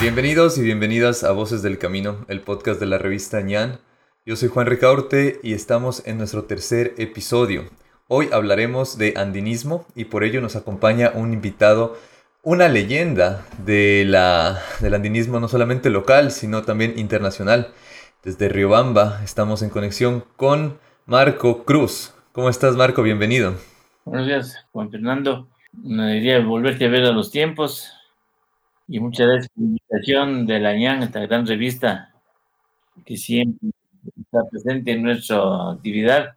Bienvenidos y bienvenidas a Voces del Camino, el podcast de la revista ñan. Yo soy Juan Ricaurte y estamos en nuestro tercer episodio. Hoy hablaremos de andinismo y por ello nos acompaña un invitado, una leyenda de la, del andinismo no solamente local, sino también internacional. Desde Riobamba estamos en conexión con Marco Cruz. ¿Cómo estás, Marco? Bienvenido. Buenos días, Juan Fernando. Una alegría volverte a ver a los tiempos y muchas gracias por la invitación de la ñan, esta gran revista que siempre está presente en nuestra actividad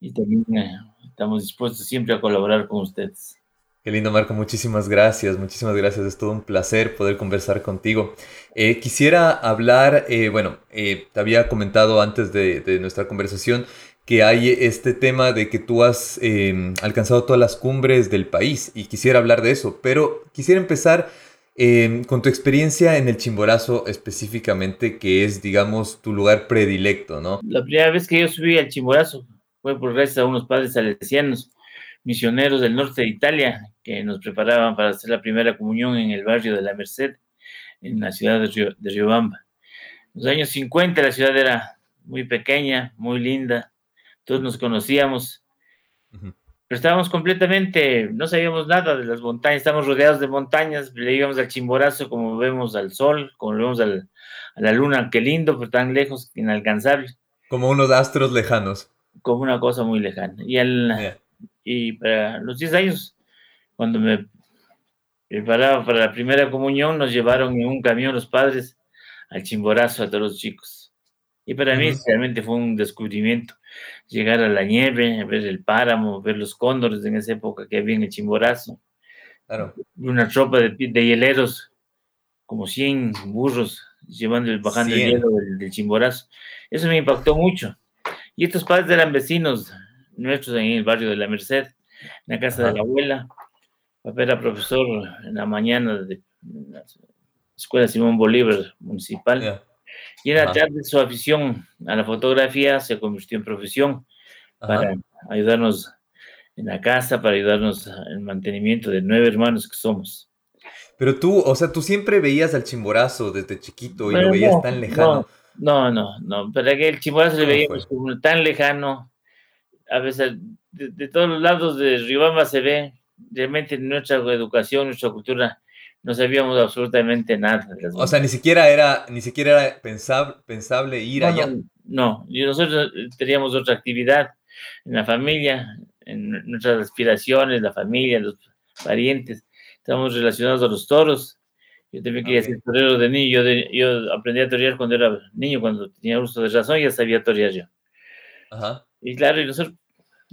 y también eh, estamos dispuestos siempre a colaborar con ustedes. Qué lindo, Marco. Muchísimas gracias. Muchísimas gracias. Es todo un placer poder conversar contigo. Eh, quisiera hablar, eh, bueno, te había comentado antes de, de, nuestra conversación que hay este tema de que tú has alcanzado todas las cumbres del país y quisiera hablar de eso, pero quisiera empezar Em, con tu experiencia en el Chimborazo específicamente, que es, digamos, tu lugar predilecto, ¿no? La primera vez que yo subí al Chimborazo fue por gracias a unos padres salesianos, misioneros del norte de Italia, que nos preparaban para hacer la primera comunión en el barrio de La Merced, en la ciudad de, Río, de Riobamba. En los años 50 la ciudad era muy pequeña, muy linda, todos nos conocíamos estábamos completamente, no sabíamos nada de las montañas, estamos rodeados de montañas, le íbamos al chimborazo como vemos al sol, como vemos a la luna, qué lindo, pero tan lejos, inalcanzable. Como unos astros lejanos. Como una cosa muy lejana. Y, el, y para los 10 años, cuando me preparaba para la primera comunión, nos llevaron en un camión los padres al chimborazo a todos los chicos. Y para mí realmente fue un descubrimiento llegar a la nieve, ver el páramo, ver los cóndores en esa época que había en el Chimborazo. Claro. Una tropa de, de hieleros, como 100 burros, llevando, bajando el hielo del, Chimborazo. Eso me impactó mucho. Y estos padres eran vecinos nuestros en el barrio de la Merced, en la casa de la abuela. Papá era profesor en la mañana de la Escuela Simón Bolívar Municipal. Y era tarde su afición a la fotografía se convirtió en profesión para ayudarnos en la casa, para ayudarnos en el mantenimiento de nueve hermanos que somos. Pero tú, o sea, tú siempre veías al chimborazo desde chiquito y lo veías tan lejano. No, no, no, pero que el chimborazo le veíamos como tan lejano. A veces, de, todos los lados de Riobamba se ve realmente nuestra educación, nuestra cultura no sabíamos absolutamente nada. o sea, ni siquiera era, ni siquiera era pensable, pensable ir allá. No, y nosotros teníamos otra actividad en la familia, en nuestras aspiraciones, la familia, los parientes. Estábamos relacionados a los toros. Yo también quería ser torero de niño. Yo, yo, aprendí a torear cuando era niño, cuando tenía uso de razón, ya sabía torear yo. Ajá. Y claro, y nosotros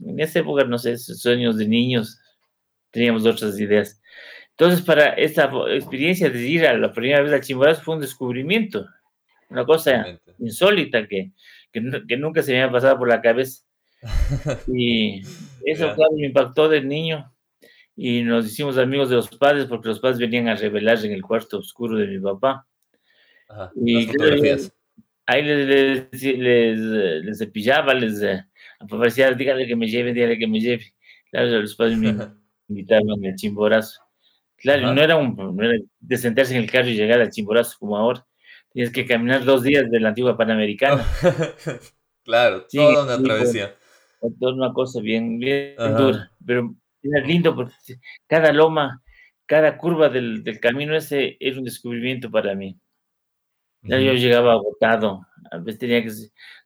en esa época, no sé, sueños de niños, teníamos otras ideas. Entonces, para esta experiencia de ir a la primera vez al Chimborazo fue un descubrimiento, una cosa insólita que, que, nunca se me había pasado por la cabeza. Y eso, claro, me impactó del niño. Y nos hicimos amigos de los padres porque los padres venían a revelar en el cuarto oscuro de mi papá. y ahí les, les, les, cepillaba, les eh, aparecía, dígale que me lleve, dígale que me lleve. Claro, los padres me invitaban al chimborazo. Claro, no era, un, no era de sentarse en el carro y llegar al Chimborazo como ahora. Tienes que caminar dos días de la antigua Panamericana. claro, toda una travesía. Toda una cosa bien, bien dura. Pero era lindo porque cada loma, cada curva del, del camino ese era un descubrimiento para mí. Ya yo llegaba agotado, a veces tenía que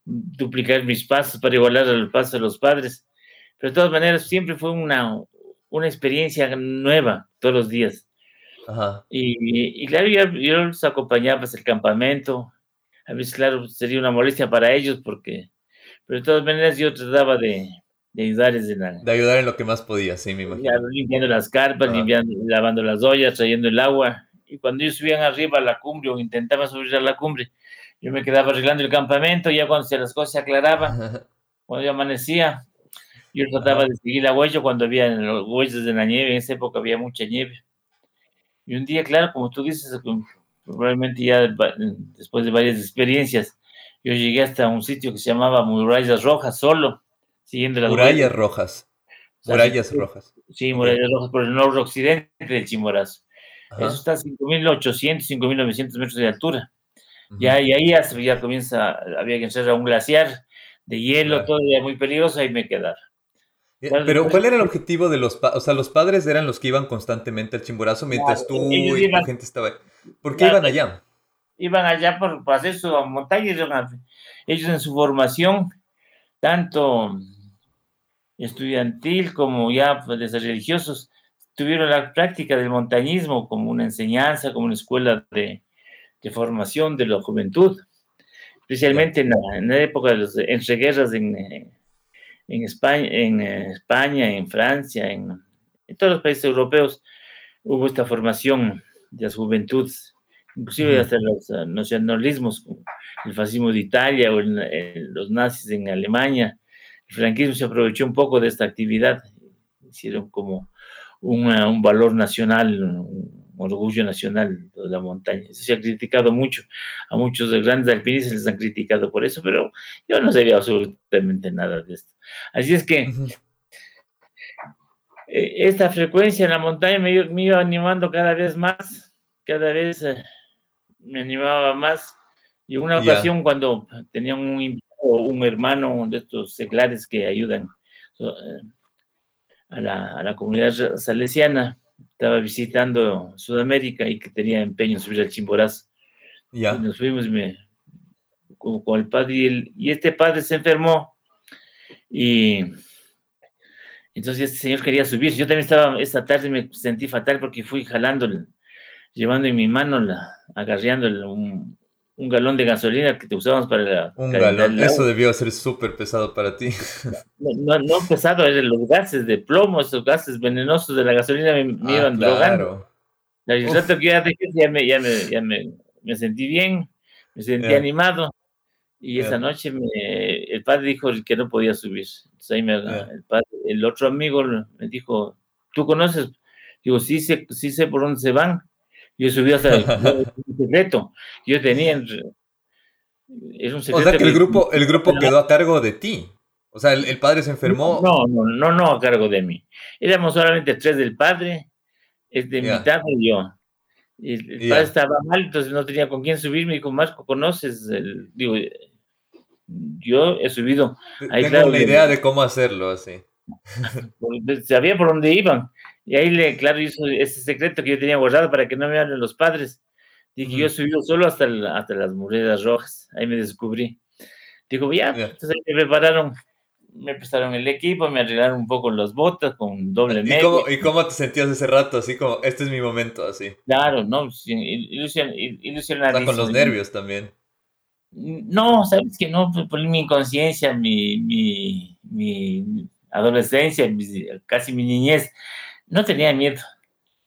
duplicar mis pasos para igualar el paso de los padres, pero de todas maneras siempre fue una, una experiencia nueva todos los días. Y, y, claro, yo, yo, los acompañaba hasta el campamento. A veces, claro, sería una molestia para ellos porque, pero de todas maneras yo trataba de, de ayudarles en De ayudar en lo que más podía, sí, me imagino. limpiando las carpas, limpiando, lavando las ollas, trayendo el agua. Y cuando ellos subían arriba a la cumbre o intentaban subir a la cumbre, yo me quedaba arreglando el campamento, ya cuando se las cosas se aclaraban, cuando ya amanecía, yo trataba de seguir la huella cuando había los huellas de la nieve, en esa época había mucha nieve. Y un día, claro, como tú dices, probablemente ya después de varias experiencias, yo llegué hasta un sitio que se llamaba Murallas Rojas, solo, siguiendo las Murallas Rojas. Murallas Rojas. Sí, Murallas Rojas, por el noroccidente del Chimborazo. Eso está a 5.800, 5.900 metros de altura. Ya, y ahí ya, comienza, había que entrar a un glaciar de hielo, todo ya muy peligroso, ahí me quedaba. Eh, pero, ¿cuál era el objetivo de los padres? O sea, los padres eran los que iban constantemente al Chimborazo mientras tú y la gente estaba ahí. ¿Por qué iban allá? Iban allá por, hacer su montaña. Ellos en su formación, tanto estudiantil como ya pues, religiosos, tuvieron la práctica del montañismo como una enseñanza, como una escuela de, formación de la juventud, especialmente en la, época de los entreguerras en, en, España, en España, en Francia, en, todos los países europeos, hubo esta formación de las juventudes, inclusive hasta los uh, nacionalismos, el fascismo de Italia o los nazis en Alemania. El franquismo se aprovechó un poco de esta actividad, hicieron como un valor nacional, un orgullo nacional de la montaña. Eso se ha criticado mucho. A muchos de grandes alpinistas les han criticado por eso, pero yo no sabía absolutamente nada de esto. Así es que eh, esta frecuencia en la montaña me, iba animando cada vez más, cada vez eh, me animaba más. Y una ocasión cuando tenía un, un hermano de estos seglares que ayudan eh, a la, comunidad salesiana, estaba visitando Sudamérica y que tenía empeño en subir al Chimborazo. Ya. nos fuimos me, con, el padre y, este padre se enfermó y entonces este señor quería subir. Yo también estaba, esta tarde me sentí fatal porque fui jalando, llevando en mi mano, la, agarreando un, un galón de gasolina que te usábamos para la, Un galón, eso debió ser súper pesado para ti. No, no, pesado, eran los gases de plomo, esos gases venenosos de la gasolina me, me ah, iban drogando. El rato que ya, ya, me, ya, me, ya me, sentí bien, me sentí animado. Y esa noche el padre dijo que no podía subir. Entonces ahí me, el, padre, el otro amigo me dijo, ¿tú conoces? Digo, sí sé, sí sé por dónde se van. Yo subí hasta el, secreto. Yo tenía. Es un secreto. O sea que el grupo, el grupo quedó a cargo de ti. O sea, el, padre se enfermó. No, no, no, no a cargo de mí. Éramos solamente tres del padre, es de mi mitad y yo. el, padre estaba mal, entonces no tenía con quién subirme. Y con Marco, ¿conoces? El, digo, yo he subido. Ahí, Tengo una idea de cómo hacerlo así. Sabía por dónde iban. Y ahí le, claro, hizo ese secreto que yo tenía guardado para que no me hablen los padres. Dije, yo he subido solo hasta, hasta las moredas rojas. Ahí me descubrí. Digo, ya, entonces ahí me prepararon, me prestaron el equipo, me arreglaron un poco las botas con doble medio. ¿Y cómo, ¿Y cómo te sentías ese rato? Así como, este es mi momento, así. Claro, no, ilusión, ilusionadísimo. con los nervios también. No, sabes que no, por mi inconsciencia, mi, mi, mi adolescencia, casi mi niñez, no tenía miedo.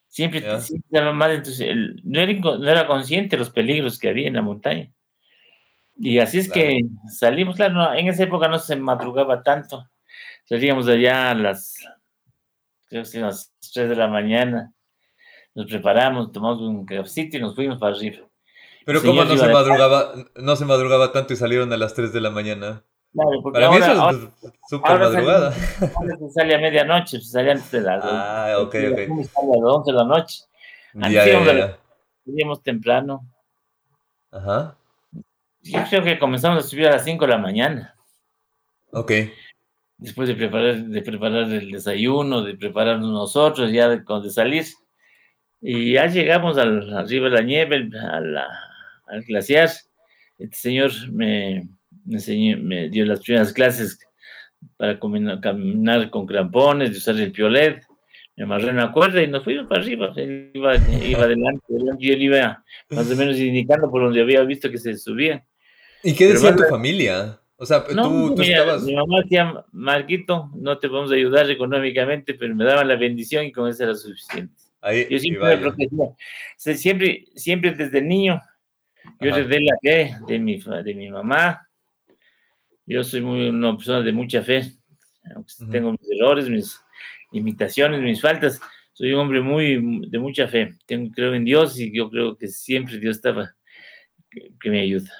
Siempre, estaba mal, entonces no, era, consciente de los peligros que había en la montaña. Y así es que salimos, claro, en esa época no se madrugaba tanto. Salíamos allá a las, creo que las 3 de la mañana. Nos preparamos, tomamos un cafecito y nos fuimos para arriba. Pero ¿cómo no se madrugaba, no se madrugaba tanto y salieron a las 3 de la mañana? Claro, porque Para mí eso es súper madrugada. se sale a medianoche, se sale antes de las Ah, ok, ok. a las 11 de la noche. Antes ya, ya, ya. temprano. Ajá. Yo creo que comenzamos a subir a las 5 de la mañana. Ok. Después de preparar, de preparar el desayuno, de prepararnos nosotros, ya de, de salir. Y ya llegamos al, arriba de la nieve, al glaciar. Este señor me, me, enseñó, me dio las primeras clases para caminar con crampones, de usar el piolet. Me amarré una cuerda y nos fuimos para arriba. Iba, iba adelante, y él iba más o menos indicando por donde había visto que se subía. ¿Y qué decía tu familia? O sea, tú, tú estabas... Mi mamá decía, Marquito, no te vamos a ayudar económicamente, pero me daban la bendición y con eso era suficiente. Ahí, yo siempre me protegía. siempre, siempre desde niño, yo heredé la fe de mi, de mi mamá, yo soy muy, una persona de mucha fe, aunque tengo mis errores, mis limitaciones, mis faltas. Soy un hombre muy de mucha fe. Tengo, creo en Dios y yo creo que siempre Dios estaba, que, me ayuda.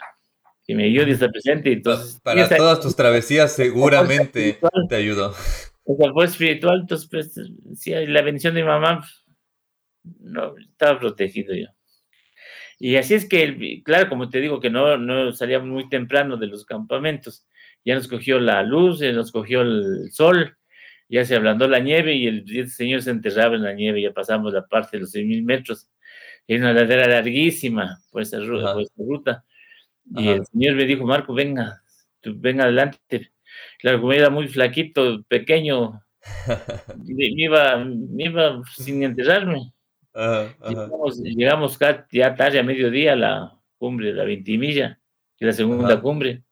Que me ayuda y está presente. Entonces, Para todas tus travesías seguramente te ayudó. El apoyo espiritual, entonces, pues, sí, la bendición de mi mamá no, estaba protegido yo. Y así es que, claro, como te digo, que no, no salíamos muy temprano de los campamentos. Ya nos cogió la luz, ya nos cogió el sol, ya se ablandó la nieve y el, el señor se enterraba en la nieve, ya pasamos la parte de los 6.000 metros. Era una ladera larguísima por esa ruta. Por esa ruta. Y el señor me dijo, Marco, venga, tú, venga adelante. Claro, como era muy flaquito, pequeño, me iba, me iba sin enterrarme. Llegamos, ya tarde a mediodía a la cumbre, la Ventimilla, que es la segunda cumbre.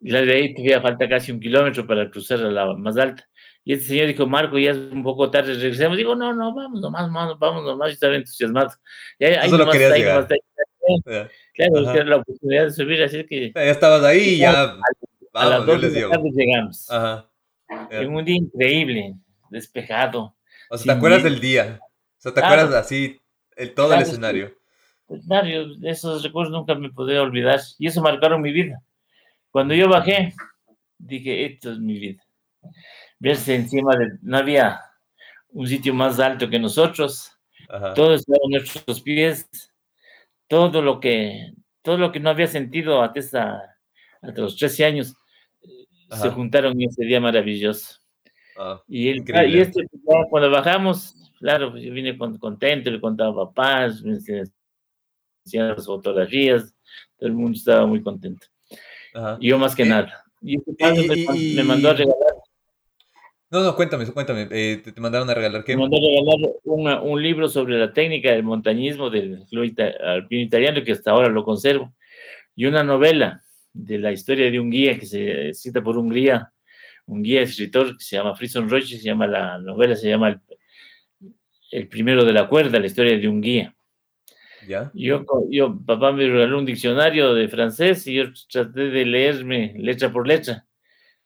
Y de ahí todavía falta casi un kilómetro para cruzar a la más alta. Y este señor dijo, Marco, ya es un poco tarde, regresemos. Digo, no, no, vamos nomás, vamos, vamos nomás, yo estaba entusiasmado. Y ahí, ahí nomás, ahí nomás, Claro, la oportunidad de subir, así que... Ya estabas ahí, ya... a las dos de la tarde llegamos. Ajá. En un día increíble, despejado. O sea, ¿te acuerdas del día? O sea, ¿te acuerdas así, el, todo el escenario? El escenario, esos recuerdos nunca me podré olvidar. Y eso marcaron mi vida. Cuando yo bajé, dije, esto es mi vida. Verse encima de... No había un sitio más alto que nosotros. Todo estaba nuestros pies todo lo que, todo lo que no había sentido hasta, esa, hasta los 13 años se juntaron en ese día maravilloso. Ah, y, el, y este, cuando bajamos, claro, pues yo vine contento, le contaba a papás, me las fotografías, todo el mundo estaba muy contento. Yo más que nada. Y este padre me, mandó a regalar no, no, cuéntame, cuéntame. Eh, te, mandaron a regalar qué? Me mandaron a regalar un libro sobre la técnica del montañismo del club alpino italiano, que hasta ahora lo conservo, y una novela de la historia de un guía que se cita por un guía, un guía escritor que se llama Frison Roche, se llama la novela, se llama el, primero de la cuerda, la historia de un guía. ¿Ya? Yo, yo, papá me regaló un diccionario de francés y yo traté de leerme letra por letra.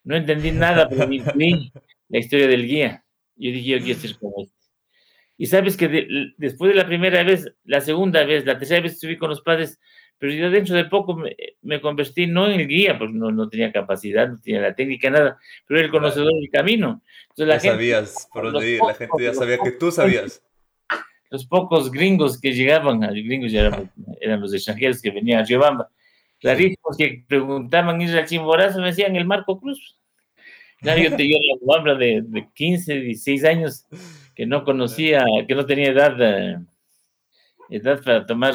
No entendí nada, pero me la historia del guía. Yo dije, yo quiero ser como este. Y sabes que después de la primera vez, la segunda vez, la tercera vez estuve con los padres, pero yo dentro de poco me, convertí no en el guía, porque no, no, tenía capacidad, no tenía la técnica, nada, pero el conocedor del camino. Entonces, la ya sabías por dónde ir, la gente ya sabía que tú sabías. Los pocos gringos que llegaban, los gringos ya eran, los extranjeros que venían a Riobamba, clarísimos que preguntaban ir al Chimborazo, me decían el Marco Cruz. Claro, yo tenía una hombre de, de 15, 16 años que no conocía, que no tenía edad, eh, edad para tomar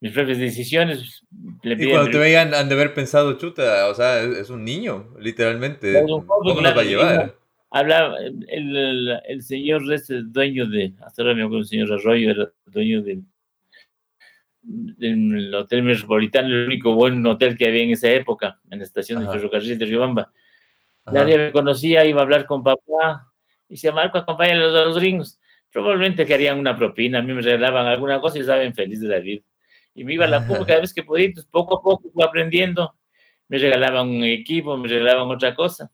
mis propias decisiones. y cuando te veían, han de haber pensado, chuta, o sea, es, un niño, literalmente. ¿Cómo nos va a llevar? Hablaba, el, el, señor este dueño de, hasta ahora me acuerdo, el señor Arroyo era dueño del, del Hotel Metropolitano, el único buen hotel que había en esa época, en la estación de ferrocarril de Riobamba Nadie me conocía, iba a hablar con papá. Y decía, Marco, acompáñalos a los gringos. Probablemente querían una propina, a mí me regalaban alguna cosa y estaban feliz de la vida. Y me iba a la pública cada vez que podía, entonces poco a poco fui aprendiendo. Me regalaban un equipo, me regalaban otra cosa.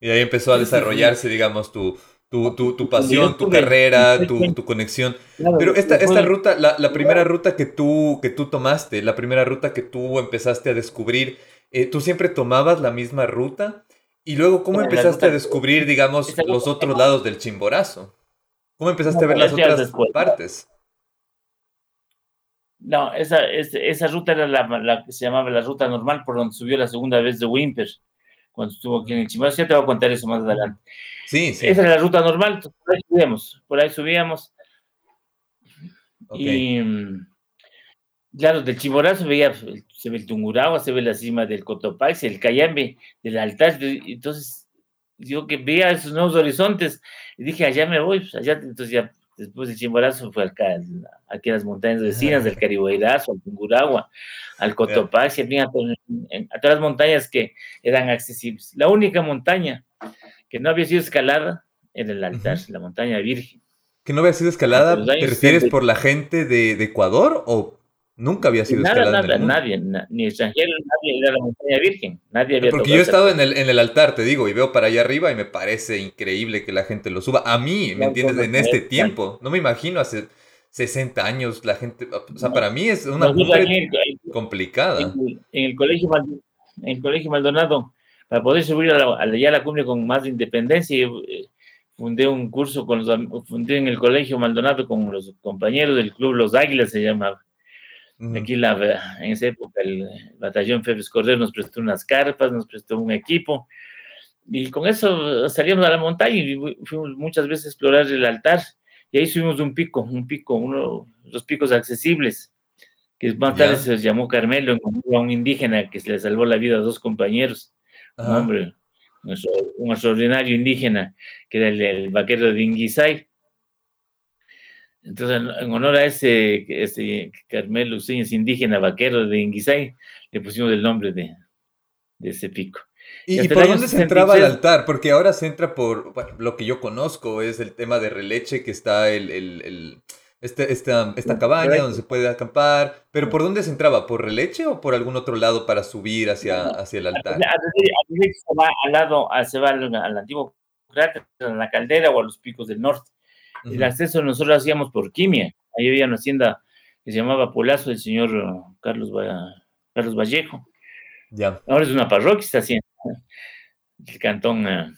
Y ahí empezó a desarrollarse, digamos, tu, tu, tu, tu pasión, tu carrera, tu, tu conexión. Pero esta, esta ruta, la, la, primera ruta que tú, que tú tomaste, la primera ruta que tú empezaste a descubrir, eh, ¿tú siempre tomabas la misma ruta? Y luego, ¿cómo empezaste a descubrir, digamos, los otros lados del chimborazo? ¿Cómo empezaste a ver las otras partes? No, esa, esa, ruta era la, que se llamaba la ruta normal por donde subió la segunda vez de Wimper, cuando estuvo aquí en el Chimborazo. Ya te voy a contar eso más adelante. Sí, sí. Esa era la ruta normal, por ahí subíamos, por ahí subíamos. Y Claro, del Chimborazo veía, se ve el Tungurahua, se ve la cima del Cotopaxi, el Cayambe, del altar. Entonces, digo que veía esos nuevos horizontes y dije, allá me voy, pues, allá. Entonces, ya después del Chimborazo fue acá, aquí a las montañas vecinas, del Carihuayrazo, al Tungurahua, al Cotopaxi, a, todas las montañas que eran accesibles. La única montaña que no había sido escalada era el altar, la montaña virgen. ¿Que no había sido escalada? ¿Te refieres por la gente de, de Ecuador o Nunca había sido nada, nada, nadie, ni extranjeros, nadie era la montaña virgen, nadie había Porque yo he estado en el, en el altar, te digo, y veo para allá arriba y me parece increíble que la gente lo suba. A mí, ¿me entiendes? En este tiempo, no me imagino hace 60 años la gente, o sea, para mí es una cumbre complicada. En el, colegio, en el colegio Maldonado, para poder subir a la, a la cumbre con más independencia, eh, fundé un curso con los, fundé en el colegio Maldonado con los compañeros del club Los Águilas se llamaba. Aquí la, en esa época el batallón Febres Cordero nos prestó unas carpas, nos prestó un equipo. Y con eso salíamos a la montaña y fuimos muchas veces a explorar el altar. Y ahí subimos un pico, un pico, uno de los picos accesibles, que más tarde se llamó Carmelo, a un indígena que se le salvó la vida a dos compañeros, un hombre, un extraordinario indígena, que era el, vaquero de Inguisay. Entonces, en, honor a ese, ese Carmelo Useñas indígena vaquero de Inguisay, le pusimos el nombre de, de ese pico. ¿Y, por dónde se entraba al altar? Porque ahora se entra por, lo que yo conozco es el tema de Releche, que está el, el, este, esta, esta cabaña donde se puede acampar, pero ¿por dónde se entraba? ¿Por Releche o por algún otro lado para subir hacia, hacia el altar? se va al lado, se va al, antiguo cráter, a la caldera o a los picos del norte. El acceso nosotros hacíamos por Quimia, ahí había una hacienda que se llamaba Polazo del señor Carlos, Carlos Vallejo. Ya. Ahora es una parroquia, está haciendo el cantón uh,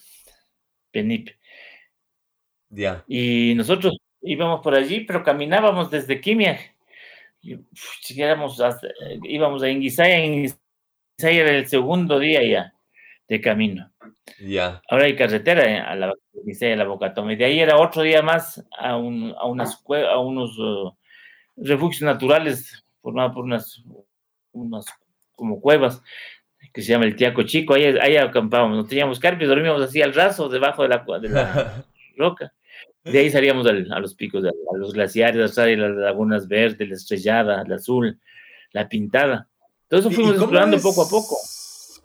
Penip. Ya. Y nosotros íbamos por allí, pero caminábamos desde Quimia. íbamos a Inguisaya, Inguisaya era el segundo día ya de camino. Ya. Ahora hay carretera eh, a la Inguisaya, la Bocatome. De ahí era otro día más a, un, a, unas, a unos uh, refugios naturales formados por unas, unas como cuevas que se llama el Tiaco Chico, ahí, ahí acampábamos, no teníamos carpes, dormíamos así al raso, debajo de la, de la roca. De ahí salíamos a los picos, a, los glaciares, a las lagunas verdes, la estrellada, la azul, la pintada. Todo eso fuimos explorando poco a poco.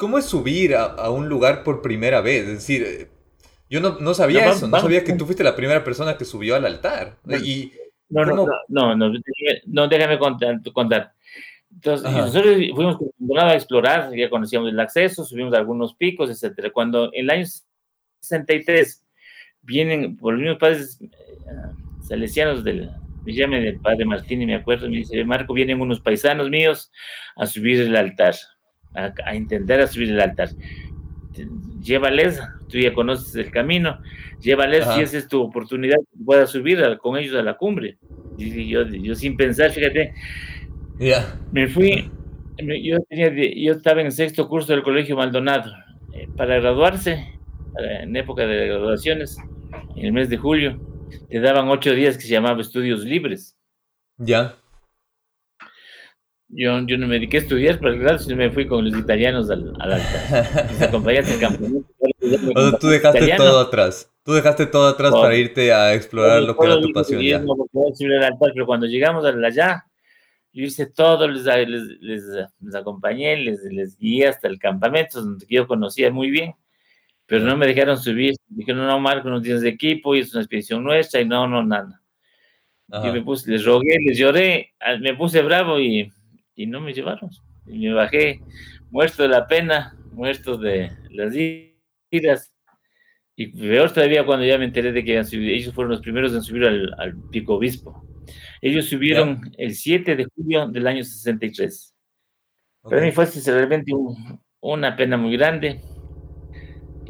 ¿Cómo es subir a, un lugar por primera vez? Es decir, yo no, no sabía eso, no sabía que tú fuiste la primera persona que subió al altar. Y, no, no, no, no, no, déjame contar. contar. Entonces, nosotros fuimos a explorar, ya conocíamos el acceso, subimos algunos picos, etcétera. Cuando en el año 63 vienen por los mismos padres eh, salesianos del, me llama el padre Martín y me acuerdo, me dice, Marco, vienen unos paisanos míos a subir el altar, a, intentar a subir el altar. Llévales, tú ya conoces el camino, llévales si esa es tu oportunidad, puedas subir con ellos a la cumbre. Y yo, yo sin pensar, fíjate, me fui, yo, yo estaba en el sexto curso del Colegio Maldonado. Eh, para graduarse, en época de graduaciones, en el mes de julio, te daban ocho días que se llamaba estudios libres. Ya. Yo, yo no me dediqué a estudiar, pero claro, me fui con los italianos al, al altar. Mis acompañantes campamento. tú dejaste todo atrás. Tú dejaste todo atrás para irte a explorar lo que era tu pasión. Ya. pero cuando llegamos allá, yo hice todo, les, les, les, acompañé, les, les guié hasta el campamento, donde yo conocía muy bien, pero no me dejaron subir. Dijeron, no, Marco, no tienes de equipo y es una expedición nuestra y no, no, nada. Yo me puse, les rogué, les lloré, me puse bravo y, y no me llevaron. Y me bajé muerto de la pena, muerto de las iras. Y peor todavía cuando ya me enteré de que ellos fueron los primeros en subir al, al Pico Obispo. Ellos subieron el 7 de julio del año 63. Para mí fue realmente una pena muy grande.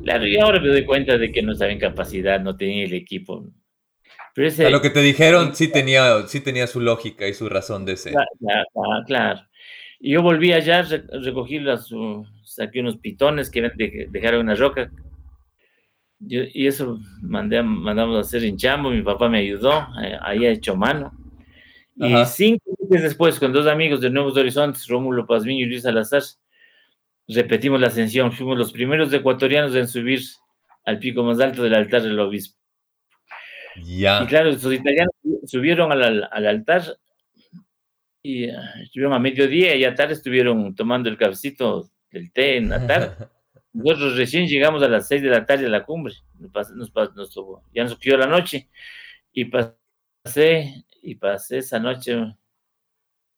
Claro, y ahora me doy cuenta de que no estaba en capacidad, no tenía el equipo. Pero ese, a lo que te dijeron sí tenía, sí tenía su lógica y su razón de ser. Claro, claro. Y yo volví allá, recogí las, saqué unos pitones que dejaron una roca. y eso mandé, mandamos a hacer en chambo, mi papá me ayudó, eh, ahí ha hecho mano. Y cinco meses después, con dos amigos de Nuevos Horizontes, Rómulo Pazmiño y Luis Salazar, repetimos la ascensión. Fuimos los primeros ecuatorianos en subir al pico más alto del altar del obispo. Ya. Y claro, los italianos subieron al, altar y uh, estuvieron a mediodía y a tarde estuvieron tomando el cafecito del té en la tarde. Nosotros recién llegamos a las seis de la tarde a la cumbre. Nos, nos, nos, ya nos cogió la noche y pasé y pasé esa noche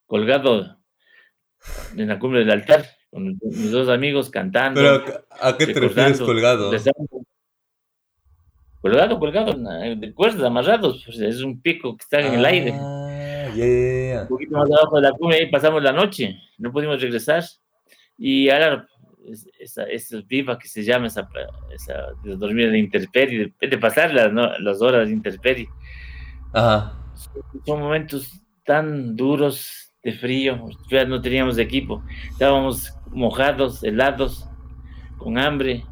colgado en la cumbre del altar con mis dos amigos cantando. ¿Pero a qué te refieres colgado? Colgado, colgado, de cuerdas, amarrados. Pues, es un pico que está en el aire. Ah, un poquito más abajo de la cumbre, ahí pasamos la noche. No pudimos regresar. Y ahora esa, esa viva que se llama, esa, esa de dormir en la intemperie, de, pasar las, las horas de intemperie. Ajá. Son momentos tan duros de frío, ya no teníamos equipo, estábamos mojados, helados, con hambre.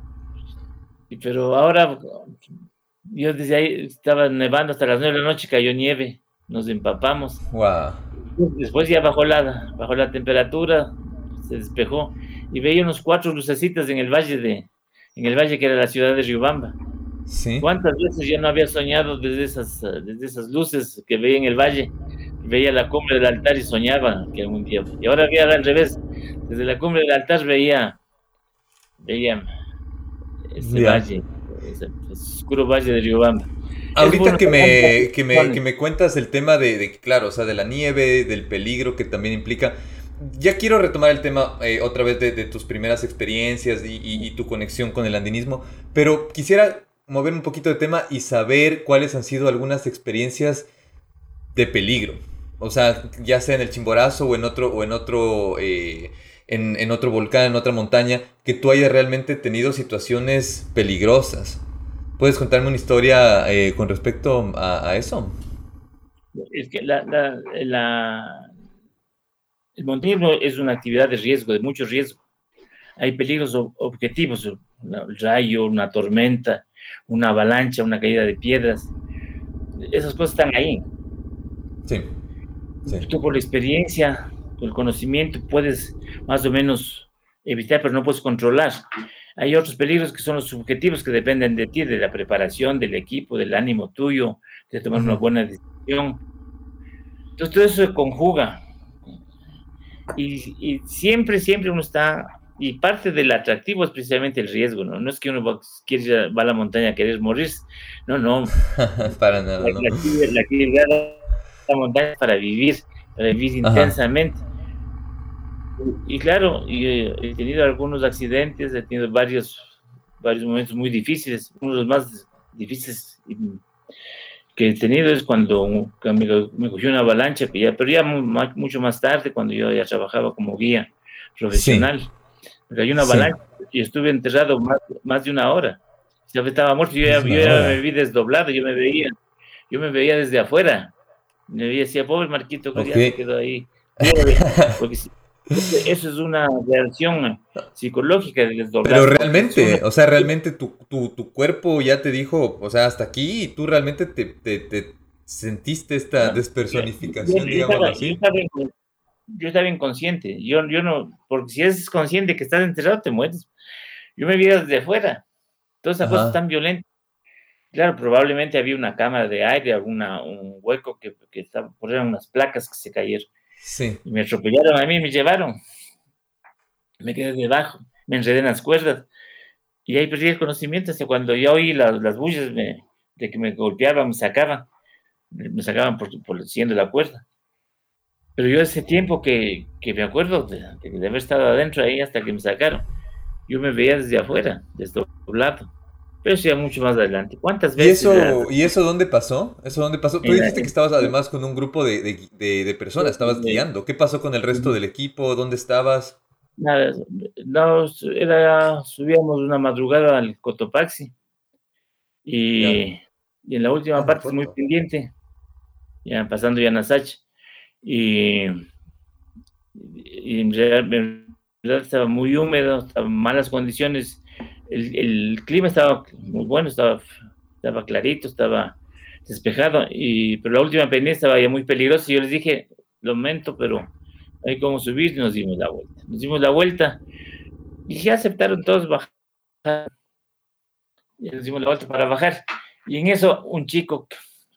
Pero ahora, yo desde ahí estaba nevando hasta las nueve de la noche, cayó nieve, nos empapamos. Wow. Después ya bajó la, bajó la temperatura, se despejó y veía unos cuatro lucecitas en el valle de, en el valle que era la ciudad de Riobamba. ¿Sí? ¿Cuántas veces yo no había soñado desde esas, desde esas luces que veía en el valle? Veía la cumbre del altar y soñaba que algún día. Y ahora veía al revés. Desde la cumbre del altar veía, veía ese valle, ese, oscuro valle de Riobamba. Ahorita que me, que, me, que me cuentas el tema de, de, claro, o sea, de la nieve, del peligro que también implica, ya quiero retomar el tema eh, otra vez de, tus primeras experiencias y, tu conexión con el andinismo, pero quisiera mover un poquito de tema y saber cuáles han sido algunas experiencias de peligro. O sea, ya sea en el Chimborazo o en otro, o en otro, eh, en, otro volcán, en otra montaña, que tú hayas realmente tenido situaciones peligrosas. ¿Puedes contarme una historia eh, con respecto a, eso? Es que la, el montañismo es una actividad de riesgo, de mucho riesgo. Hay peligros objetivos, un rayo, una tormenta, una avalancha, una caída de piedras. Esas cosas están ahí. Sí. Tú por la experiencia, el conocimiento, puedes más o menos evitar, pero no puedes controlar. Hay otros peligros que son los subjetivos que dependen de ti, de la preparación, del equipo, del ánimo tuyo, de tomar una buena decisión. Entonces todo eso se conjuga y, siempre, siempre uno está, y parte del atractivo es precisamente el riesgo, ¿no? No es que uno va, quiere, va a la montaña a querer morir, no, no. para nada. La, actividad de la montaña es para vivir, para vivir intensamente. Y, claro, eh, he tenido algunos accidentes, he tenido varios, varios momentos muy difíciles, uno de los más difíciles que he tenido es cuando me, cogió una avalancha, pero ya mucho más tarde, cuando yo ya trabajaba como guía profesional. Me cayó una avalancha y estuve enterrado más, de una hora. Ya estaba muerto, yo ya, me vi desdoblado, yo me veía, yo me veía desde afuera. Me veía, decía, pobre Marquito, que ya se quedó ahí. Porque eso es una reacción psicológica del Pero realmente, o sea, realmente tu, cuerpo ya te dijo, o sea, hasta aquí, y tú realmente te, sentiste esta despersonificación, digamos así. Yo estaba, inconsciente, yo, yo no, porque si eres consciente que estás enterrado, te mueres. Yo me vi desde afuera, todas esas cosas tan violentas. Claro, probablemente había una cámara de aire, alguna, un hueco que, que estaba, por unas placas que se cayeron Sí. me atropellaron a mí, me llevaron. Me quedé debajo, me enredé en las cuerdas. Y ahí perdí el conocimiento hasta cuando yo oí las, las bullas de que me golpeaban, me sacaban. Me sacaban por, por siendo la cuerda. Pero yo ese tiempo que, que me acuerdo de, de, haber estado adentro ahí hasta que me sacaron, yo me veía desde afuera, desdoblado. Pero sí, mucho más adelante. ¿Cuántas veces? ¿Y eso, ¿Y eso dónde pasó? ¿Eso dónde pasó? Tú dijiste que estabas además con un grupo de, de, de, personas, estabas guiando. ¿Qué pasó con el resto del equipo? ¿Dónde estabas? Nada, no, era, subíamos una madrugada al Cotopaxi y, y en la última ah, parte es muy pendiente, ya pasando ya Nasach y, y en, realidad, estaba muy húmedo, estaban malas condiciones el, clima estaba muy bueno, estaba, estaba clarito, estaba despejado, y, pero la última pendiente estaba ya muy peligrosa y yo les dije, lo momento, pero hay como subir y nos dimos la vuelta. Nos dimos la vuelta y ya aceptaron todos bajar. Y nos dimos la vuelta para bajar. Y en eso un chico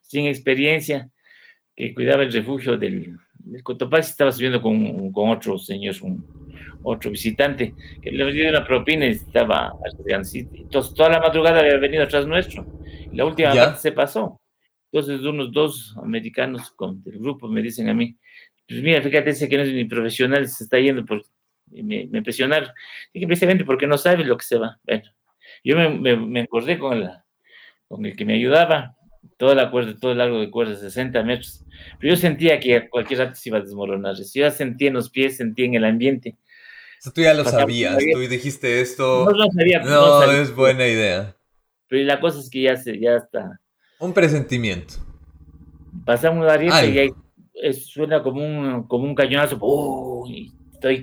sin experiencia que cuidaba el refugio del, del Cotopaxi estaba subiendo con, con otro señor, un, otro visitante, que le dio una propina y estaba Entonces, toda la madrugada había venido atrás nuestro. Y la última vez se pasó. Entonces, unos dos americanos con, del grupo me dicen a mí, pues mira, fíjate, ese que no es ni profesional, se está yendo por... Y me, me impresionaron. Dije, precisamente porque no sabe lo que se va. Bueno, yo me, me, acordé con, la, con el que me ayudaba, toda la cuerda, todo el largo de cuerda, 60 metros. Pero yo sentía que a cualquier rato se iba a desmoronar. Yo ya sentía en los pies, sentía en el ambiente tú ya lo sabías, tú dijiste esto. No lo sabía. No, es buena idea. Pero la cosa es que ya, se, ya está. Un presentimiento. Pasamos la rieta y ahí suena como un, como un cañonazo. y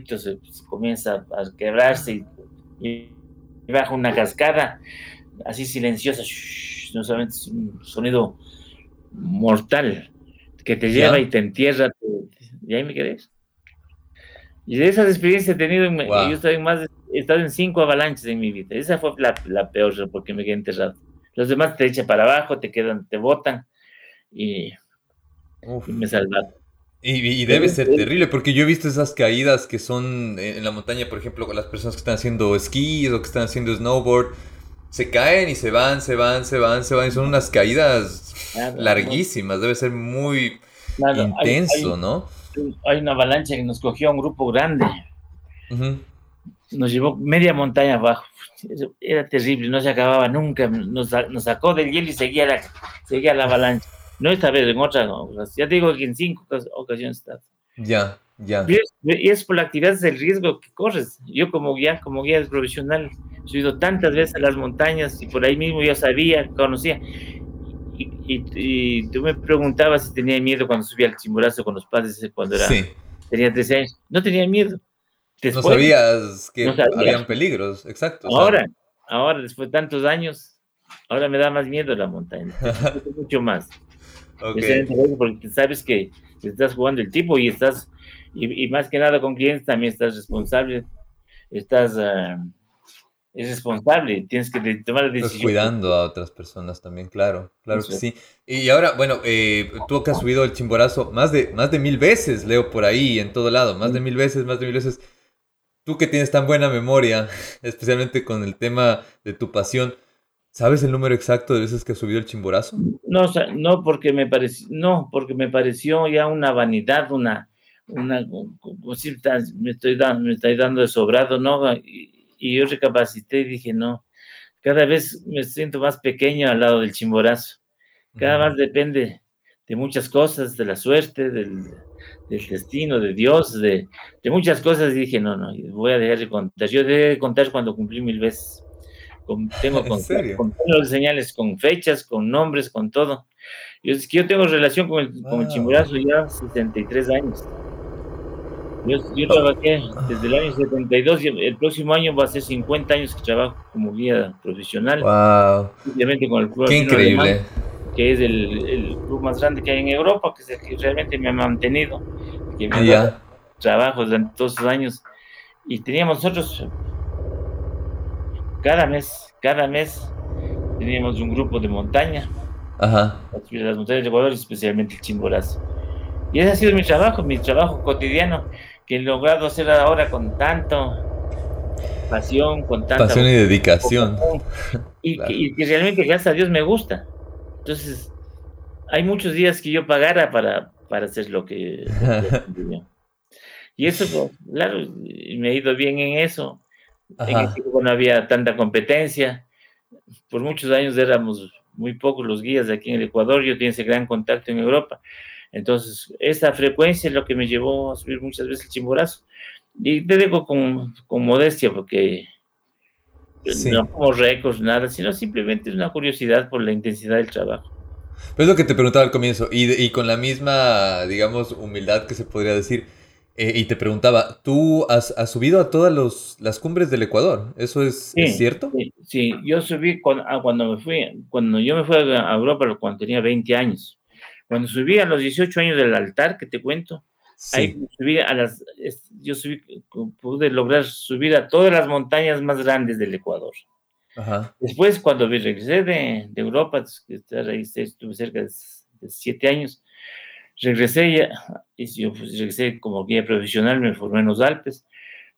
todo se, comienza a quebrarse y, baja una cascada así silenciosa. no solamente es un sonido mortal que te lleva y te entierra. y ahí me quedé. Y de esas experiencias he tenido, yo estoy más, he estado en cinco avalanches en mi vida. Esa fue la, la peor porque me quedé enterrado. Los demás te echan para abajo, te quedan, te botan y, me salvaron. Y, debe ser terrible, porque yo he visto esas caídas que son en la montaña, por ejemplo, con las personas que están haciendo esquí o que están haciendo snowboard, se caen y se van, se van, se van, se van, y son unas caídas larguísimas, debe ser muy intenso, ¿no? Hay una avalancha que nos cogió a un grupo grande. Nos llevó media montaña abajo. Era terrible, no se acababa nunca. Nos, sacó del hielo y seguía la, seguía la avalancha. No esta vez, en otra. Ya te digo que en cinco ocasiones está. Ya, ya. Y es, por la actividad del riesgo que corres. Yo como guía, como guía profesional, he subido tantas veces a las montañas y por ahí mismo ya sabía, conocía. Y, tú me preguntabas si tenía miedo cuando subía al chimborazo con los padres cuando era, tenía 13 años. No tenía miedo. no sabías que habían peligros, exacto. Ahora, ahora, después de tantos años, ahora me da más miedo la montaña. mucho más. Porque sabes que estás jugando el tipo y estás, y, más que nada con clientes también estás responsable, estás... Ah, es responsable, tienes que tomar la decisión. cuidando a otras personas también, claro, claro que sí. Y ahora, bueno, eh, tú que has subido el chimborazo más de, más de mil veces, leo por ahí, en todo lado, más de mil veces, más de mil veces. Tú que tienes tan buena memoria, especialmente con el tema de tu pasión, ¿sabes el número exacto de veces que has subido el chimborazo? No, no porque me pareció, no, porque me pareció ya una vanidad, una, una, me estoy dando, me estoy dando de sobrado, ¿no? y yo recapacité y dije, no, cada vez me siento más pequeño al lado del chimborazo. Cada vez depende de muchas cosas, de la suerte, del, destino, de Dios, de, muchas cosas. Y dije, no, no, voy a dejar de contar. Yo dejé de contar cuando cumplí mil veces. Con, tengo con, con, señales, con fechas, con nombres, con todo. Yo, es que yo tengo relación con el, con el chimborazo ya 63 años. Yo, trabajé desde el año 72 y el próximo año va a ser 50 años que trabajo como guía profesional. ¡Wow! Obviamente con el club ¡Qué increíble! que es el, club más grande que hay en Europa, que es el que realmente me ha mantenido, que me dado trabajo durante todos esos años. Y teníamos nosotros, cada mes, cada mes, teníamos un grupo de montaña. Ajá. Las montañas de Ecuador, especialmente el Chimborazo. Y ese ha sido mi trabajo, mi trabajo cotidiano que he logrado hacer ahora con tanto pasión, con tanta pasión y dedicación. Y, que, realmente, gracias a Dios, me gusta. Entonces, hay muchos días que yo pagara para, para hacer lo que... y eso, pues, claro, me he ido bien en eso. En ese tiempo no había tanta competencia. Por muchos años éramos muy pocos los guías de aquí en el Ecuador. Yo tenía ese gran contacto en Europa. Entonces, esa frecuencia es lo que me llevó a subir muchas veces el chimborazo. Y te digo con, con modestia, porque no como récords, nada, sino simplemente es una curiosidad por la intensidad del trabajo. Pues lo que te preguntaba al comienzo, y, y con la misma, digamos, humildad que se podría decir, eh, y te preguntaba, ¿tú has, has subido a todas los, las cumbres del Ecuador? ¿Eso es, cierto? Sí, sí, yo subí cuando, ah, cuando, me fui, cuando yo me fui a Europa cuando tenía 20 años. Cuando subí a los 18 años del altar, que te cuento, ahí subí a las, yo subí, pude lograr subir a todas las montañas más grandes del Ecuador. Después, cuando regresé de, de Europa, estuve cerca de, siete años, regresé ya, y yo pues, regresé como guía profesional, me formé en los Alpes,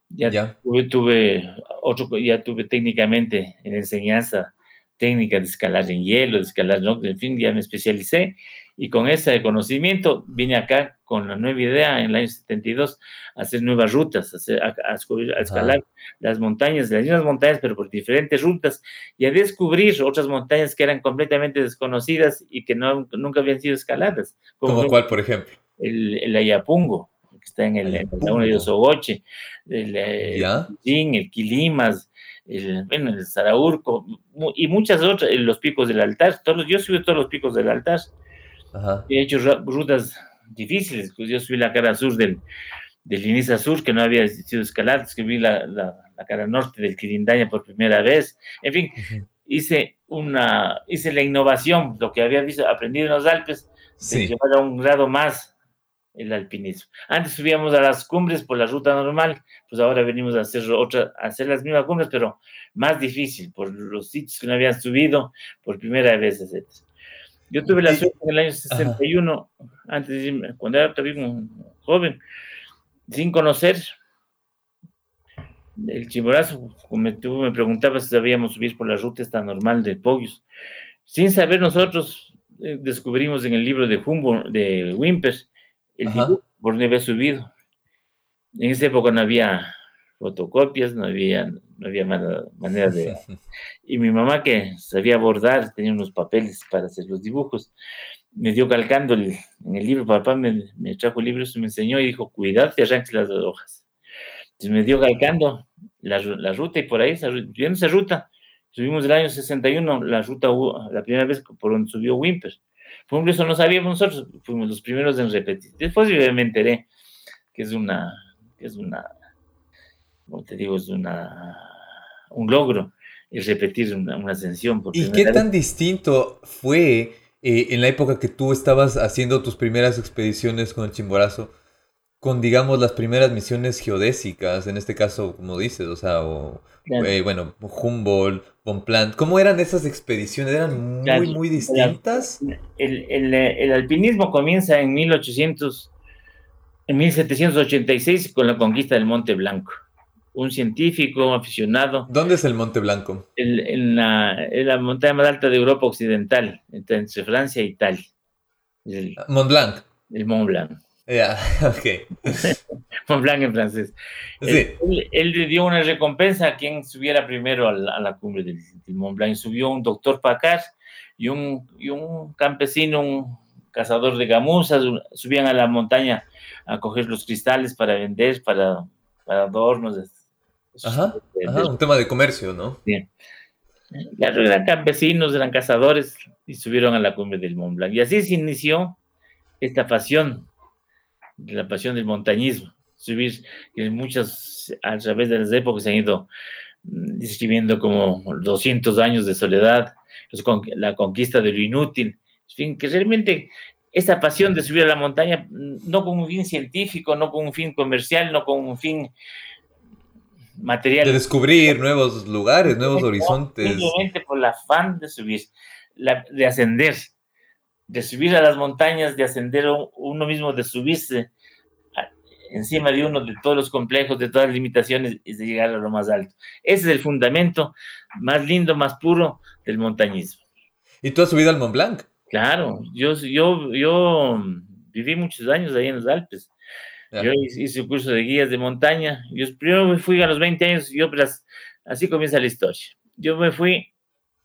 ya, Tuve, tuve, otro, ya tuve técnicamente en enseñanza técnica de escalar en hielo, de escalar, ¿no? en fin, ya me especialicé y con ese conocimiento vine acá con la nueva idea en el año 72 a hacer nuevas rutas, a, escalar las montañas, las mismas montañas, pero por diferentes rutas, y a descubrir otras montañas que eran completamente desconocidas y que no, nunca habían sido escaladas. Como ¿Cómo cuál, por ejemplo? El, el Ayapungo, que está en el, laguna de Osogoche, el, eh, el, el Quilimas, el, bueno, el Zaraurco y muchas otras, los picos del altar. Todos, yo subí todos los picos del altar. He hecho rutas difíciles, pues yo subí la cara sur del, del Iniza Sur, que no había sido escalada, subí la, la, la, cara norte del Quirindaña por primera vez. En fin, hice una, hice la innovación, lo que había visto, aprendido en los Alpes, de llevar a un grado más el alpinismo. Antes subíamos a las cumbres por la ruta normal, pues ahora venimos a hacer otra, a hacer las mismas cumbres, pero más difícil, por los sitios que no habían subido por primera vez, etc. Yo tuve la suerte en el año 61, antes de cuando era todavía un joven, sin conocer el chimborazo, como tú me preguntabas si sabíamos subir por la ruta esta normal de Pogios. Sin saber nosotros, eh, descubrimos en el libro de Humboldt, de Wimpers, el dibujo por no había subido. En esa época no había fotocopias, no había, no había manera de... Y mi mamá que sabía bordar, tenía unos papeles para hacer los dibujos, me dio calcando en el libro, papá me, me trajo el libro, se me enseñó y dijo, cuidado, te arranques las hojas. Entonces me dio calcando la, la ruta y por ahí, viendo esa ruta, subimos el año 61, la ruta, la primera vez por donde subió Wimper. Por ejemplo, eso no sabíamos nosotros, fuimos los primeros en repetir. Después yo me enteré que es una, que es una, como te digo, es una, un logro el repetir una, ascensión. ¿Y qué tan distinto fue eh, en la época que tú estabas haciendo tus primeras expediciones con el Chimborazo? con, digamos, las primeras misiones geodésicas, en este caso, como dices, o sea, o, eh, bueno, Humboldt, Bonpland, ¿cómo eran esas expediciones? ¿Eran muy, muy distintas? El, el, el, alpinismo comienza en 1800, en 1786 con la conquista del Monte Blanco. Un científico aficionado. ¿Dónde es el Monte Blanco? en, la, en, la, montaña más alta de Europa Occidental, entre, Francia e Italia. Mont Blanc. El Mont Blanc. Ya, ok. Mont Blanc en francés. Él, le dio una recompensa a quien subiera primero a la, cumbre del, Mont Blanc. Subió un doctor Pacar y un, y un campesino, un cazador de gamuzas, subían a la montaña a coger los cristales para vender, para, para adornos. Ajá, un tema de comercio, ¿no? Bien. Claro, eran campesinos, eran cazadores y subieron a la cumbre del Mont Blanc. Y así se inició esta pasión de la pasión del montañismo, subir, que muchas, a través de las épocas se han ido mm, describiendo como 200 años de soledad, la conquista de lo inútil, en fin, que realmente esta pasión de subir a la montaña, mm, no con un fin científico, no con un fin comercial, no con un fin material. De descubrir nuevos lugares, nuevos horizontes. Simplemente por el afán de subir, de ascender de subir a las montañas, de ascender uno mismo, de subirse encima de uno de todos los complejos, de todas las limitaciones y de llegar a lo más alto. Ese es el fundamento más lindo, más puro del montañismo. ¿Y tú has subido al Mont Blanc? Claro, yo, yo, yo viví muchos años ahí en los Alpes. Yo hice un curso de guías de montaña. Yo primero me fui a los 20 años, yo, pues, así comienza la historia. Yo me fui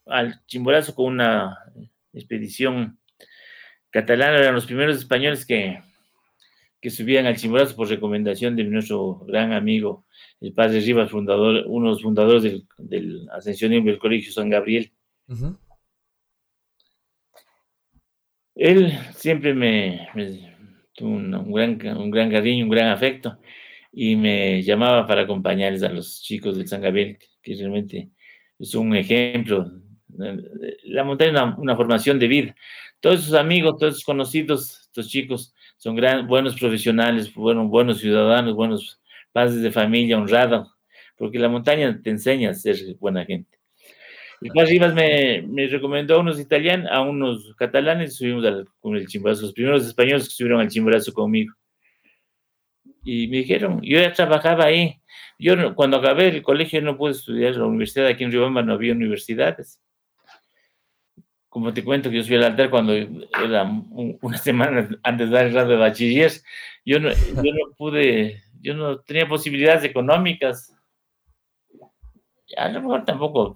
al Chimborazo con una expedición catalán eran los primeros españoles que, que subían al Chimborazo por recomendación de nuestro gran amigo, el padre Rivas, fundador, uno de los fundadores del, del ascensionismo del Colegio San Gabriel. Él siempre me, un, gran, un gran cariño, un gran afecto, y me llamaba para acompañarles a los chicos del San Gabriel, que realmente es un ejemplo. La montaña es una, una formación de vida todos sus amigos, todos sus conocidos, estos chicos son gran, buenos profesionales, buenos, buenos ciudadanos, buenos padres de familia, honrados, porque la montaña te enseña a ser buena gente. Y Paz Rivas me, me, recomendó a unos italianos, a unos catalanes, subimos al, con el chimborazo, los primeros españoles que subieron al chimborazo conmigo. Y me dijeron, yo ya trabajaba ahí. Yo cuando acabé el colegio no pude estudiar la universidad, aquí en Riobamba no había universidades como te cuento que yo subí al altar cuando era una semana antes de dar el grado de bachiller, yo no, yo no pude, yo no tenía posibilidades económicas. A lo mejor tampoco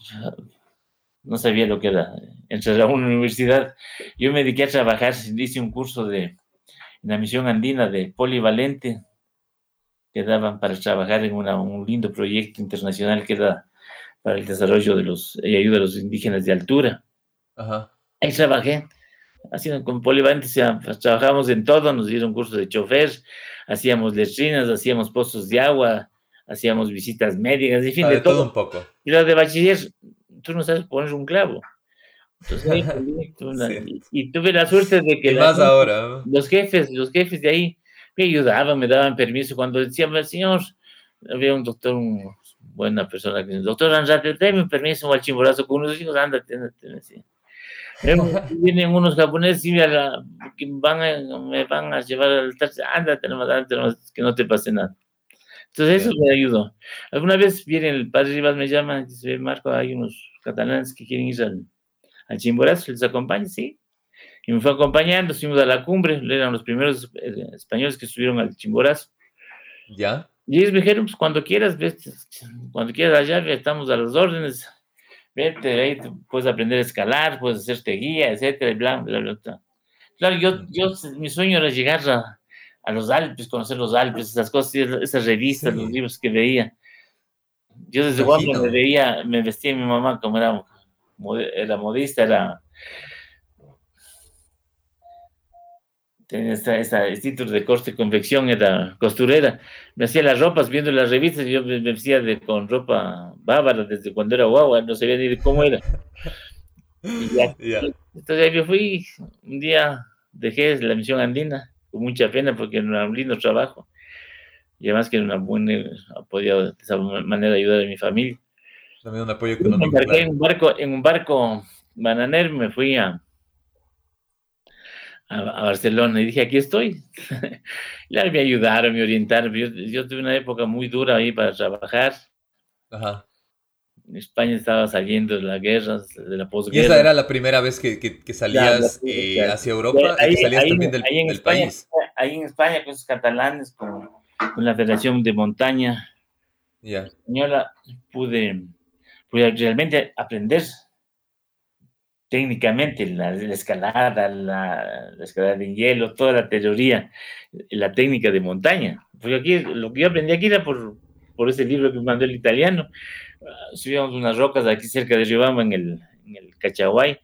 no sabía lo que era entrar a una universidad. Yo me dediqué a trabajar, hice un curso de en la misión andina de polivalente, que daban para trabajar en un lindo proyecto internacional que era para el desarrollo de los y ayuda a los indígenas de altura. Ajá. Ahí trabajé, haciendo con polivalente, pues, trabajábamos en todo, nos dieron cursos de chofer, hacíamos letrinas, hacíamos pozos de agua, hacíamos visitas médicas, en fin, de, todo. un poco. Y lo de bachiller, tú no sabes poner un clavo. Entonces, y, tuve la suerte de que más ahora? los jefes, los jefes de ahí me ayudaban, me daban permiso cuando decían, señor, había un doctor, una buena persona que doctor Andrade, dame un permiso al chimborazo con unos hijos, ándate, ándate, decía. Vienen unos japoneses y me van a, me van a llevar al taxi, ándate nomás, ándate nomás, que no te pase nada. Entonces eso me ayudó. Alguna vez viene el padre Rivas, me llama, dice, Marco, hay unos catalanes que quieren ir al, al Chimborazo, les acompaña, sí. Y me fue acompañando, fuimos a la cumbre, eran los primeros eh, españoles que subieron al Chimborazo. ¿Ya? Y ellos me dijeron, pues cuando quieras, cuando quieras allá, estamos a las órdenes, vete, ahí puedes aprender a escalar, puedes hacerte guía, etcétera, y bla, bla, bla. Claro, yo, yo, mi sueño era llegar a, a los Alpes, conocer los Alpes, esas cosas, esas revistas, los libros que veía. Yo desde cuando me veía, me vestía mi mamá como era, era modista, era tenía esta, esta, este título de corte y confección, era costurera. Me hacía las ropas viendo las revistas, yo me, vestía de, con ropa bávara desde cuando era guagua, no sabía ni cómo era. Entonces yo fui, un día dejé la misión andina, con mucha pena porque era un lindo trabajo. Y además que era una buena, podía de esa manera ayudar a mi familia. También un apoyo económico. Me en un barco, en un barco bananero, me fui a, a, Barcelona y dije, aquí estoy. y me ayudaron, me orientaron. Yo, tuve una época muy dura ahí para trabajar. Ajá. En España estaba saliendo de la guerra, de la posguerra. ¿Y esa era la primera vez que, que, salías eh, hacia Europa? Ahí, salías también del, en España, país. Ahí en España, con esos catalanes, con, con la Federación de Montaña yeah. española, pude, pude realmente aprender técnicamente la, escalada, la, escalada en hielo, toda la teoría, la técnica de montaña. Porque aquí, lo que yo aprendí aquí era por, por ese libro que me mandó el italiano. Uh, subíamos unas rocas aquí cerca de Riobamba, en el, en el Cachaguay,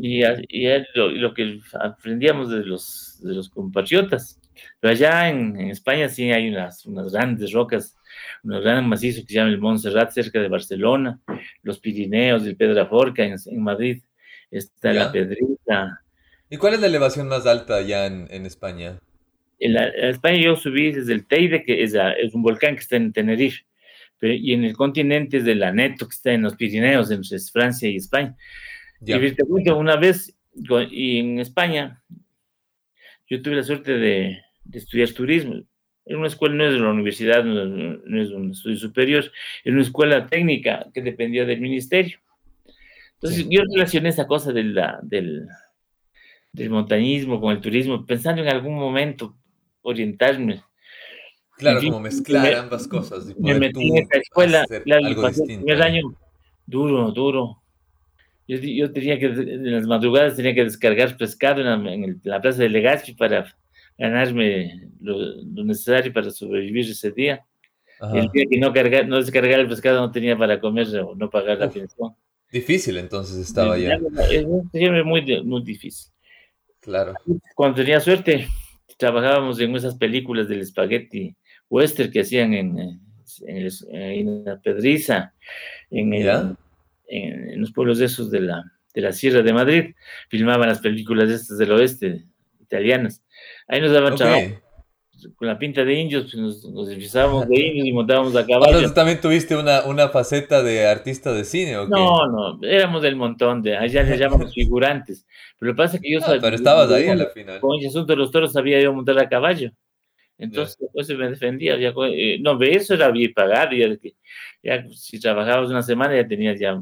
y, y lo, lo, que aprendíamos de los, de los compatriotas. Pero allá en, en, España sí hay unas, unas grandes rocas, unos grandes macizos que se llaman el Montserrat cerca de Barcelona, los Pirineos, el Pedraforca en, en Madrid, está la Pedrita. ¿Y cuál es la elevación más alta allá en, en España? En, España yo subí desde el Teide, que es, es un volcán que está en Tenerife, pero, y en el continente es el Aneto, que está en los Pirineos, entre Francia y España. Y te cuento, una vez, y en España, yo tuve la suerte de, de estudiar turismo. En una escuela, no es de la universidad, no, es un estudio superior, en una escuela técnica que dependía del ministerio. Entonces, yo relacioné esa cosa del, del, del montañismo con el turismo, pensando en algún momento orientarme. Claro, como mezclar ambas cosas. me metí en esa escuela, el primer año duro, duro. Yo, yo, tenía que, en las madrugadas tenía que descargar pescado en la, plaza de Legazpi para ganarme lo, necesario para sobrevivir ese día. El día que no, cargar, no descargar el pescado no tenía para comer o no pagar la pensión. Difícil entonces estaba ya. Es muy, muy difícil. Claro. Cuando tenía suerte, trabajábamos en esas películas del espagueti western que hacían en, en, la Pedriza, en, en, los pueblos esos de la, de la Sierra de Madrid. Filmaban las películas estas del oeste, italianas. Ahí nos daban trabajo con la pinta de indios, pues nos, nos disfrazábamos de indios y montábamos a caballo. Entonces también tuviste una, una faceta de artista de cine, ¿o qué? No, no, éramos del montón de, allá les llamamos figurantes. Pero lo que pasa es que yo... sabía, pero estabas ahí a la final. Con el asunto de los toros sabía yo montar a caballo. Entonces, después me defendía. Ya, eh, no, eso era bien pagado. Ya, ya, si trabajabas una semana ya tenías ya...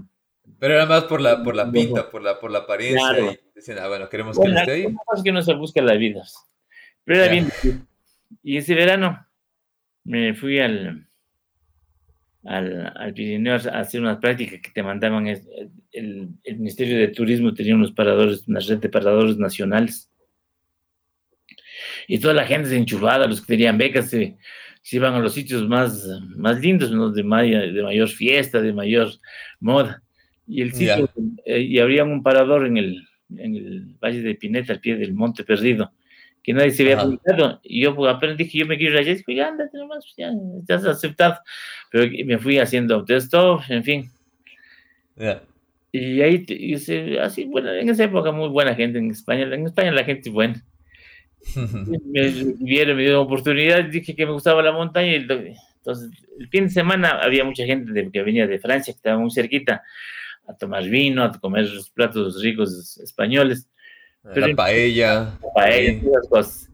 Pero era más por la, por la pinta, por la, por la apariencia. Y decían, ah, bueno, queremos que esté ahí. es que no se busca la vida. Pero era bien y ese verano me fui al, al, al Pirineo a hacer unas prácticas que te mandaban. El, el, Ministerio de Turismo tenía unos paradores, una red de paradores nacionales. Y toda la gente se enchufaba, los que tenían becas se, se iban a los sitios más, más lindos, ¿no? de, de mayor fiesta, de mayor moda. Y el sitio, eh, y habría un parador en el, en el Valle de Pineta, al pie del Monte Perdido, que nadie se había publicado. Y yo pues, aprendí que yo me quiero ir allá, y dije, ya, ándate nomás, pues, ya, ya has aceptado. Pero me fui haciendo autostop, en fin. Y ahí, hice, así, bueno, en esa época muy buena gente en España. En España la gente es buena. me vieron, me dieron oportunidad, dije que me gustaba la montaña. Y entonces, el fin de semana había mucha gente que venía de Francia, que estaba muy cerquita, a tomar vino, a comer los platos ricos españoles. Pero la paella. La paella, todas las cosas.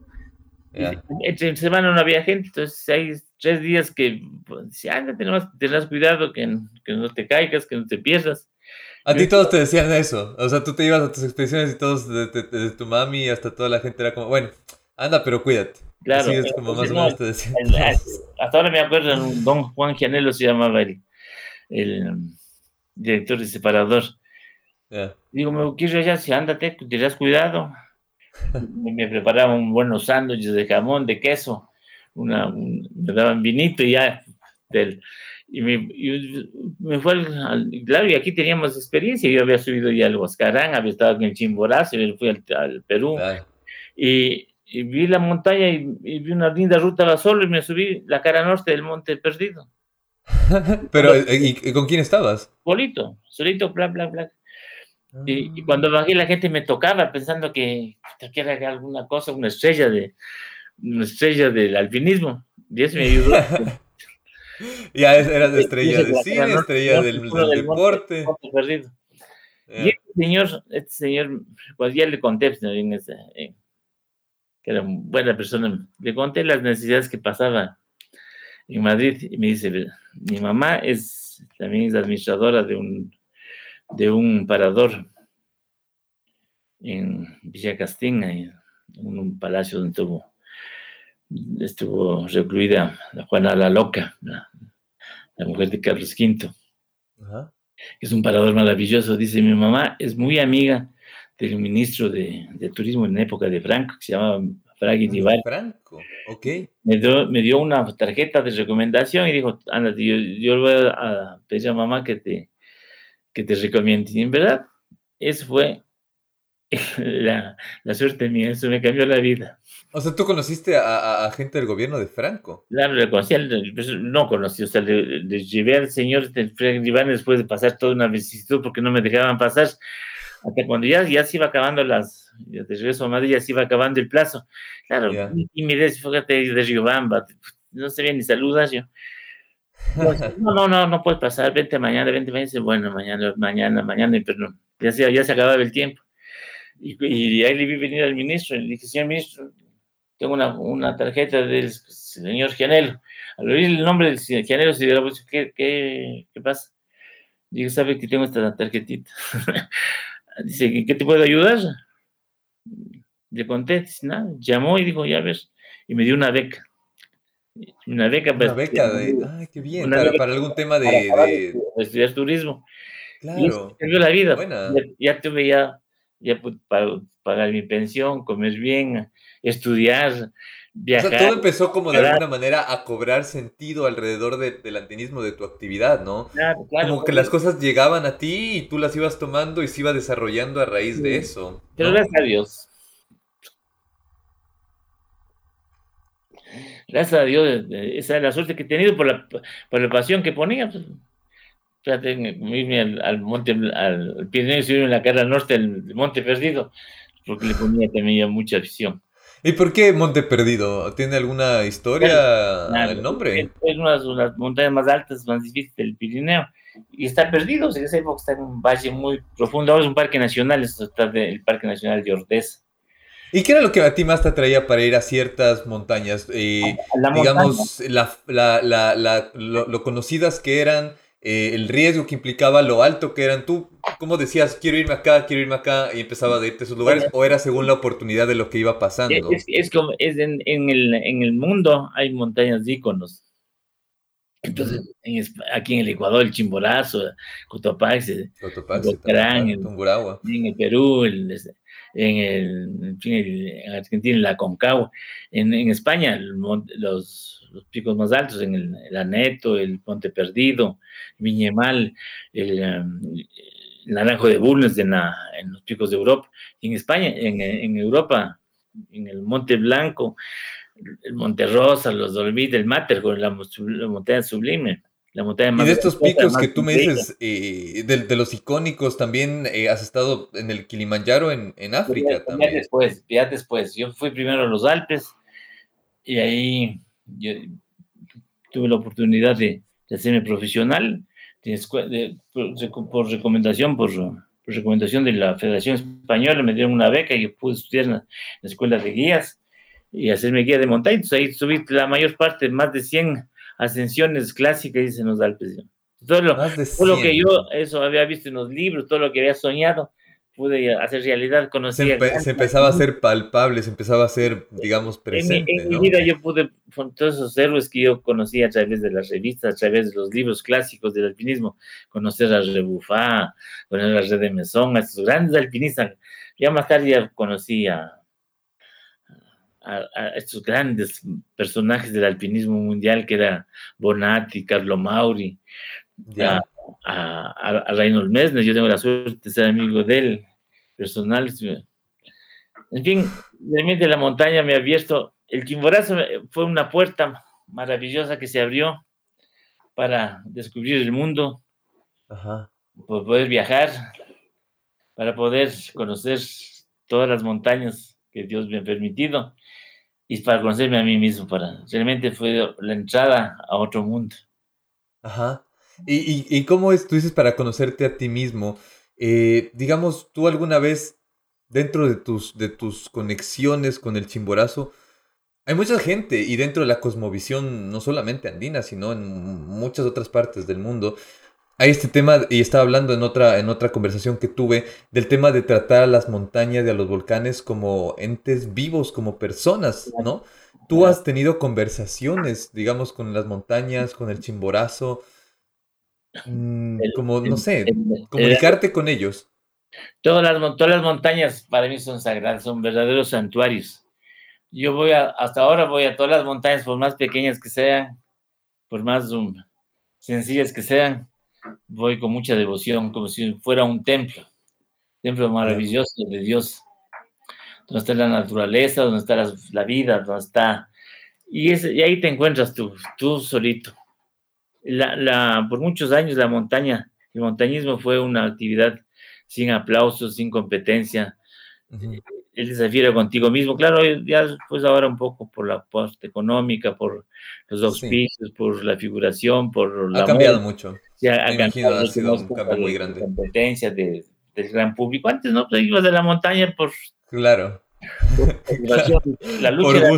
Entre semana no había gente, entonces hay tres días que, pues, anda, tenés, cuidado, que, que no te caigas, que no te pierdas. A ti todos te decían eso. O sea, tú te ibas a tus expediciones y todos, desde, tu mami hasta toda la gente era como, bueno, anda, pero cuídate. Claro. Así es como más o menos te decían. hasta ahora me acuerdo, don Juan Gianello se llamaba el, el director de separador. Digo, me quiero ya, si ándate, tendrás cuidado. me preparaban buenos sándwiches de jamón, de queso, una, me daban vinito y ya del, y me, fue al, claro, y aquí teníamos experiencia, yo había subido ya al Huascarán, había estado en el Chimborazo, y fui al, Perú, y, vi la montaña y, vi una linda ruta solo y me subí la cara norte del Monte Perdido. Pero, ¿y, con quién estabas? Solito, solito, bla, bla, bla. Y, ah. cuando bajé la gente me tocaba pensando que, que era alguna cosa, una estrella de una estrella del alpinismo. Y eso me ayudó. ya eras estrella de cine, estrella del, deporte. Y este señor, este señor, pues ya le conté, pues, eh, que era una buena persona, le conté las necesidades que pasaba en Madrid y me dice, mi mamá es también es administradora de un, de un parador en Villa Castina, en un palacio donde tuvo estuvo recluida la Juana la Loca, la, mujer de Carlos V. Es un parador maravilloso, dice mi mamá, es muy amiga del ministro de, Turismo en época de Franco, que se llamaba Fragui ah, Franco, ok. Me dio, me dio, una tarjeta de recomendación y dijo, anda, yo, yo voy a pedir a mamá que te, que te recomiende. Y en verdad, eso fue la, la suerte mía, eso me cambió la vida. O sea, ¿tú conociste a, gente del gobierno de Franco? Claro, le conocí, pues, no conocí, o sea, le, llevé al señor Iván después de pasar toda una vicisitud porque no me dejaban pasar, hasta cuando ya, ya se iba acabando las, de regreso a Madrid, se iba acabando el plazo. Claro, y me decía, fíjate, de Riobamba, no sabía ni saludar yo. No, no, no, no puedes pasar, vente mañana, vente mañana, bueno, mañana, mañana, mañana, pero ya se, ya se acababa el tiempo. Y, y, ahí le vi venir al ministro, y le dije, señor ministro, tengo una, una tarjeta del señor Gianello. Al oír el nombre del señor Gianello, se dio ¿qué, qué, qué pasa? Digo, ¿sabe que tengo esta tarjetita? Dice, ¿qué te puedo ayudar? Le conté, nada, llamó y dijo, ya ves, y me dio una beca. Una beca para, una beca de, ay, qué bien, para, para, algún tema de, de... estudiar turismo. Claro. Y la vida. Ya, ya, tuve ya, ya para pagar mi pensión, comer bien, estudiar, viajar. O sea, todo empezó como de alguna manera a cobrar sentido alrededor del antenismo de tu actividad, ¿no? Claro, claro. Como que las cosas llegaban a ti y tú las ibas tomando y se iba desarrollando a raíz de eso. Pero gracias a Dios. Gracias a Dios, esa es la suerte que he tenido por la, por la pasión que ponía. Pues. Irme al, monte, al, Pirineo y subirme en la cara norte, del monte perdido, porque le ponía también mucha visión. ¿Y por qué Monte Perdido? ¿Tiene alguna historia el nombre? Es una de las montañas más altas, más difíciles del Pirineo. Y está perdido, en esa época está en un valle muy profundo. Ahora es un parque nacional, está el Parque Nacional de Ordesa. ¿Y qué era lo que a ti más te atraía para ir a ciertas montañas? Eh, digamos, lo, conocidas que eran, eh, el riesgo que implicaba, lo alto que eran. ¿Tú cómo decías, quiero irme acá, quiero irme acá, y empezaba a irte a esos lugares? ¿O era según la oportunidad de lo que iba pasando? Es, como, es en, el, en el mundo hay montañas de íconos. Entonces, aquí en el Ecuador, el Chimborazo, Cotopaxi, Cotopaxi en, en el Perú, el, en, el, en, Argentina, en la Concagua, en, en España, los, picos más altos, en el, Aneto, el Ponte Perdido, Viñemal, el, um, Naranjo de Bulnes en, en, los picos de Europa, en España, en, en Europa, en el Monte Blanco, el Monte Rosa, los Dolomites, el Mater, la, la montaña sublime y de estos picos que tú me dices, eh, de, los icónicos, también eh, has estado en el Kilimanjaro en, en África. Ya, también. después, ya después. Yo fui primero a los Alpes y ahí tuve la oportunidad de, hacerme profesional por, recomendación, por, recomendación de la Federación Española, me dieron una beca y pude estudiar en la, escuela de guías y hacerme guía de montaña. Entonces ahí subí la mayor parte, más de 100 ascensiones clásicas, dicen los Alpes. Todo lo, todo lo, que yo eso había visto en los libros, todo lo que había soñado, pude hacer realidad, conocía. Se, empezaba a hacer palpable, se empezaba a ser, digamos, presente. En, mi, vida yo pude, con todos esos héroes que yo conocía a través de las revistas, a través de los libros clásicos del alpinismo, conocer a Rebufá, conocer a Red de Mesón, a estos grandes alpinistas. Ya más tarde ya conocí a, a, estos grandes personajes del alpinismo mundial, que era Bonatti, Carlo Mauri, a, a, Reinhold Messner, yo tengo la suerte de ser amigo de él, personal. En fin, realmente la montaña me ha abierto, el Chimborazo. Fue una puerta maravillosa que se abrió para descubrir el mundo, para poder viajar, para poder conocer todas las montañas que Dios me ha permitido y para conocerme a mí mismo, para realmente fue la entrada a otro mundo. Ajá. ¿Y, y, cómo es, tú dices, para conocerte a ti mismo? Eh, digamos, tú alguna vez, dentro de tus, de tus conexiones con el chimborazo, hay mucha gente y dentro de la cosmovisión, no solamente andina, sino en muchas otras partes del mundo, hay este tema, y estaba hablando en otra, en otra conversación que tuve, del tema de tratar a las montañas y a los volcanes como entes vivos, como personas, ¿no? Tú has tenido conversaciones, digamos, con las montañas, con el chimborazo, mm, como, no sé, comunicarte con ellos. Todas las, todas las montañas para mí son sagradas, son verdaderos santuarios. Yo voy a, hasta ahora voy a todas las montañas, por más pequeñas que sean, por más um, sencillas que sean, voy con mucha devoción, como si fuera un templo, templo maravilloso de Dios, donde está la naturaleza, donde está la, vida, donde está... Y, y, ahí te encuentras tú, tú solito. La, la, por muchos años la montaña, el montañismo fue una actividad sin aplausos, sin competencia. El desafío contigo mismo. Claro, ya pues ahora un poco por la parte económica, por los auspicios, por la figuración, por la... Ha cambiado mucho ya ha sido un cambio muy grande. Competencia del gran público. Antes, ¿no? Pues ibas de la montaña por. Claro. la lucha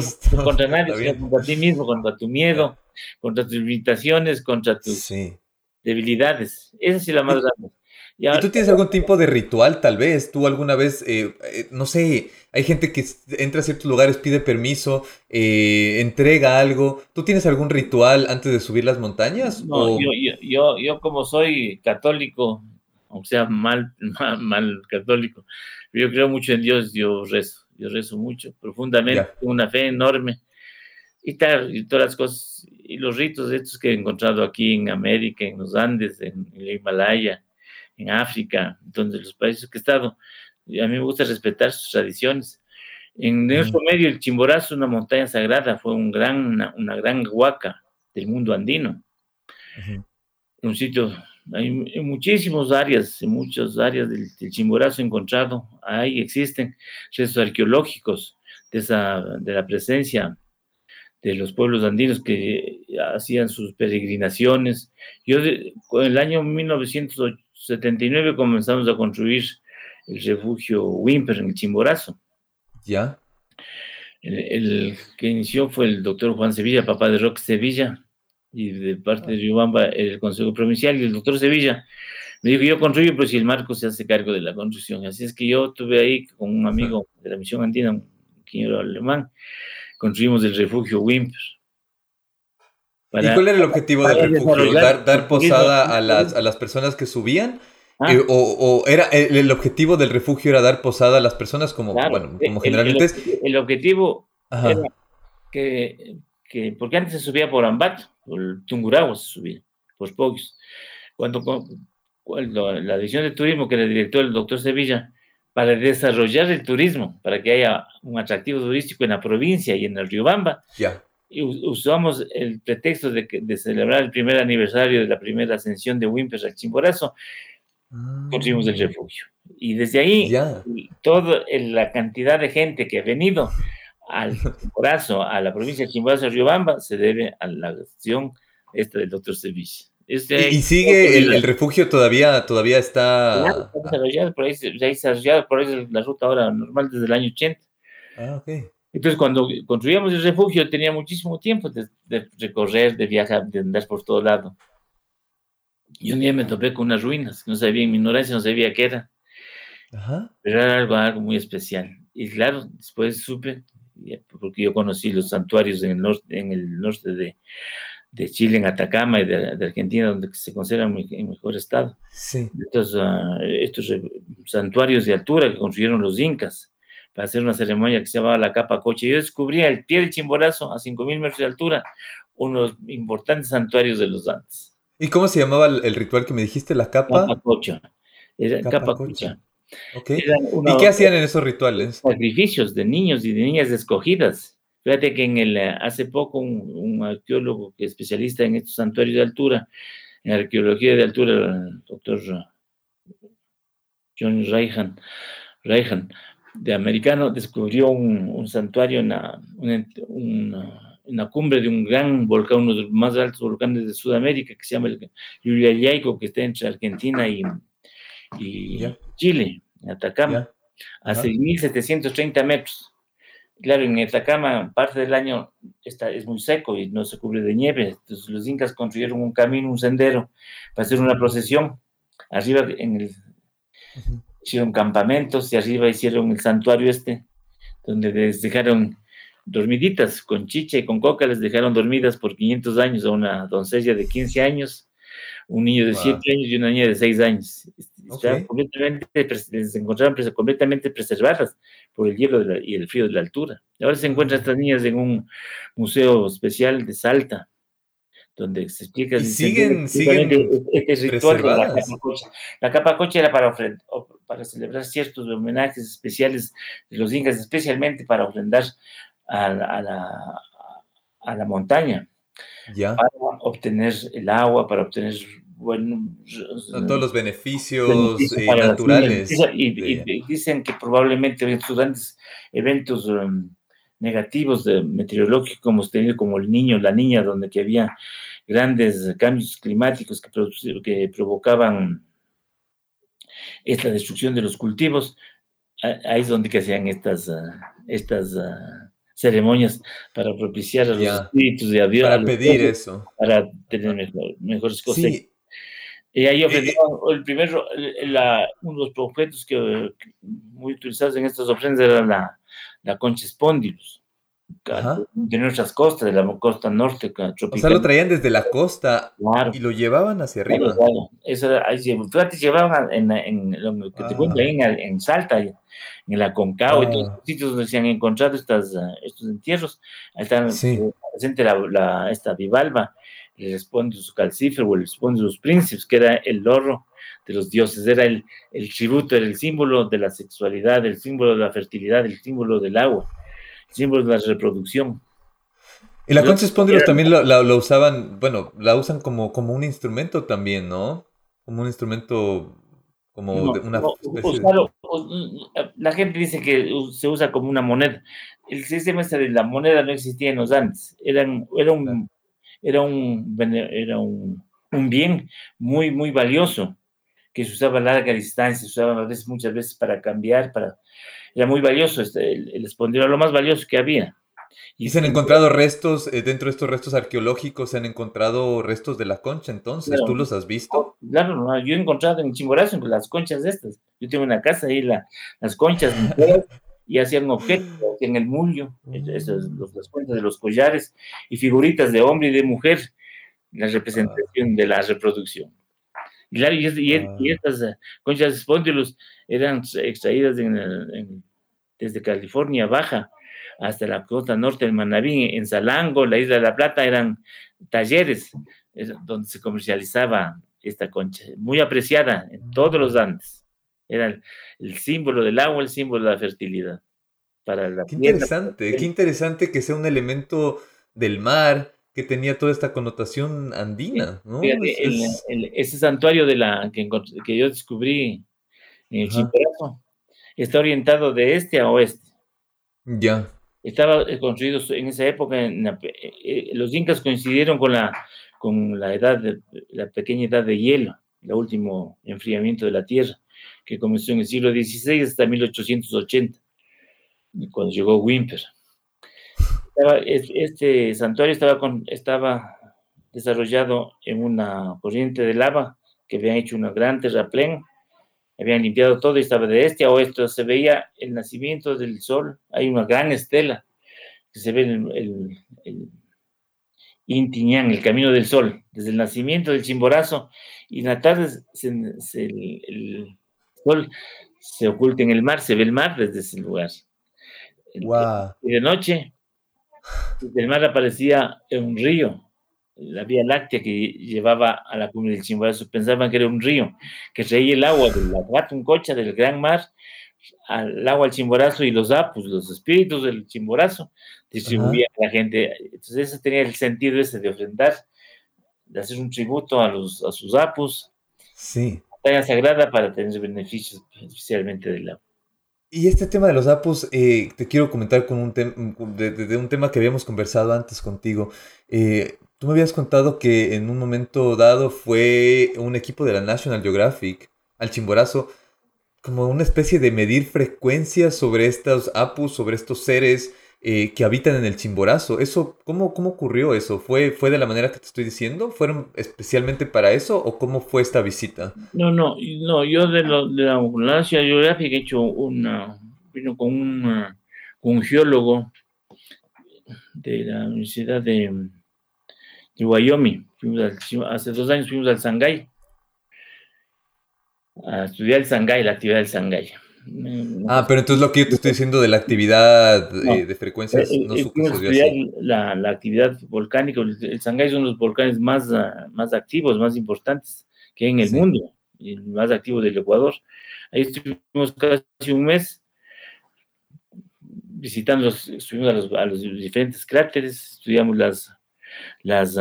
contra nadie, contra ti mismo, contra tu miedo, contra tus limitaciones, contra tus debilidades. Esa sí es la más grande. ¿Y, tú tienes algún tipo de ritual, tal vez? ¿Tú alguna vez, eh, eh, no sé, hay gente que entra a ciertos lugares, pide permiso, eh, entrega algo. ¿Tú tienes algún ritual antes de subir las montañas? No, yo, yo, yo, como soy católico, o sea, mal, mal, católico, yo creo mucho en Dios, yo rezo, yo rezo mucho, profundamente, tengo una fe enorme. Y, tal, y todas las cosas, y los ritos estos que he encontrado aquí en América, en los Andes, en el Himalaya, en África, donde los países que he estado, a mí me gusta respetar sus tradiciones. En nuestro medio, el Chimborazo, una montaña sagrada, fue un gran, una, gran huaca del mundo andino. Un sitio, hay en muchísimas áreas, en muchas áreas del, Chimborazo encontrado, ahí existen restos arqueológicos de, esa, de la presencia de los pueblos andinos que hacían sus peregrinaciones. Yo, en el año 1979 comenzamos a construir el refugio Wimper en el Chimborazo. ¿Ya? El, que inició fue el doctor Juan Sevilla, papá de Roque Sevilla, y de parte de Riobamba el Consejo Provincial, y el doctor Sevilla me dijo, yo construyo, pero si el Marco se hace cargo de la construcción. Así es que yo estuve ahí con un amigo de la misión andina, un ingeniero alemán, construimos el refugio Wimper. ¿Y cuál era el objetivo del refugio? ¿Dar, dar posada a las, a las personas que subían? Ah. Eh, o, era el, objetivo del refugio era dar posada a las personas como, bueno, como generalmente el, objetivo era que, que, porque antes se subía por Ambato, por el Tunguragua se subía, por Pogios. Cuando, cuando, la división de turismo que era el director el doctor Sevilla, para desarrollar el turismo, para que haya un atractivo turístico en la provincia y en el Riobamba, ya usamos el pretexto de, de, celebrar el primer aniversario de la primera ascensión de Wimper al Chimborazo, construimos el ah. refugio. Y desde ahí, toda la cantidad de gente que ha venido al Chimborazo, a la provincia de Chimborazo, Riobamba, se debe a la gestión esta del doctor Sevilla. Este, y, sigue el, refugio todavía, todavía está... desarrollado, por ahí, desarrollado, por ahí la ruta ahora normal desde el año 80. Ah, ok. Entonces, cuando construíamos el refugio, tenía muchísimo tiempo de, recorrer, de viajar, de andar por todo lado. Y un día me topé con unas ruinas, no sabía, en mi ignorancia no sabía qué era. Pero era algo, algo muy especial. Y claro, después supe, porque yo conocí los santuarios en el norte, en el norte de, de Chile, en Atacama y de, Argentina, donde se conservan en mejor estado. Sí. Estos, ah, estos santuarios de altura que construyeron los incas para hacer una ceremonia que se llamaba la capa coche. Yo descubrí el pie del Chimborazo, a 5.000 metros de altura, unos importantes santuarios de los Andes. ¿Y cómo se llamaba el, ritual que me dijiste, la capa? Capa cocha. Era capa, cocha. ¿Y qué hacían en esos rituales? Sacrificios de niños y de niñas escogidas. Fíjate que en el, hace poco un, arqueólogo que es especialista en estos santuarios de altura, en arqueología de altura, el doctor John Reihan, Reihan de americano descubrió un, santuario en la, cumbre de un gran volcán, uno de los más altos volcanes de Sudamérica, que se llama el Yuyayaico, que está entre Argentina y, Chile, en Atacama, a 6.730 metros. Claro, en Atacama parte del año está, es muy seco y no se cubre de nieve. Entonces los incas construyeron un camino, un sendero para hacer una procesión. Arriba en el, hicieron campamentos y arriba hicieron el santuario este, donde les dejaron dormiditas con chicha y con coca, les dejaron dormidas por 500 años a una doncella de 15 años, un niño de 7 años y una niña de 6 años. completamente, se encontraron completamente preservadas por el hielo y el frío de la altura. Ahora se encuentran estas niñas en un museo especial de Salta, donde se explica... Y siguen, siguen este ritual de la capa coche. La capa coche era para, para celebrar ciertos homenajes especiales de los incas, especialmente para ofrendar a, la, a la, montaña, ¿Ya? para obtener el agua, para obtener bueno, todos los beneficios, eh, naturales. Y, dicen que probablemente estudiantes eventos um, negativos de meteorológicos como hemos tenido como el niño, la niña, donde que había grandes cambios climáticos que, que provocaban esta destrucción de los cultivos, ahí es donde que hacían estas, ah, estas ah, ceremonias para propiciar a los espíritus de Dios. Para pedir eso. Para tener mejores cosas. Y ahí ofrendieron el primero, la, uno de los objetos que, muy utilizados en estas ofrendas era la, la concha espóndilus de nuestras costas, de la costa norte tropical. O sea, lo traían desde la costa y lo llevaban hacia arriba. Claro, ahí, fíjate, llevaban en, en, lo que te cuento ahí en, Salta, en la Concao, en todos los sitios donde se han encontrado estas, estos entierros. Ahí están presente la, la, esta bivalva, el su calcífero, o el sus príncipes, que era el lorro de los dioses, era el, el tributo, era el símbolo de la sexualidad, el símbolo de la fertilidad, el símbolo del agua símbolos de la reproducción. Y la concha espóndilos también lo, usaban, bueno, la usan como, como un instrumento también, ¿no? Como un instrumento, como una La gente dice que se usa como una moneda. El sistema de la moneda no existía en los Andes. Eran, era un, era un, era un, un, bien muy, muy valioso que se usaba a larga distancia, se usaba a veces, muchas veces para cambiar, para era muy valioso, este, el, el era lo más valioso que había. Y, se han encontrado restos, eh, dentro de estos restos arqueológicos, se han encontrado restos de la concha, entonces, ¿tú los has visto? Claro, yo he encontrado en Chimborazo las conchas de estas. Yo tengo una casa ahí, la, las conchas, y hacían objetos, en el mullo, esas, las conchas de los collares, y figuritas de hombre y de mujer, la representación de la reproducción. Y, ah. estas eh, conchas espondylus eran extraídas desde California Baja hasta la costa norte del Manabí, en Salango, la isla de la Plata, eran talleres donde se comercializaba esta concha, muy apreciada en todos los Andes. Era el, símbolo del agua, el símbolo de la fertilidad. Para la qué interesante, qué interesante que sea un elemento del mar que tenía toda esta connotación andina. ¿no? ese santuario de la, que, que yo descubrí en el Chimborazo está orientado de este a oeste. Ya. Estaba eh, construido en esa época, eh, eh, los incas coincidieron con la, con la edad, de, la pequeña edad de hielo, el último enfriamiento de la Tierra, que comenzó en el siglo XVI hasta 1880, cuando llegó Wimper. Este santuario estaba, con, estaba desarrollado en una corriente de lava que habían hecho una gran terraplén habían limpiado todo y estaba de este a oeste, se veía el nacimiento del sol, hay una gran estela que se ve el, el, el Intiñán, el camino del sol, desde el nacimiento del Chimborazo, y en la tarde el, sol se oculta en el mar, se ve el mar desde ese lugar. Y de noche, el mar aparecía en un río, la Vía Láctea que llevaba a la cumbre del Chimborazo, pensaban que era un río, que traía el agua de la Cocha del gran mar al agua del Chimborazo y los apus, los espíritus del Chimborazo, distribuían a la gente. Entonces ese tenía el sentido ese de ofrendar, de hacer un tributo a, los, a sus apus. Sí. Tarea sagrada para tener beneficios especialmente del agua. Y este tema de los apus, eh, te quiero comentar con un de, un tema que habíamos conversado antes contigo. Eh, Tú me habías contado que en un momento dado fue un equipo de la National Geographic al Chimborazo como una especie de medir frecuencias sobre estos apus, sobre estos seres eh, que habitan en el Chimborazo. Eso, ¿cómo, ¿Cómo ocurrió eso? ¿Fue, ¿Fue de la manera que te estoy diciendo? ¿Fueron especialmente para eso o cómo fue esta visita? No, no, no yo de, de la National Geographic he hecho una, vino con, un geólogo de la Universidad de de Wyoming. hace dos años fuimos al Shanghái a estudiar el Shanghái, la actividad del Shanghái. Ah, pero entonces lo que yo te estoy diciendo de la actividad eh, de frecuencias eh, no eh, estudiar la, la, actividad volcánica. El Shanghái son los volcanes más, ah, más activos, más importantes que hay en el mundo, y el más activo del Ecuador. Ahí estuvimos casi un mes visitando, los, estuvimos a los, a los diferentes cráteres, estudiamos las las,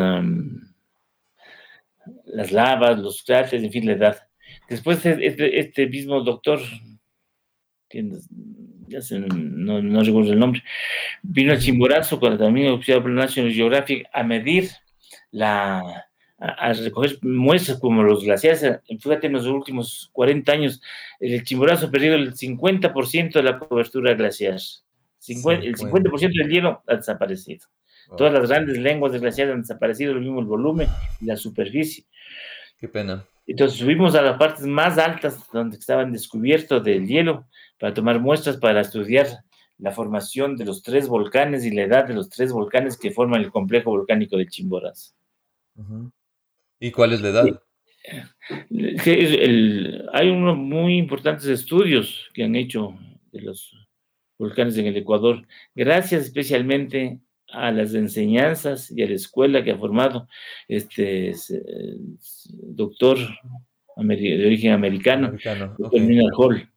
las lavas, los cráteres, en fin, la edad. Después este, este mismo doctor, ya no, no, recuerdo el nombre, vino al Chimborazo con también oficial por National Geographic a medir la, a, recoger muestras como los glaciares. Fíjate, en los últimos 40 años, el Chimborazo ha perdido el 50% de la cobertura glaciar. el 50% del hielo ha desaparecido. Todas las grandes lenguas desgraciadas han desaparecido, lo mismo el volumen y la superficie. Qué pena. Entonces subimos a las partes más altas donde estaban descubiertos del hielo para tomar muestras para estudiar la formación de los tres volcanes y la edad de los tres volcanes que forman el complejo volcánico de Chimboras. ¿Y cuál es la edad? hay unos muy importantes estudios que han hecho de los volcanes en el Ecuador, gracias especialmente a las enseñanzas y a la escuela que ha formado este doctor de origen americano, americano Hall,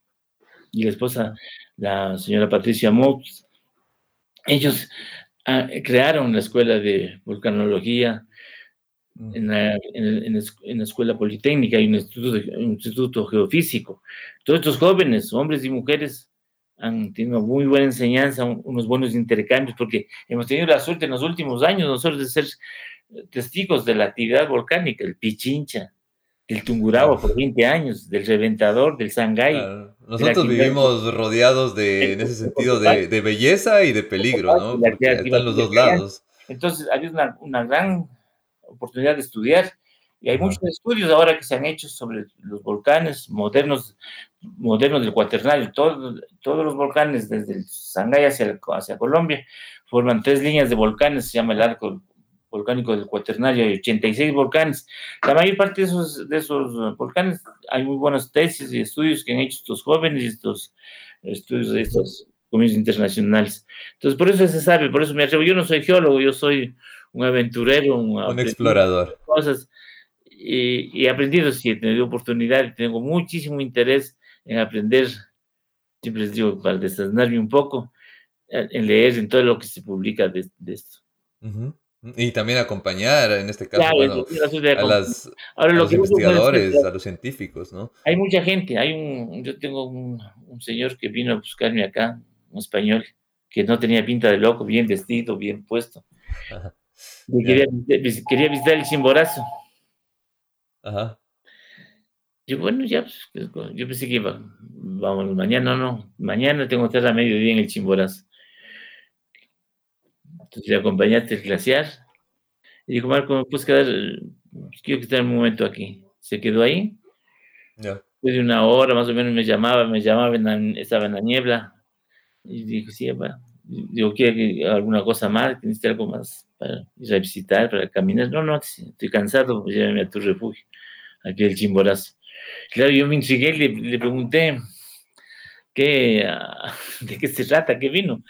y la esposa, la señora Patricia Mott. Ellos ah, crearon la escuela de volcanología mm. en la, en, escuela politécnica y un instituto, un instituto geofísico. Todos estos jóvenes, hombres y mujeres, han tenido muy buena enseñanza, unos buenos intercambios, porque hemos tenido la suerte en los últimos años nosotros de ser testigos de la actividad volcánica, el Pichincha, del Tungurahua por 20 años, del Reventador, del Sangay. Nosotros vivimos rodeados de, en ese sentido, de, de, belleza y de peligro, ¿no? Porque están los dos lados. Entonces, había una, una gran oportunidad de estudiar y hay muchos estudios ahora que se han hecho sobre los volcanes modernos, modernos del cuaternario. Todos, todos los volcanes, desde el Sangay hacia, hacia Colombia, forman tres líneas de volcanes, se llama el arco volcánico del Cuaternario, hay 86 volcanes. La mayor parte de esos, de esos volcanes hay muy buenas tesis y estudios que han hecho estos jóvenes y estos estudios de estos comicios internacionales. Entonces, por eso se sabe, por eso me atrevo. Yo no soy geólogo, yo soy un aventurero, un, explorador. Cosas. Y, y aprendido, sí, he tenido oportunidad, tengo muchísimo interés en aprender, siempre les digo, para desanarme un poco, en leer en todo lo que se publica de, esto. Y también acompañar, en este caso, a, las, los investigadores, a los científicos, ¿no? Hay mucha gente, hay un, yo tengo un, señor que vino a buscarme acá, un español, que no tenía pinta de loco, bien vestido, bien puesto. Quería, quería, visitar el Chimborazo. Ajá. Yo, bueno, ya, pues, yo pensé que iba, vamos, mañana, no, no, mañana tengo que estar a mediodía en el Chimborazo. Entonces le acompañaste el glaciar. Y dijo, Marco, ¿me puedes quedar? Quiero estar un momento aquí. Se quedó ahí. Después de una hora más o menos me llamaba, me llamaba, estaba en la niebla. Y dijo, sí, va. Digo, ¿quiere alguna cosa más? ¿Necesita algo más para ir a visitar, para caminar? No, no, estoy cansado, pues llévame a tu refugio, aquí el Chimborazo. Claro, yo me intrigué y le, le pregunté, ¿qué, ¿de qué se trata? ¿Qué vino?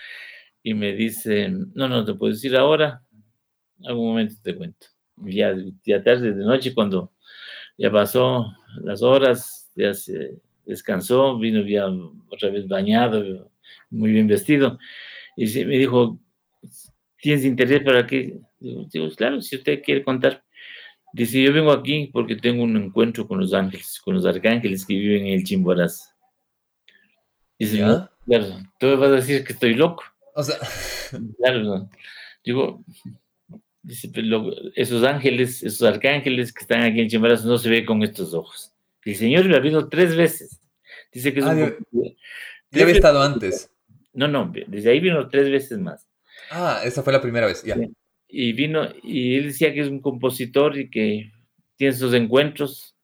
Y me dicen, no, no te puedo decir ahora, algún momento te cuento. Ya, ya tarde de noche, cuando ya pasó las horas, ya se descansó, vino ya otra vez bañado, muy bien vestido, y me dijo, ¿tienes interés para qué? Digo, claro, si usted quiere contar. Dice, yo vengo aquí porque tengo un encuentro con los ángeles, con los arcángeles que viven en el Chimboraz. Dice, claro, tú me vas a decir que estoy loco. O sea. Claro, digo, dice, esos ángeles, esos arcángeles que están aquí en Chimborazo no se ve con estos ojos. El Señor lo ha visto tres veces. Dice que es ah, Ya había estado antes. No, no, desde ahí vino tres veces más. Ah, esa fue la primera vez, ya. Y vino, y él decía que es un compositor y que tiene sus encuentros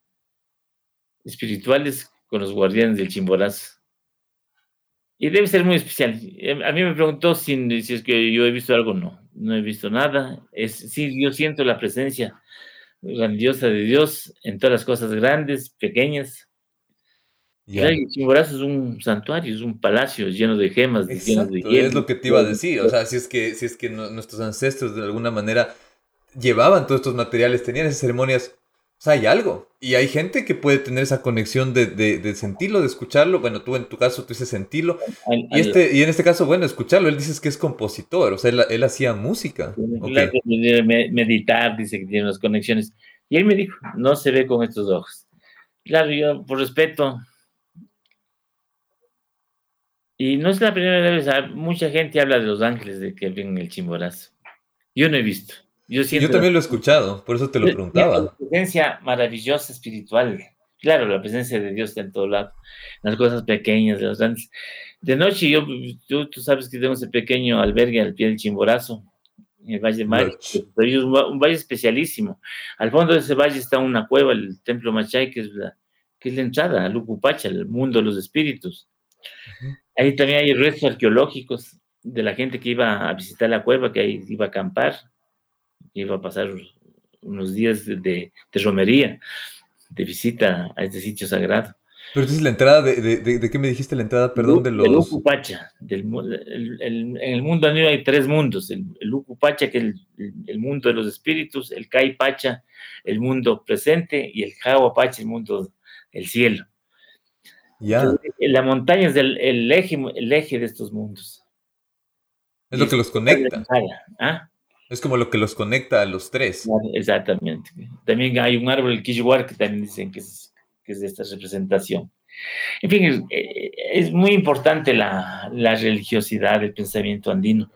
espirituales con los guardianes del Chimborazo. Y debe ser muy especial. Em, a mí me preguntó si, si, es que yo he visto algo. No, no he visto nada. Es, sí, yo siento la presencia grandiosa de Dios en todas las cosas grandes, pequeñas. Yeah. Chimborazo es un santuario, es un palacio lleno de gemas, lleno de hierro. Es lo que te iba a decir. O sea, si es que, si es que nuestros ancestros de alguna manera llevaban todos estos materiales, tenían esas ceremonias sea, hay algo. Y hay gente que puede tener esa conexión de, de, sentirlo, de escucharlo. Bueno, tú en tu caso, tú dices sentirlo. y, este, y en este caso, bueno, escucharlo. Él dices que es compositor, o sea, él, hacía música. Meditar, dice que tiene las conexiones. Y él me dijo, no se ve con estos ojos. Claro, yo, por respeto. Y no es la primera vez, mucha gente habla de los ángeles de que ven el chimborazo. Yo no he visto. Yo, también lo he escuchado, por eso te lo preguntaba. La presencia maravillosa espiritual. Claro, la presencia de Dios está en todo lado, en las cosas pequeñas, de los grandes. De noche, yo, tú, sabes que tengo ese pequeño albergue al pie del Chimborazo, en el Valle Mar, un, valle especialísimo. Al fondo de ese valle está una cueva, el Templo Machay, que es la, que es la entrada al Ucupacha, el mundo de los espíritus. Ahí también hay restos arqueológicos de la gente que iba a visitar la cueva, que ahí iba a acampar iba a pasar unos días de, romería, de visita a este sitio sagrado. Pero entonces la entrada, de, de, qué me dijiste la entrada, perdón, de los... El Ucupacha, en el mundo aníbal hay tres mundos, el, el Ucupacha, que es el, mundo de los espíritus, el Caipacha, el mundo presente, y el Jahuapacha, el mundo del cielo. Ya. La montaña es el, eje, el eje de estos mundos. Es lo que los conecta. ¿Ah? Es como lo que los conecta a los tres. Exactamente. También hay un árbol, el Kishwar, que también dicen que es, que es de esta representación. En fin, es, muy importante la, la, religiosidad del pensamiento andino.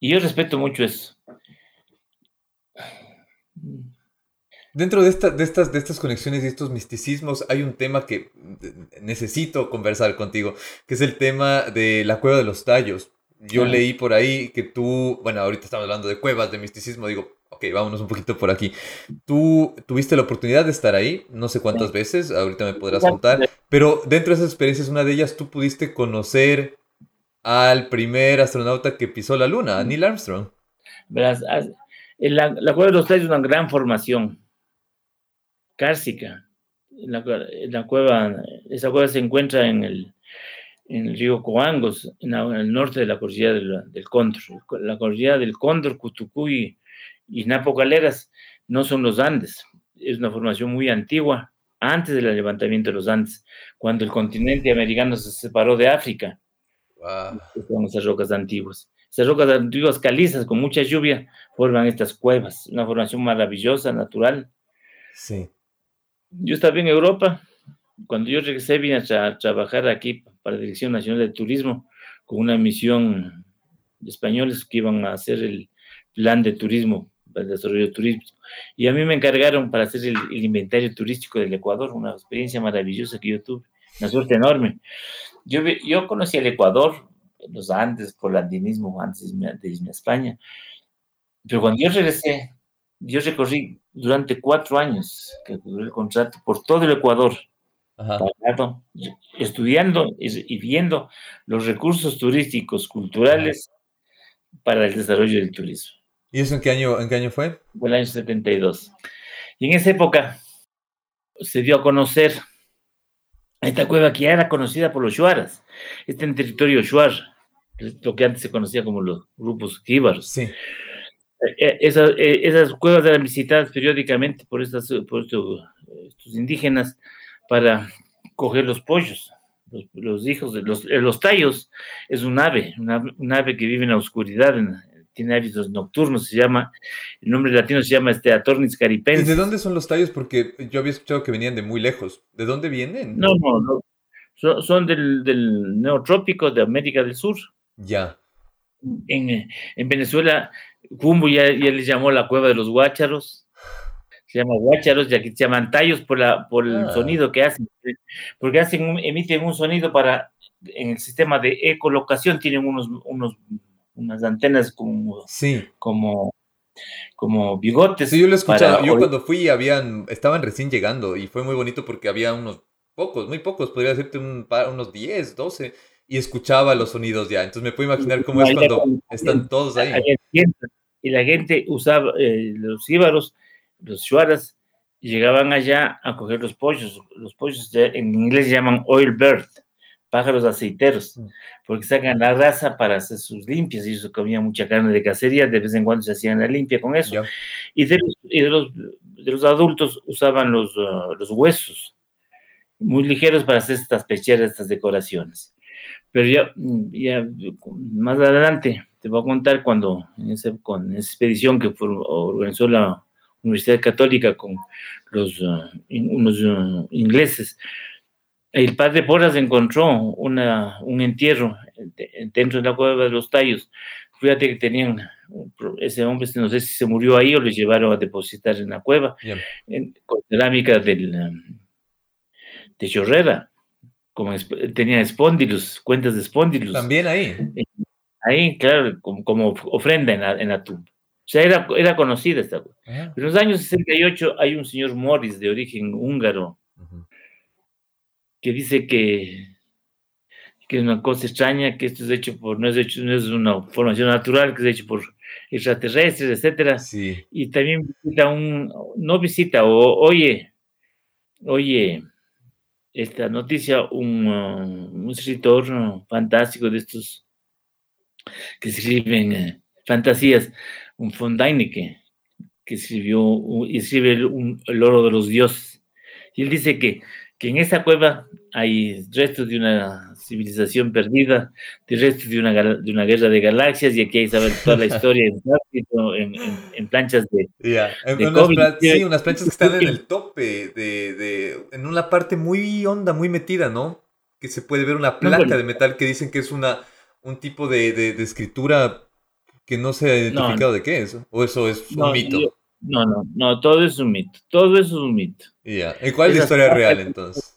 Y yo respeto mucho eso. Dentro de, esta, de, estas, de estas conexiones y estos misticismos hay un tema que necesito conversar contigo, que es el tema de la cueva de los tallos. Yo leí por ahí que tú, bueno, ahorita estamos hablando de cuevas, de misticismo, digo, ok, vámonos un poquito por aquí. Tú tuviste la oportunidad de estar ahí, no sé cuántas veces, ahorita me podrás contar, pero dentro de esas experiencias, una de ellas, tú pudiste conocer al primer astronauta que pisó la luna, a Neil Armstrong. Verás, la, la cueva de los tallos es una gran formación cársica. La, la, cueva, esa cueva se encuentra en el, en el río Coangos, en, el norte de la cordillera del, del Cóndor. La cordillera del Cóndor, Cutucuy y Napo Caleras no son los Andes. Es una formación muy antigua, antes del levantamiento de los Andes, cuando el continente americano se separó de África. Wow. Son esas rocas antiguas. Esas rocas antiguas calizas con mucha lluvia forman estas cuevas, una formación maravillosa, natural. Sí. Yo estaba en Europa, cuando yo regresé vine a trabajar aquí para la Dirección Nacional de Turismo con una misión de españoles que iban a hacer el plan de turismo, el desarrollo de turismo. Y a mí me encargaron para hacer el, inventario turístico del Ecuador, una experiencia maravillosa que yo tuve, una suerte enorme. Yo, yo conocí el Ecuador, los Andes, por el andinismo antes de irme a España, pero cuando yo regresé, yo recorrí durante cuatro años, que duró el contrato, por todo el Ecuador, estudiando y viendo los recursos turísticos, culturales para el desarrollo del turismo. ¿Y eso en qué año, en qué año fue? Fue el año 72. Y en esa época se dio a conocer esta cueva que ya era conocida por los shuaras, este en territorio shuar, lo que antes se conocía como los grupos jíbaros. Sí. Eh, eh, esas, eh, esas, cuevas eran visitadas periódicamente por, estas, por estos, indígenas para coger los pollos, los, hijos de los, los, tallos. Es un ave, una, ave que vive en la oscuridad, tiene hábitos nocturnos, se llama, el nombre latino se llama este Atornis caripensis. ¿De dónde son los tallos? Porque yo había escuchado que venían de muy lejos. ¿De dónde vienen? No, no, no. Son, son del, del neotrópico de América del Sur. Ya. En, en Venezuela Cumbo ya, ya les llamó la cueva de los guácharos. Se llama guácharos, ya que se llaman tallos por, la, por el ah. sonido que hacen. Porque hacen emiten un sonido para, en el sistema de ecolocación, tienen unos, unos, unas antenas como, sí. como, como bigotes. Sí, yo lo escuchaba. Yo cuando fui, habían, estaban recién llegando y fue muy bonito porque había unos pocos, muy pocos, podría decirte un unos 10, 12 y escuchaba los sonidos ya. Entonces me puedo imaginar cómo es cuando están todos ahí. Y la gente usaba, eh, los íbaros, los shuaras, llegaban allá a coger los pollos. Los pollos en inglés llaman oil bird, pájaros aceiteros, mm. porque sacan la raza para hacer sus limpias. Y ellos comían mucha carne de cacería, de vez en cuando se hacían la limpia con eso. Y, de los, de, los, adultos usaban los, uh, los huesos muy ligeros para hacer estas pecheras, estas decoraciones. Pero ya, ya más adelante te voy a contar cuando en, con esa expedición que organizó la Universidad Católica con los uh, unos uh, ingleses, el padre Porras encontró una, un entierro dentro de la cueva de los tallos. Fíjate que tenían, ese hombre no sé si se murió ahí o le llevaron a depositar en la cueva, con cerámica del, um, de Chorrera como tenía espóndilos, cuentas de espóndilos. También ahí. Ahí, claro, como, ofrenda en la, en la, tumba. O sea, era, era conocida esta. Ah. En los años 68 hay un señor Morris de origen húngaro que dice que, que es una cosa extraña, que esto es hecho por, no es, hecho, no es una formación natural, que es hecho por extraterrestres, etcétera. Sí. Y también visita un, no visita, o oye, oye, esta noticia un, uh, un escritor uh, fantástico de estos que escriben eh, fantasías, un von que escribió, escribe un, el oro de los dioses. Y él dice que que en esa cueva hay restos de una civilización perdida, de restos de una, de una guerra de galaxias, y aquí hay saber toda la historia en, en, planchas de, unas sí, unas planchas que están en el tope, de, de, en una parte muy honda, muy metida, ¿no? Que se puede ver una placa de metal que dicen que es una, un tipo de, de escritura que no se ha identificado de qué es, o eso es un mito. No, no, no, todo es un mito. Todo eso es un mito. Ya. ¿Y cuál es la historia real entonces?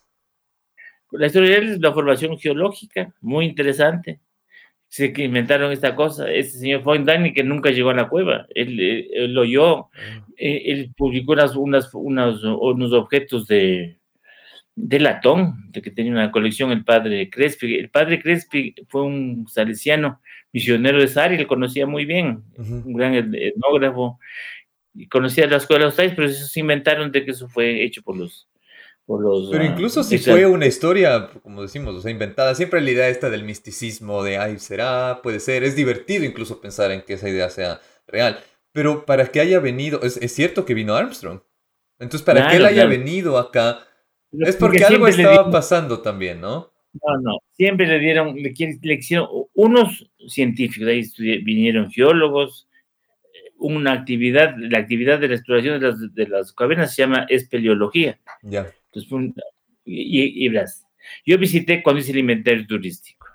La historia real es la formación geológica, muy interesante. Se que inventaron esta cosa. Este señor Dani que nunca llegó a la cueva, él, lo oyó, ah. él, publicó unas, unas, unos objetos de, de latón, de que tenía una colección el padre Crespi. El padre Crespi fue un salesiano misionero de Sari, le conocía muy bien, un gran etnógrafo, y conocía la escuela de los pero eso se inventaron de que eso fue hecho por los... Por los pero incluso si fue una historia, como decimos, o sea, inventada, siempre la idea esta del misticismo, de, ay, será, puede ser, es divertido incluso pensar en que esa idea sea real, pero para que haya venido, es, es cierto que vino Armstrong, entonces para que él haya venido acá, es porque, algo estaba pasando también, ¿no? No, no, siempre le dieron, le, le hicieron, unos científicos, ahí vinieron geólogos, una actividad, la actividad de la exploración de las, de las cavernas se llama espeleología. Ya. Entonces, y, y, yo visité cuando hice el inventario turístico.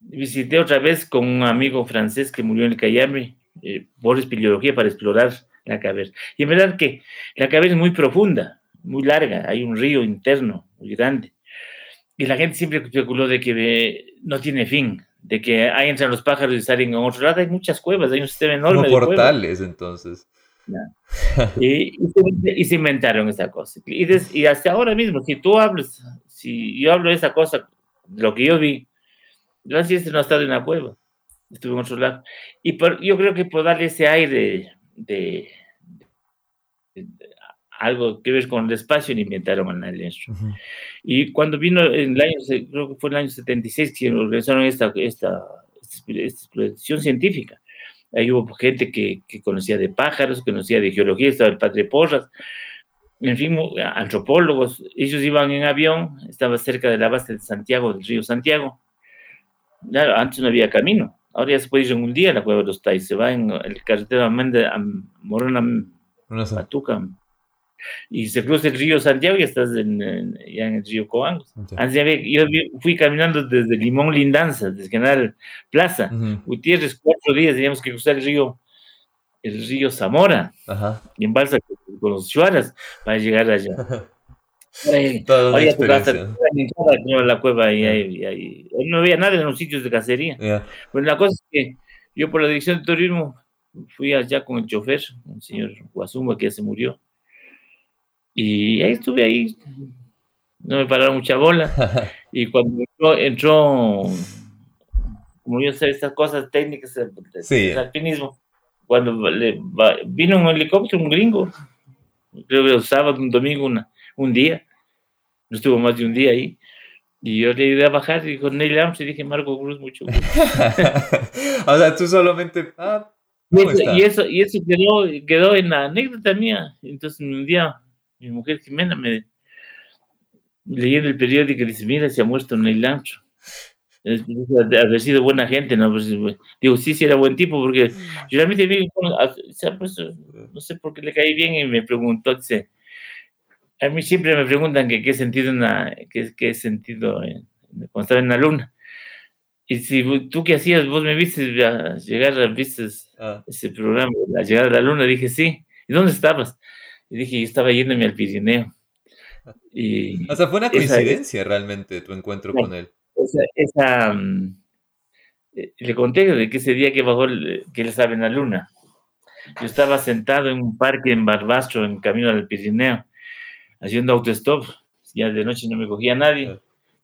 Visité otra vez con un amigo francés que murió en el Cayambe eh, por espeleología para explorar la caverna. Y en verdad que la caverna es muy profunda, muy larga, hay un río interno muy grande. Y la gente siempre especuló de que no tiene fin, de que ahí entran los pájaros y salen a otro lado. Hay muchas cuevas, hay un sistema enorme. Como portales, entonces. Y, se inventaron esa cosa. Y, hasta ahora mismo, si tú hablas, si yo hablo de esa cosa, lo que yo vi, yo así no estado en una cueva, estuve en otro lado. Y yo creo que por darle ese aire de, algo que ver con el espacio, inventaron el Armstrong. Y cuando vino en el año, creo que fue en el año 76 que organizaron esta, esta, exploración científica. Ahí hubo gente que, que, conocía de pájaros, que conocía de geología, estaba el padre Porras, en fin, antropólogos. Ellos iban en avión, estaba cerca de la base de Santiago, del río Santiago. Claro, antes no había camino. Ahora ya se puede ir en un día a la cueva de los Tais. Se va en el carretero a Morona, Patuca, y se cruza el río Santiago y estás en, ya en el río Coango. yo fui caminando desde Limón Lindanza, desde General Plaza, Gutiérrez, cuatro días teníamos que cruzar el río, el río Zamora, y en balsa con los chuaras para llegar allá. Toda una experiencia. la cueva y, no había nada en los sitios de cacería. Pues la cosa es que yo por la dirección de turismo fui allá con el chofer, un señor Guasuma que ya se murió y ahí estuve ahí, no me pararon mucha bola. Y cuando entró, como yo sé, estas cosas técnicas del alpinismo, cuando le, vino un helicóptero, un gringo, creo que un sábado, un domingo, una, un día, no estuvo más de un día ahí. Y yo le ayudé a bajar y con Neil Armstrong y dije, Marco Cruz, mucho gusto. o sea, tú solamente... Ah, y, eso, y eso quedó, quedó en la anécdota mía. Entonces un día mi mujer Jimena me leyendo el periódico y dice, mira, se ha muerto Neil Armstrong. Haber sido buena gente, ¿no? Pues, digo, sí, sí era buen tipo, porque yo realmente vi, pues, no sé por qué le caí bien y me preguntó, dice, a mí siempre me preguntan que qué sentido, una, qué, qué sentido cuando estaba en la luna. Y si tú qué hacías, vos me viste llegar, viste ah. ese programa, a llegar a la luna, dije, sí. ¿Y dónde estabas? Y dije, yo estaba yéndome al Pirineo. Y o sea, fue una coincidencia realmente tu encuentro con él. Esa, mm, eh, le conté de que ese día que bajó, que él estaba en la luna. Yo estaba sentado en un parque en Barbastro, en camino al Pirineo, haciendo autostop. Ya de noche no me cogía nadie.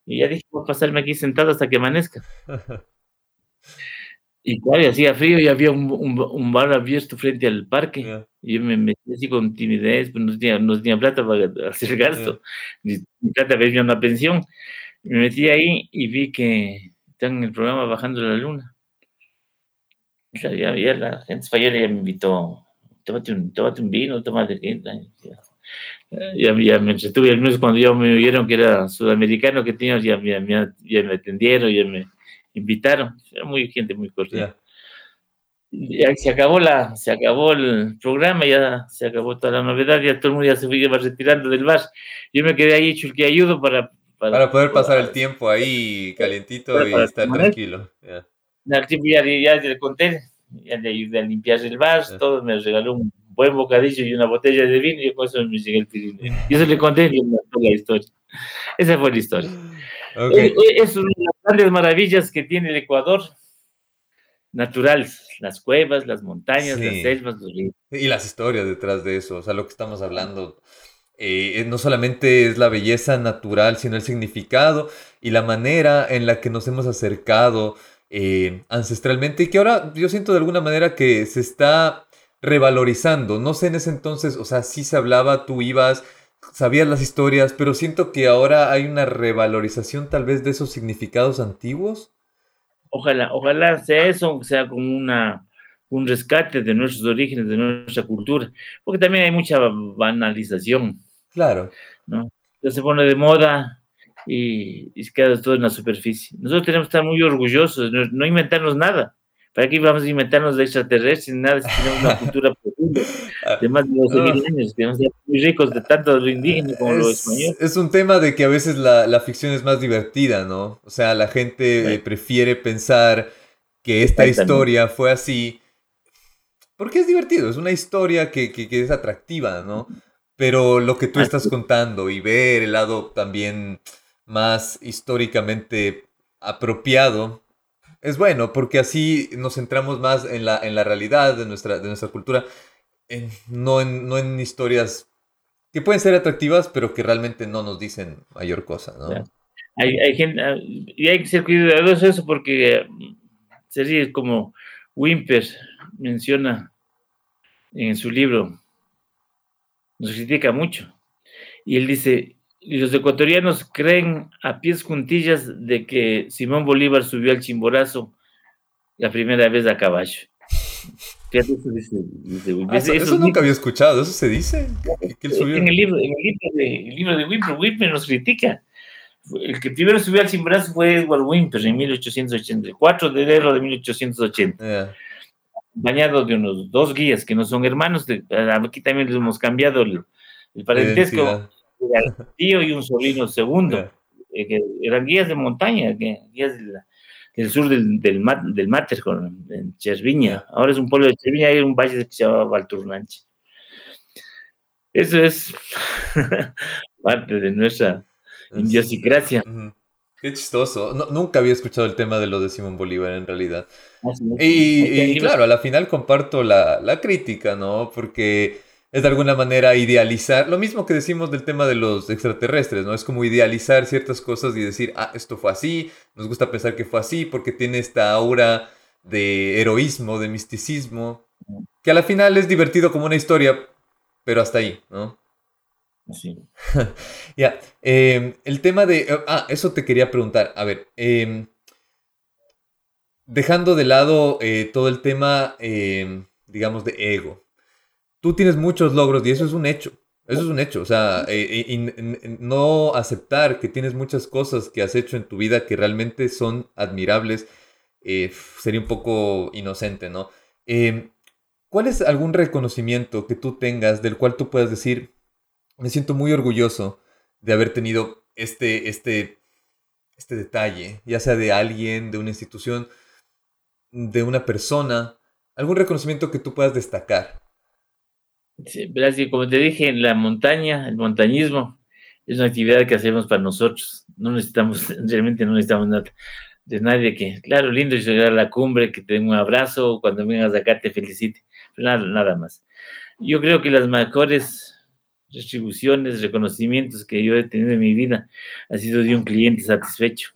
Y ya dije, voy a pasarme aquí sentado hasta que amanezca. Y claro, hacía frío y había un, un, bar abierto frente al parque. Y yo me metí así con timidez, pues no tenía, no tenía plata para hacer gasto. Ni plata para irme a una pensión. Me metí ahí y vi que están en el programa Bajando la Luna. Ya, ya, la gente española ya me invitó, tómate un, tómate un vino, tómate ya, ya me entretuve, al menos cuando ya me vieron que era sudamericano que tenía, ya, ya, ya me atendieron, ya me invitaron, era muy gente muy cordial. Ya se acabó la, se acabó el programa, ya se acabó toda la novedad, ya todo el mundo ya se fue retirando del bar. Yo me quedé ahí hecho el que ayudo para, para, poder pasar el tiempo ahí calientito y estar tranquilo. Al tiempo ya, ya, le conté, ya le ayudé a limpiar el bar, todo, me regaló un buen bocadillo y una botella de vino y con eso me llegué el Pirineo. Y eso le conté y la historia. Esa fue la historia. Es, una de las grandes maravillas que tiene el Ecuador, naturales, las cuevas, las montañas, las selvas, los ríos. Y las historias detrás de eso, o sea, lo que estamos hablando. eh, no solamente es la belleza natural, sino el significado y la manera en la que nos hemos acercado eh, ancestralmente y que ahora yo siento de alguna manera que se está revalorizando. No sé en ese entonces, o sea, sí se hablaba, tú ibas, sabías las historias, pero siento que ahora hay una revalorización tal vez de esos significados antiguos. Ojalá, ojalá sea eso, sea como una, un rescate de nuestros orígenes, de nuestra cultura, porque también hay mucha banalización. Claro. ¿no? se pone de moda y, y, se queda todo en la superficie. Nosotros tenemos que estar muy orgullosos, no, no inventarnos nada. ¿Para qué vamos a inventarnos de extraterrestres? Nada, si tenemos una cultura profunda de más de 12 mil años, que ser muy ricos de tanto lo indígena como es, lo español. Es un tema de que a veces la, la ficción es más divertida, ¿no? O sea, la gente sí. eh, prefiere pensar que esta historia fue así, porque es divertido, es una historia que, que, que es atractiva, ¿no? Pero lo que tú estás contando y ver el lado también más históricamente apropiado es bueno, porque así nos centramos más en la, en la realidad de nuestra, de nuestra cultura, no, en, no en historias que pueden ser atractivas, pero que realmente no nos dicen mayor cosa, ¿no? Hay, hay gente, y hay que ser cuidadoso eso porque sería como Wimper menciona en su libro, nos critica mucho. Y él dice, y los ecuatorianos creen a pies juntillas de que Simón Bolívar subió al Chimborazo la primera vez a caballo. Fíjate, eso, dice, dice, ah, eso, eso, eso nunca había escuchado, ¿eso se dice? ¿Que él subió? En el libro, en el libro de, el libro de Wimper, Wimper nos critica. El que primero subió al Chimborazo fue Edward Wimper en 1884, de enero de 1880. Yeah bañado de unos dos guías que no son hermanos, de, aquí también les hemos cambiado el, el parentesco, tío y un sobrino segundo, eh, que eran guías de montaña, que, guías del, del sur del, del, del Mater, en Cherviña, ahora es un pueblo de Cherviña, hay un valle que se llama Valturnanche. Eso es parte de nuestra idiosincrasia. Uh -huh. Qué chistoso. No, nunca había escuchado el tema de lo de Simón Bolívar en realidad. Y, y, claro, a la final comparto la, la, crítica, ¿no? Porque es de alguna manera idealizar, lo mismo que decimos del tema de los extraterrestres, ¿no? Es como idealizar ciertas cosas y decir, ah, esto fue así, nos gusta pensar que fue así porque tiene esta aura de heroísmo, de misticismo, que a la final es divertido como una historia, pero hasta ahí, ¿no? Sí. ya, yeah. eh, el tema de... Ah, eso te quería preguntar. A ver, eh, dejando de lado eh, todo el tema, eh, digamos, de ego. Tú tienes muchos logros y eso es un hecho. Eso es un hecho. O sea, eh, no aceptar que tienes muchas cosas que has hecho en tu vida que realmente son admirables eh, sería un poco inocente, ¿no? Eh, ¿Cuál es algún reconocimiento que tú tengas del cual tú puedas decir, me siento muy orgulloso de haber tenido este, este, este detalle, ya sea de alguien, de una institución, de una persona, algún reconocimiento que tú puedas destacar. Sí, verás que como te dije, la montaña, el montañismo, es una actividad que hacemos para nosotros. No necesitamos, realmente no necesitamos nada de nadie que, claro, lindo llegar a la cumbre, que te den un abrazo, cuando vengas acá te felicite, pero nada, nada más. Yo creo que las mejores retribuciones, reconocimientos que yo he tenido en mi vida ha sido de un cliente satisfecho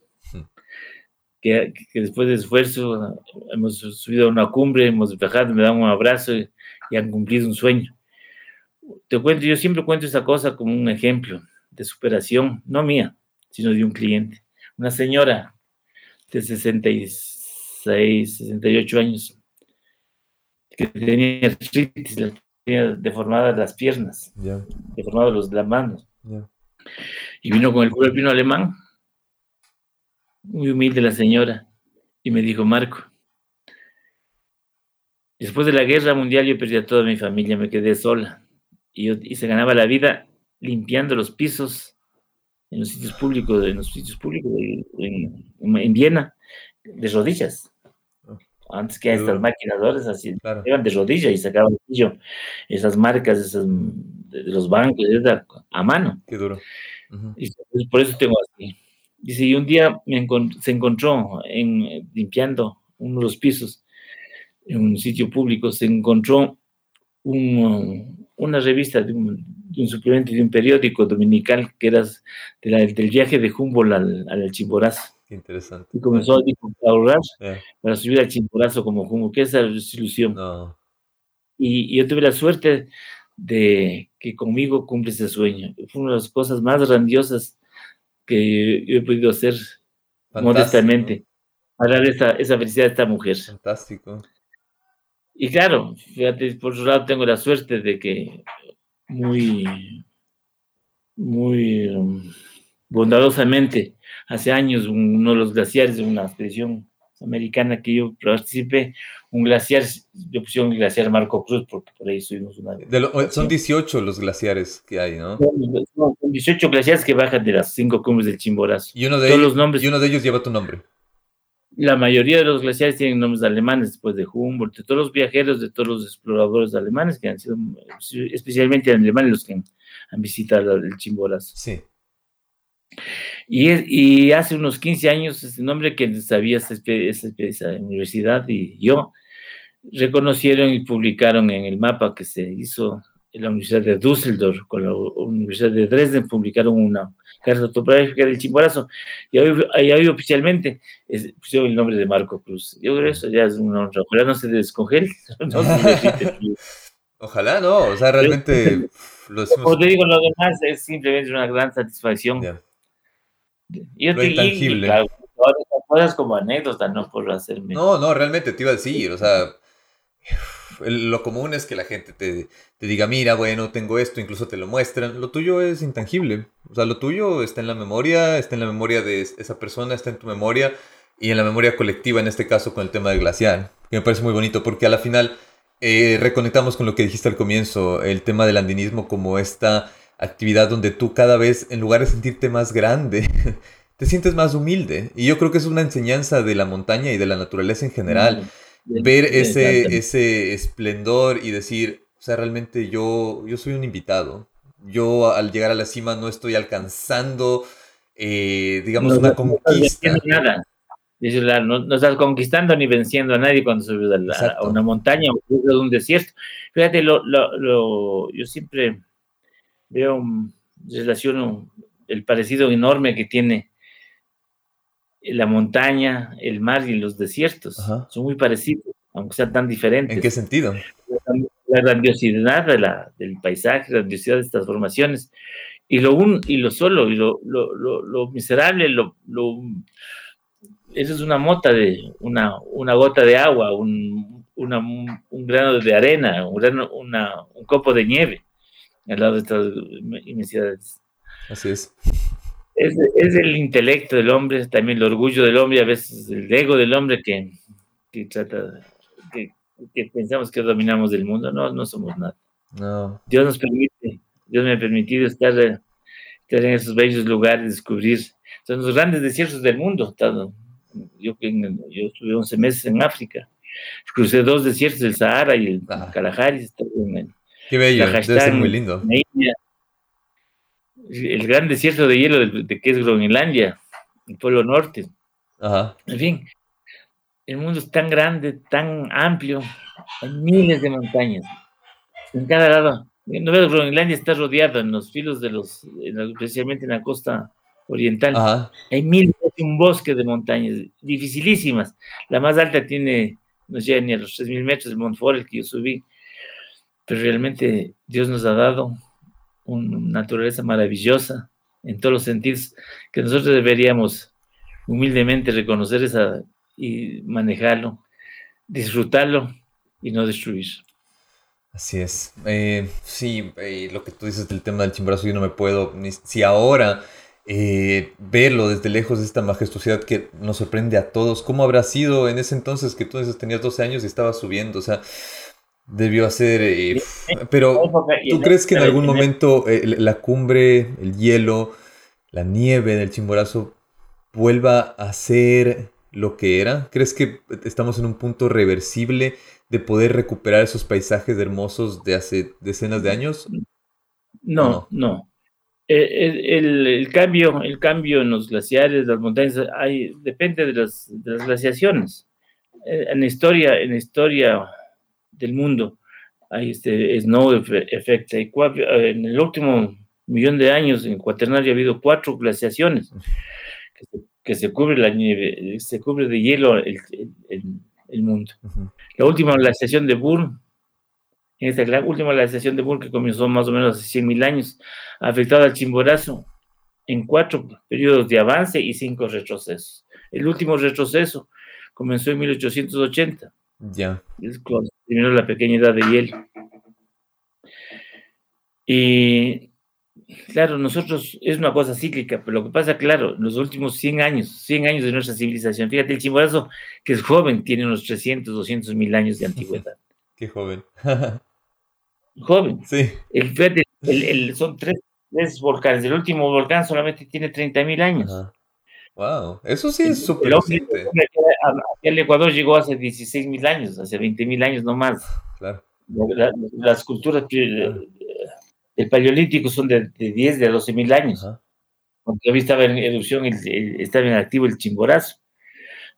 que, que, después de esfuerzo hemos subido a una cumbre, hemos viajado, me dan un abrazo y, y, han cumplido un sueño. Te cuento, yo siempre cuento esa cosa como un ejemplo de superación, no mía, sino de un cliente. Una señora de 66, 68 años, que tenía artritis, tenía deformadas las piernas, yeah. deformadas los, las manos. Yeah. Y vino con el cura vino alemán muy humilde la señora, y me dijo, Marco, después de la guerra mundial yo perdí a toda mi familia, me quedé sola, y, yo, y se ganaba la vida limpiando los pisos en los sitios públicos, en los sitios públicos de, en, en, Viena, de rodillas. Antes que estas maquinadoras así, claro. eran de rodillas y sacaban esas marcas esas, de, los bancos a mano. Qué duro. Uh -huh. Y por eso tengo así. Dice, y un día me encont se encontró en, limpiando uno de los pisos en un sitio público, se encontró un, una revista de un, un suplemento de un periódico dominical que era del viaje de Humboldt al, al Chimborazo. Interesante. Y comenzó a ahorrar para subir al Chimborazo como Humboldt, que esa ilusión. Y, yo tuve la suerte de que conmigo cumple ese sueño. Fue una de las cosas más grandiosas que yo he podido hacer modestamente para dar esa, esa felicidad a esta mujer. Fantástico. Y claro, fíjate, por otro lado tengo la suerte de que muy, muy um, bondadosamente, hace años uno de los glaciares de una expedición americana que yo participé, un glaciar, yo puse un glaciar Marco Cruz porque por ahí subimos una... son 18 los glaciares que hay, ¿no? Son, 18 glaciares que bajan de las cinco cumbres del Chimborazo. Y uno de, ellos, los nombres, y uno de ellos lleva tu nombre. La mayoría de los glaciares tienen nombres alemanes después de Humboldt, de todos los viajeros, de todos los exploradores alemanes que han sido, especialmente alemanes los que han, visitado el Chimborazo. Sí. Y, y, hace unos 15 años, este nombre que sabía esa, esa, universidad y yo, reconocieron y publicaron en el mapa que se hizo en la Universidad de Düsseldorf con la Universidad de Dresden, publicaron una carta topográfica del Chimborazo, y ahí oficialmente pusieron el nombre de Marco Cruz. Yo creo que eso ya es un honra. Ojalá no se descongele. Ojalá no, o sea, realmente lo decimos. Como te digo, lo demás es simplemente una gran satisfacción. Yo te intangible. Y, cosas como anécdotas, no por hacerme. No, no, realmente te iba a decir, o sea, lo común es que la gente te, diga, mira, bueno, tengo esto, incluso te lo muestran. Lo tuyo es intangible. O sea, lo tuyo está en la memoria, está en la memoria de esa persona, está en tu memoria y en la memoria colectiva, en este caso con el tema del glaciar, que me parece muy bonito porque a la final eh, reconectamos con lo que dijiste al comienzo, el tema del andinismo como esta actividad donde tú cada vez, en lugar de sentirte más grande, te sientes más humilde. Y yo creo que es una enseñanza de la montaña y de la naturaleza en general. Ver ese, ese esplendor y decir, o sea, realmente yo, yo soy un invitado. Yo al llegar a la cima no estoy alcanzando, eh, digamos, una conquista. No, no, estás conquistando ni venciendo a nadie cuando subes a, una montaña o a un desierto. Fíjate, lo, lo, yo siempre veo, relaciono el parecido enorme que tiene la montaña, el mar y los desiertos. Son muy parecidos, aunque sean tan diferentes. ¿En qué sentido? La grandiosidad de la, del paisaje, la grandiosidad de estas formaciones. Y lo un y lo solo, y lo, lo, lo, miserable, lo, eso es una mota de, una, una gota de agua, un, una, un grano de arena, un, grano, una, un copo de nieve al lado de estas inmensidades. Así es. Es, es, el intelecto del hombre, también el orgullo del hombre, a veces el ego del hombre que, que trata, que, que, pensamos que dominamos del mundo. No, no somos nada. No. Dios nos permite, Dios me ha permitido estar, estar en esos bellos lugares, descubrir. Son los grandes desiertos del mundo. Yo, yo estuve 11 meses en África. Crucé dos desiertos, el Sahara y el ah. Kalahari. Qué bello, debe ser muy lindo. El gran desierto de hielo de, que es Groenlandia, el Polo Norte. Ajá. En fin, el mundo es tan grande, tan amplio, hay miles de montañas. En cada lado. No veo Groenlandia está rodeado en los filos de los, especialmente en la costa oriental. Ajá. Hay miles, un bosque de montañas dificilísimas. La más alta tiene, no llega ni a los 3.000 metros de Montfort, el que yo subí pero realmente Dios nos ha dado una naturaleza maravillosa en todos los sentidos, que nosotros deberíamos humildemente reconocer esa y manejarlo, disfrutarlo y no destruir. Así es. Eh, sí, eh, lo que tú dices del tema del chimbrazo, yo no me puedo, ni, si ahora eh, verlo desde lejos, esta majestuosidad que nos sorprende a todos, ¿cómo habrá sido en ese entonces que tú tenías 12 años y estabas subiendo? O sea, Debió hacer, eh, pero ¿tú crees que en algún momento eh, la cumbre, el hielo, la nieve del Chimborazo vuelva a ser lo que era? ¿Crees que estamos en un punto reversible de poder recuperar esos paisajes hermosos de hace decenas de años? No, no. Eh, el, cambio, el cambio en los glaciares, las montañas, hay, depende de las, de las glaciaciones. En la historia, en historia del mundo. hay este snow effect. En el último millón de años en Cuaternario ha habido cuatro glaciaciones que se, cubre la nieve, se cubre de hielo el, el, mundo. La última glaciación de Burn, en esta última glaciación de Burn que comenzó más o menos hace 100.000 años, ha afectado al Chimborazo en cuatro periodos de avance y cinco retrocesos. El último retroceso comenzó en 1880. Ya. Es terminó la pequeña edad de hielo. Y claro, nosotros es una cosa cíclica, pero lo que pasa, claro, los últimos 100 años, 100 años de nuestra civilización, fíjate, el chimborazo, que es joven, tiene unos 300, 200 mil años de antigüedad. Qué joven. joven. Sí. El, son tres, volcanes. El último volcán solamente tiene 30 mil años. Wow, eso sí es súper El Ecuador llegó hace 16 mil años, hace 20 mil años no más. Claro. las culturas el paleolítico son de, 10, de 12 mil años. Cuando todavía estaba en erupción, estaba en activo el chimborazo.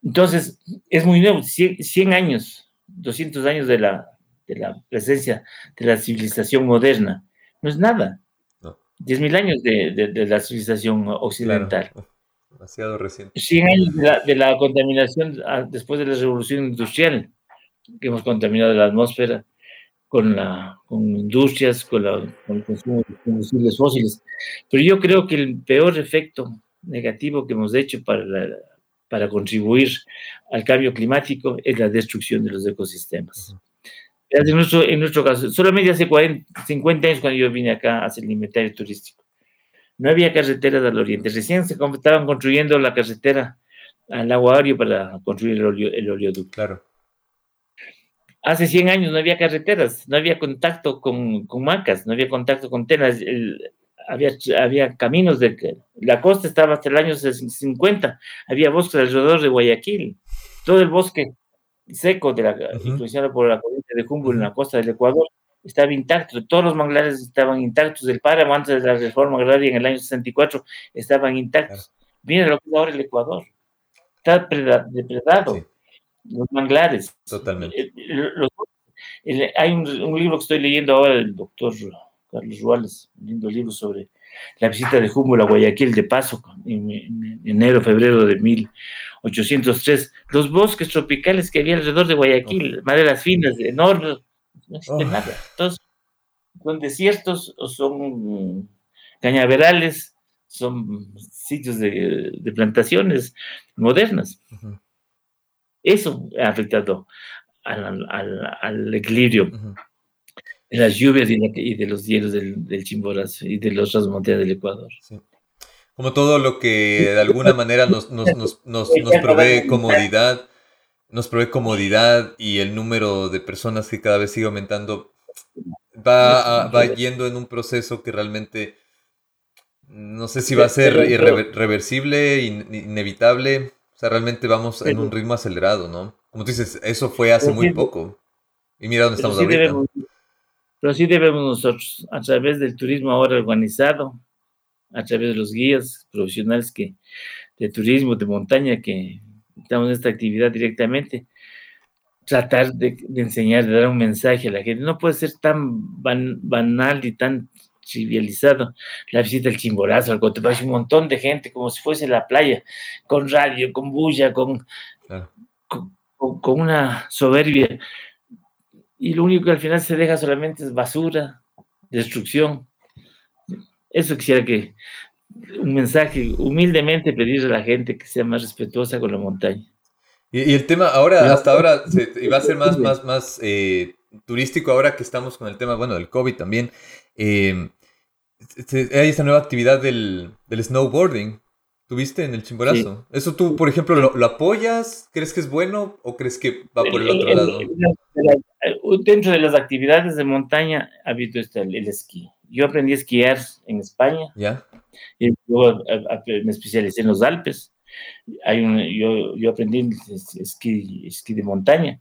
Entonces, es muy nuevo, 100, años, 200 años de la, de la, presencia de la civilización moderna. No es nada. No. 10 mil años de, la civilización occidental. Demasiado reciente. 100 años de la, contaminación ah, después de la revolución industrial, que hemos contaminado la atmósfera con, la, con industrias, con, la, con el consumo de combustibles fósiles. Pero yo creo que el peor efecto negativo que hemos hecho para, para contribuir al cambio climático es la destrucción de los ecosistemas. En nuestro, en nuestro caso, solamente hace 40, 50 años cuando yo vine acá a hacer el inventario turístico, no había carreteras al oriente. Recién se estaban construyendo la carretera al agua Ario para construir el, el oleoducto. Claro. Hace 100 años no había carreteras, no había contacto con, con macas, no había contacto con tenas, había, había caminos de... La costa estaba hasta el año 50, había bosques alrededor de Guayaquil, todo el bosque seco, de la, influenciado por la corriente de Humboldt en la costa del Ecuador, estaba intacto, todos los manglares estaban intactos, el páramo antes de la reforma agraria en el año 64 estaban intactos. Mira lo que es ahora el Ecuador, está depredado los manglares. Totalmente. Eh, hay un, libro que estoy leyendo ahora del doctor Carlos Ruales, un lindo libro sobre la visita de Humboldt a Guayaquil de paso en, enero, febrero de 1803. Los bosques tropicales que había alrededor de Guayaquil, maderas finas, enormes, no existe nada. Entonces, son desiertos son cañaverales, son sitios de, plantaciones modernas. Eso ha afectado al, equilibrio de las lluvias y, de los hielos del, del Chimborazo y de los otras montañas del Ecuador. Como todo lo que de alguna manera nos, provee comodidad, nos provee comodidad y el número de personas que cada vez sigue aumentando va, va yendo en un proceso que realmente no sé si va a ser irreversible, inevitable, o sea, realmente vamos en un ritmo acelerado, ¿no? Como tú dices, eso fue hace muy poco. Y mira dónde estamos ahorita. pero sí debemos nosotros, a través del turismo ahora organizado, a través de los guías profesionales que, de turismo, de montaña, que estamos en esta actividad directamente, tratar de, enseñar, de dar un mensaje a la gente. No puede ser tan banal y tan trivializado la visita al Chimborazo, al Cotopaxi, un montón de gente, como si fuese la playa, con radio, con bulla, con, con, una soberbia. Y lo único que al final se deja solamente es basura, destrucción. Eso quisiera que un mensaje, humildemente pedirle a la gente que sea más respetuosa con la montaña. Y, el tema ahora, hasta ahora, se, va a ser más, más, más eh, turístico ahora que estamos con el tema, bueno, del COVID también. Eh, hay esta nueva actividad del, snowboarding. ¿Tuviste en el Chimborazo? ¿Eso tú, por ejemplo, lo, apoyas? ¿Crees que es bueno o crees que va por el otro lado? Dentro de las actividades de montaña ha habido este, el, esquí. Yo aprendí a esquiar en España. ¿Ya? Y luego me especialicé en los Alpes. Hay un, yo, yo aprendí esquí, esquí de montaña.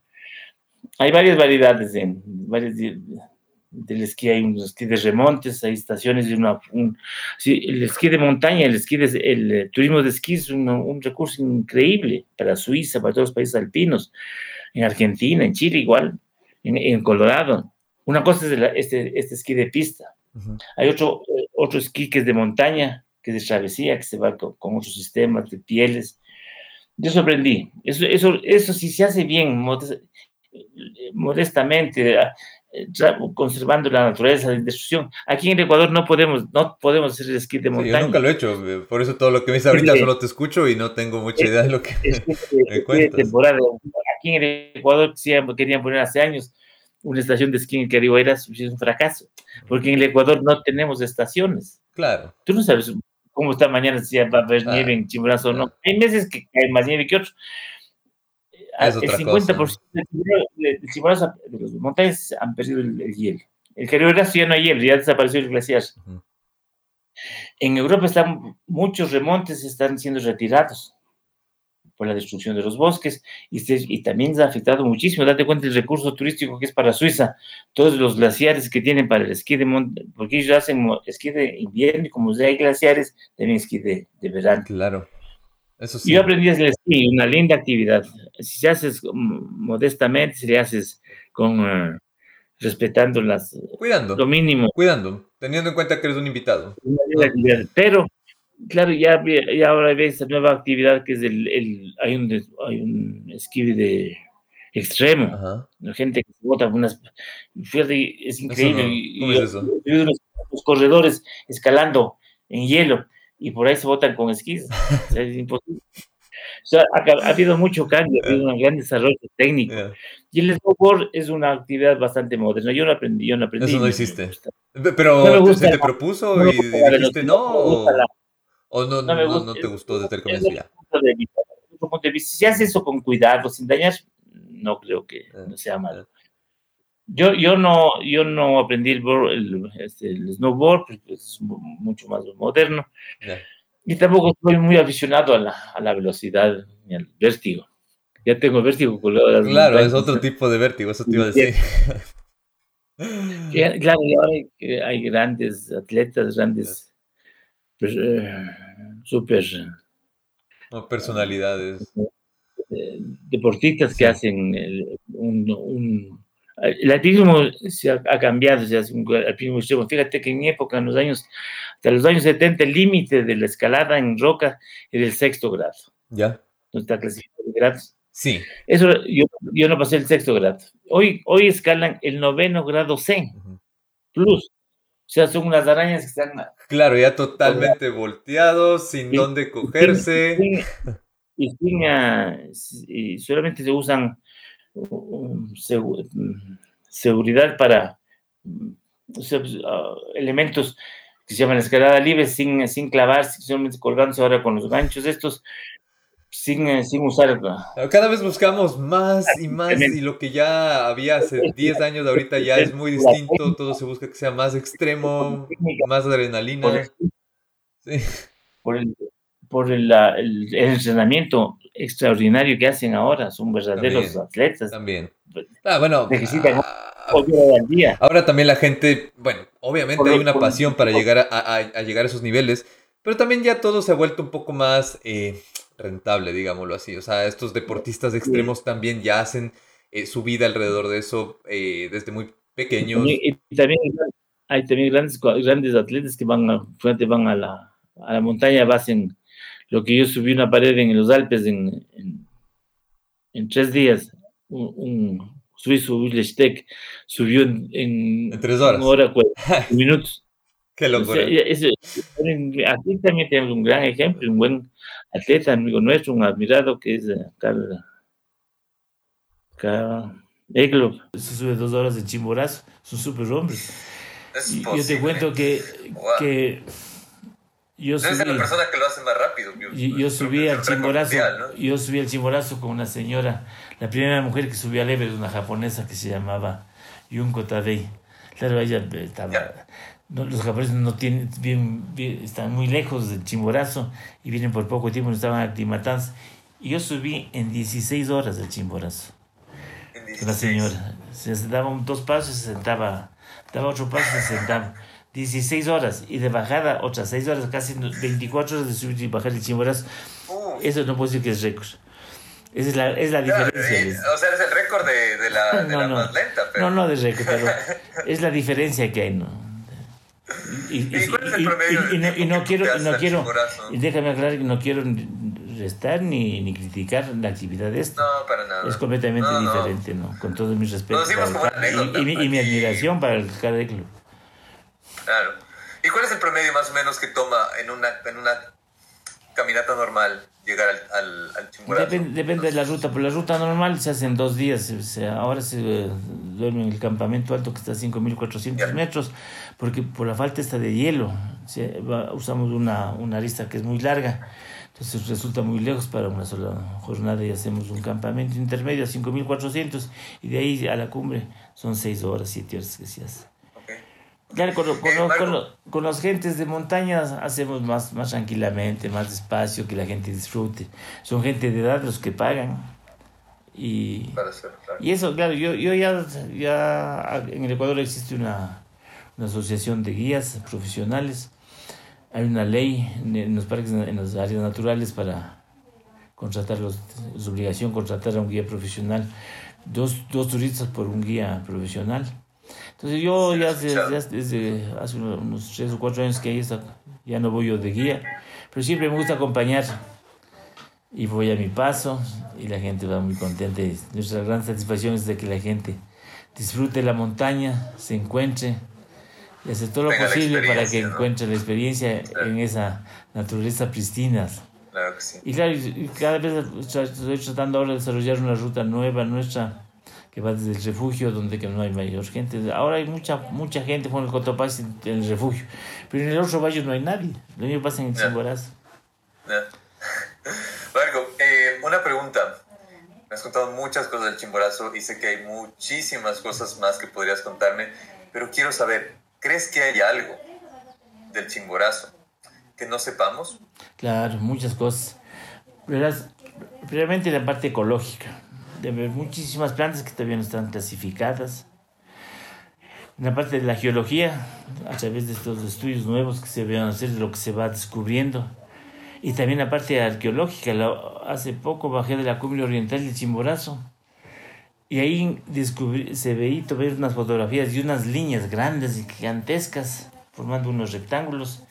Hay varias variedades, en, varias del esquí hay un esquí de remontes, hay estaciones de una... sí, el esquí de montaña, el, esquí el turismo de esquí es un, recurso increíble para Suiza, para todos los países alpinos, en Argentina, en Chile igual, en, Colorado. Una cosa es este, este esquí de pista. Hay otro, eh, otro esquí que es de montaña, que es de travesía, que se va con, otros sistemas de pieles. Yo sorprendí. Eso, eso, eso si se hace bien, modestamente, eh, conservando la naturaleza de destrucción. Aquí en Ecuador no podemos, no podemos hacer el esquí de montaña. yo nunca lo he hecho, eh, por eso todo lo que me dice ahorita solo te escucho y no tengo mucha idea de lo que me cuentas. Aquí en Ecuador querían poner hace años una estación de esquí en era es un fracaso, porque en el Ecuador no tenemos estaciones. Claro. Tú no sabes cómo está mañana, si va a haber nieve en Chimborazo o no. Hay meses que hay más nieve que otros el 50% de, los montañas han perdido el, hielo. El Caribe ya no hay hielo, ya desapareció el glaciar. En Europa están muchos remontes están siendo retirados por la destrucción de los bosques y, y también se ha afectado muchísimo. Date cuenta del recurso turístico que es para Suiza, todos los glaciares que tienen para el esquí de montaña, porque ellos hacen esquí de invierno y como ya hay glaciares, también esquí de, de verano. Claro. Yo aprendí a hacer esquí, una linda actividad. Si se haces modestamente, si le haces con eh, respetando las cuidando lo mínimo, cuidando, teniendo en cuenta que eres un invitado. Pero claro, ya, ya ahora hay esta nueva actividad que es el, el hay un hay un esquí de extremo, la gente que bota unas fíjate, es increíble. ¿Cómo es eso? los corredores escalando en hielo y por ahí se votan con esquís. es imposible. O sea, ha, habido mucho cambio, ha habido un gran desarrollo técnico. Y el snowboard es una actividad bastante moderna. Yo no aprendí, yo no aprendí. Eso no hiciste. Pero se te propuso y dijiste no, o, no, no, no, te gustó desde el comienzo ya. Si haces eso con cuidado, sin dañar, no creo que no sea malo. Yo, yo, no, yo no aprendí el, este, el, snowboard, porque es mucho más moderno. Y tampoco estoy muy aficionado a la, a la velocidad ni al vértigo. Ya tengo vértigo Claro, es otro tipo de vértigo, eso te iba a decir. claro, y hay, grandes atletas, grandes pues, eh, super personalidades. Eh, deportistas que hacen un el alpinismo se ha, cambiado, se hace un alpinismo extremo. Fíjate que en mi época, en los años, hasta los años 70, el límite de la escalada en roca era el sexto grado. Ya. ¿No está clasificado grados? Sí. Eso, yo, yo, no pasé el sexto grado. Hoy, hoy escalan el noveno grado C, plus. O sea, son unas arañas que están... Claro, ya totalmente volteados, sin dónde cogerse. Y, y, solamente se usan seguridad para pues, ah, elementos que se llaman escalada libre sin, sin clavarse, solamente colgándose ahora con los ganchos estos, sin, eh, sin usar... Cada vez buscamos más y más y lo que ya había hace 10 años ahorita ya es muy distinto, todo se busca que sea más extremo, más adrenalina. Por el, por el, entrenamiento extraordinario que hacen ahora, son verdaderos atletas. También. Ah, bueno. Necesitan ah, día. Ahora también la gente, bueno, obviamente hay una pasión para llegar a, llegar a esos niveles, pero también ya todo se ha vuelto un poco más eh, rentable, digámoslo así. O sea, estos deportistas extremos también ya hacen eh, su vida alrededor de eso eh, desde muy pequeños. Y también, hay también grandes, grandes atletas que van a, van a la, a la montaña, hacen lo que yo subí una pared en los Alpes en, en, tres días, un, suizo Willesteck subió en, en, tres horas. una hora minutos. Qué locura. aquí también tenemos un gran ejemplo, un buen atleta, amigo nuestro, un admirado que es Carl, Carl Eglo. Se sube dos horas de chimborazo, es un super hombre. y yo te cuento que, que yo subí, la persona que lo hace más rápido. Yo, subí al chimborazo, yo subí al chimborazo con una señora, la primera mujer que subió al Everest, una japonesa que se llamaba Yunko Tadei. Claro, ella estaba... los japoneses no tienen, bien, están muy lejos del chimborazo y vienen por poco tiempo, no estaban aclimatados. Y yo subí en 16 horas del chimborazo. La señora. Se daba dos pasos y se sentaba, daba otro paso y se sentaba. 16 horas y de bajada otras 6 horas, casi 24 horas de subir y bajar el chimborazo. Eso no puedo decir que es récord. Esa es la, es la diferencia. o sea, es el récord de, de la, de la más lenta. Pero... No, no de récord, pero es la diferencia que hay, ¿no? Y, y, ¿Y, cuál es el promedio y, no, y no quiero, no quiero déjame aclarar que no quiero restar ni, ni criticar la actividad de esta. No, para nada. Es completamente No, diferente, ¿no? Con todo mi respeto. Y, mi, mi admiración para el Cade Club. Claro. ¿Y cuál es el promedio más o menos que toma en una, en una caminata normal llegar al, al, al Chimborazo? Depende, depende de la ruta, pero la ruta normal se hace en dos días. Ahora se eh, duerme en el campamento alto que está a 5.400 Ya. Porque por la falta está de hielo. Va- usamos una, una arista que es muy larga, entonces resulta muy lejos para una sola jornada y hacemos un campamento intermedio a 5.400 y de ahí a la cumbre son 6 horas, 7 horas que se hace. Claro, con, con, Eh, con, lo- con las gentes de montañas hacemos más, más tranquilamente, más despacio, que la gente disfrute. Son gente de edad los que pagan. Y, y eso, claro, yo, yo ya, ya en el Ecuador existe una, una asociación de guías profesionales. Hay una ley en- los parques, en las áreas naturales para contratar, los, es obligación contratar a un guía profesional, dos, dos turistas por un guía profesional. Entonces yo ya desde, ya desde hace unos- tres o cuatro años que ahí está, ya no voy yo de guía, pero siempre me gusta acompañar y voy a mi paso y la gente va muy contenta. Nuestra gran satisfacción es de que la gente disfrute la montaña, se encuentre y hace todo lo posible para que ¿no? encuentre la experiencia Claro. en esa naturaleza pristina. Claro que sí. Y claro, cada vez estoy tratando ahora de desarrollar una ruta nueva nuestra que va desde el refugio donde que no hay mayor gente. Ahora hay mucha mucha gente con el Cotopaxi en el refugio, pero en el otro valle no hay nadie. Lo mismo pasa en el. Chimborazo. Ya. Marco, eh, una pregunta. Me has contado muchas cosas del Chimborazo y sé que hay muchísimas cosas más que podrías contarme, pero quiero saber, ¿crees que hay algo del Chimborazo que no sepamos? Claro, muchas cosas. Verás, primeramente la parte ecológica. De ver muchísimas plantas que todavía no están clasificadas. En la parte de la geología, a través de estos estudios nuevos que se van a hacer, de lo que se va descubriendo. Y también la parte arqueológica. Hace poco bajé de la cumbre oriental del Chimborazo. Y ahí descubrí, se veía ver unas fotografías y unas líneas grandes y gigantescas, formando unos rectángulos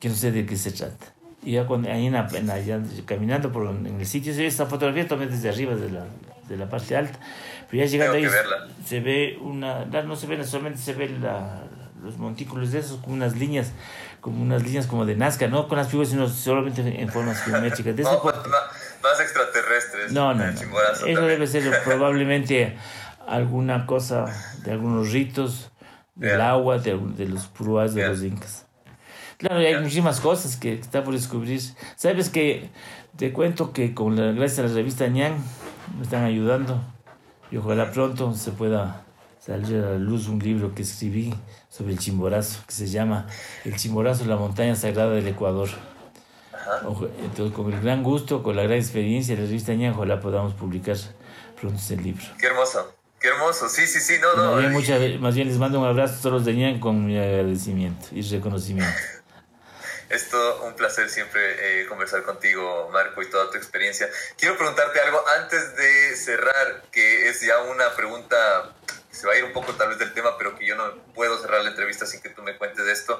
que no sé de qué se trata. Y ya cuando, ahí en la- en la- ya caminando por en el sitio, se ve esta fotografía tomé desde arriba de la, de la parte alta. Pero ya llegando ahí se ve una, no, se ve, solamente se ve la, los montículos de esos, como unas líneas, como unas líneas como de Nazca, no con las figuras, sino solamente en formas geométricas. De po- más, más extraterrestres. no, no, no. Eso también. debe ser probablemente alguna cosa de algunos ritos del agua, de, de los pruas de los incas. Claro, y hay muchísimas cosas que está por descubrir. Sabes que te cuento que con la, gracias a la revista Ñan me están ayudando y ojalá pronto se pueda salir a la luz un libro que escribí sobre el Chimborazo, que se llama El Chimborazo, la montaña sagrada del Ecuador. Ojo- Entonces, con el gran gusto, con la gran experiencia de la revista Ñan, ojalá podamos publicar pronto ese libro. Qué hermoso, qué hermoso. Sí, sí, sí, no, no. bien, muchas- más bien les mando un abrazo a todos los de Ñan con mi agradecimiento y reconocimiento. Es todo un placer siempre eh, conversar contigo, Marco, y toda tu experiencia. Quiero preguntarte algo antes de cerrar, que es ya una pregunta que se va a ir un poco tal vez del tema, pero que yo no puedo cerrar la entrevista sin que tú me cuentes esto.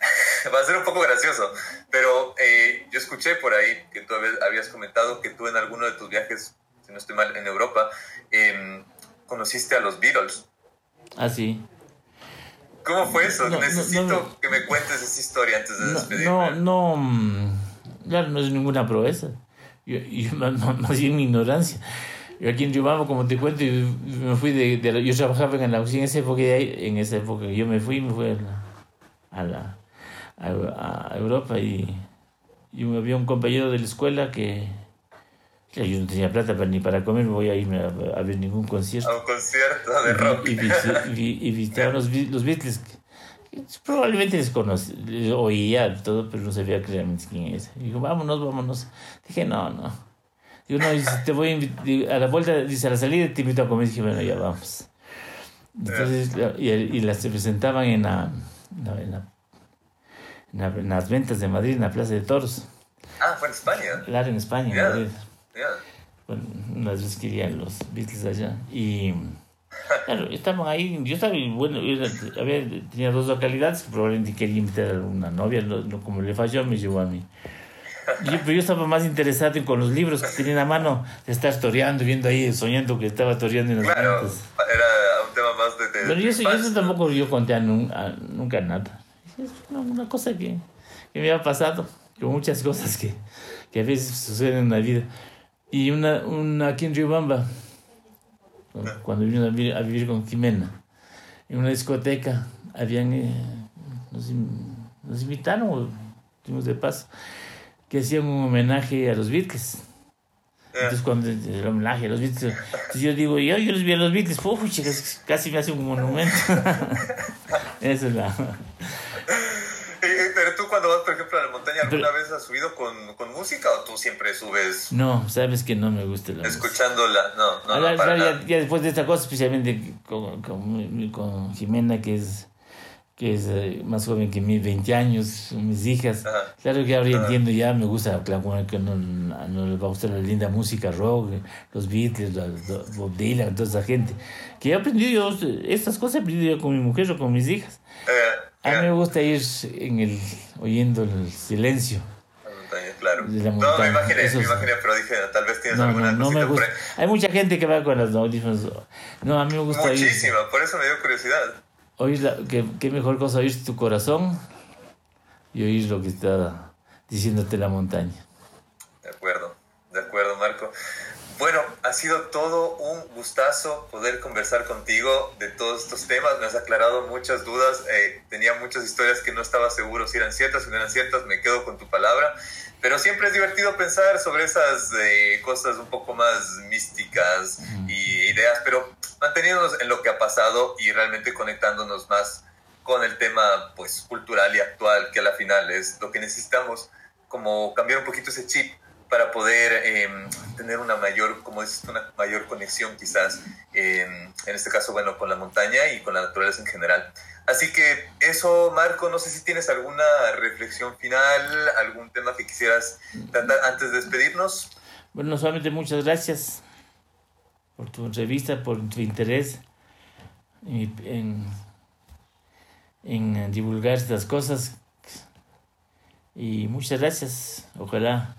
va a ser un poco gracioso, pero eh, yo escuché por ahí que tú habías- comentado que tú en alguno de tus viajes, si no estoy mal, en Europa, em, conociste a los Beatles. Ah, sí. ¿Cómo fue eso? No, no, Necesito no. que me cuentes esa historia antes de No, despedirme. no, no, mm, claro, no es ninguna proeza. Yo, yo más, bien mi ignorancia. Yo aquí en Riobamba, como te cuento, yo me fui de, de yo trabajaba en la en esa época, en esa época yo me fui, me fui a la, a, la- a- a Europa y, y había un compañero de la escuela que, que yo no tenía plata para, ni para comer, me voy a irme a, a ver ningún concierto A un concierto de rock. y, y, y los, los Beatles. Probablemente les oía todo, pero no sabía realmente quién es. Dijo, vámonos, vámonos. Dije, no, no. Digo, no, dice, te voy a a la vuelta, dice, a la salida te invito a comer. Dije, bueno, ya vamos. Entonces, y, y las se presentaban en, la, en, la- en la- en la- en las ventas de Madrid, en la Plaza de Toros. Ah, fue en España. Claro, en España. Ya, Madrid. ya. Bueno, unas veces querían los Beatles allá. Y claro, estaban ahí. Yo estaba, bueno, era- había, tenía dos localidades que probablemente quería invitar a una novia. no- no, como le falló, me llevó a mí. Yo, pero yo estaba más interesado en con los libros que tenía en la mano, de estar toreando, viendo ahí, soñando que estaba toreando en las Claro, era un tema más de... de Pero yo eso, eso tampoco yo conté a a nunca nada. Una, cosa que, que me ha pasado, con muchas cosas que, que a veces suceden en la vida. Y una, una aquí en Riobamba, cuando vino a vivir, a vivir con Jimena, en una discoteca, habían, eh, nos, nos invitaron, o fuimos de paso, que hacían un homenaje a los Beatles. Entonces, cuando el homenaje a los Beatles, entonces yo digo, yo, yo los vi a los Beatles, uf, chicas, casi me hace un monumento. Esa es la. Tú cuando vas, por ejemplo, a la montaña, ¿alguna Pero- vez has subido con, con música o tú siempre subes No, sabes que no me gusta la música. escuchándola? No, no, Ahora, no, para ya, ya después de esta cosa, especialmente con, con, con Jimena, que es que es eh, más joven que mí, 20 años, mis hijas. Ajá. Claro que ahora ya entiendo ya, me gusta, claro que no, no les va a gustar la linda música rock, los Beatles, Bob Dylan, toda esa gente. Que he aprendido yo, estas cosas he aprendido yo con mi mujer o con mis hijas. Eh, A mí me gusta ir en el, oyendo el silencio. la montaña, claro. De la No, me montaña, imaginé, eso me imaginé, pero dije, tal vez tienes No, alguna no, no me gusta. Hay mucha gente que va con los audífonos. No, a mí me gusta oír, Muchísima, por eso me dio curiosidad. oír la, que, qué mejor cosa oír tu corazón y oír lo que está diciéndote la montaña. De acuerdo, de acuerdo, Marco. Bueno, ha sido todo un gustazo poder conversar contigo de todos estos temas. Me has aclarado muchas dudas. eh, tenía muchas historias que no estaba seguro si eran ciertas o no eran ciertas. Me quedo con tu palabra. Pero siempre es divertido pensar sobre esas eh, cosas un poco más místicas y ideas, pero manteniéndonos en lo que ha pasado y realmente conectándonos más con el tema pues cultural y actual, que a la final es lo que necesitamos, como cambiar un poquito ese chip para poder eh, tener una mayor, como tú, una mayor conexión quizás, eh, en este caso, bueno, con la montaña y con la naturaleza en general. Así que eso, Marco, no sé si tienes alguna reflexión final, algún tema que quisieras tratar antes de despedirnos. Bueno, solamente muchas gracias por tu entrevista, por tu interés en, divulgar estas cosas. Y muchas gracias. Ojalá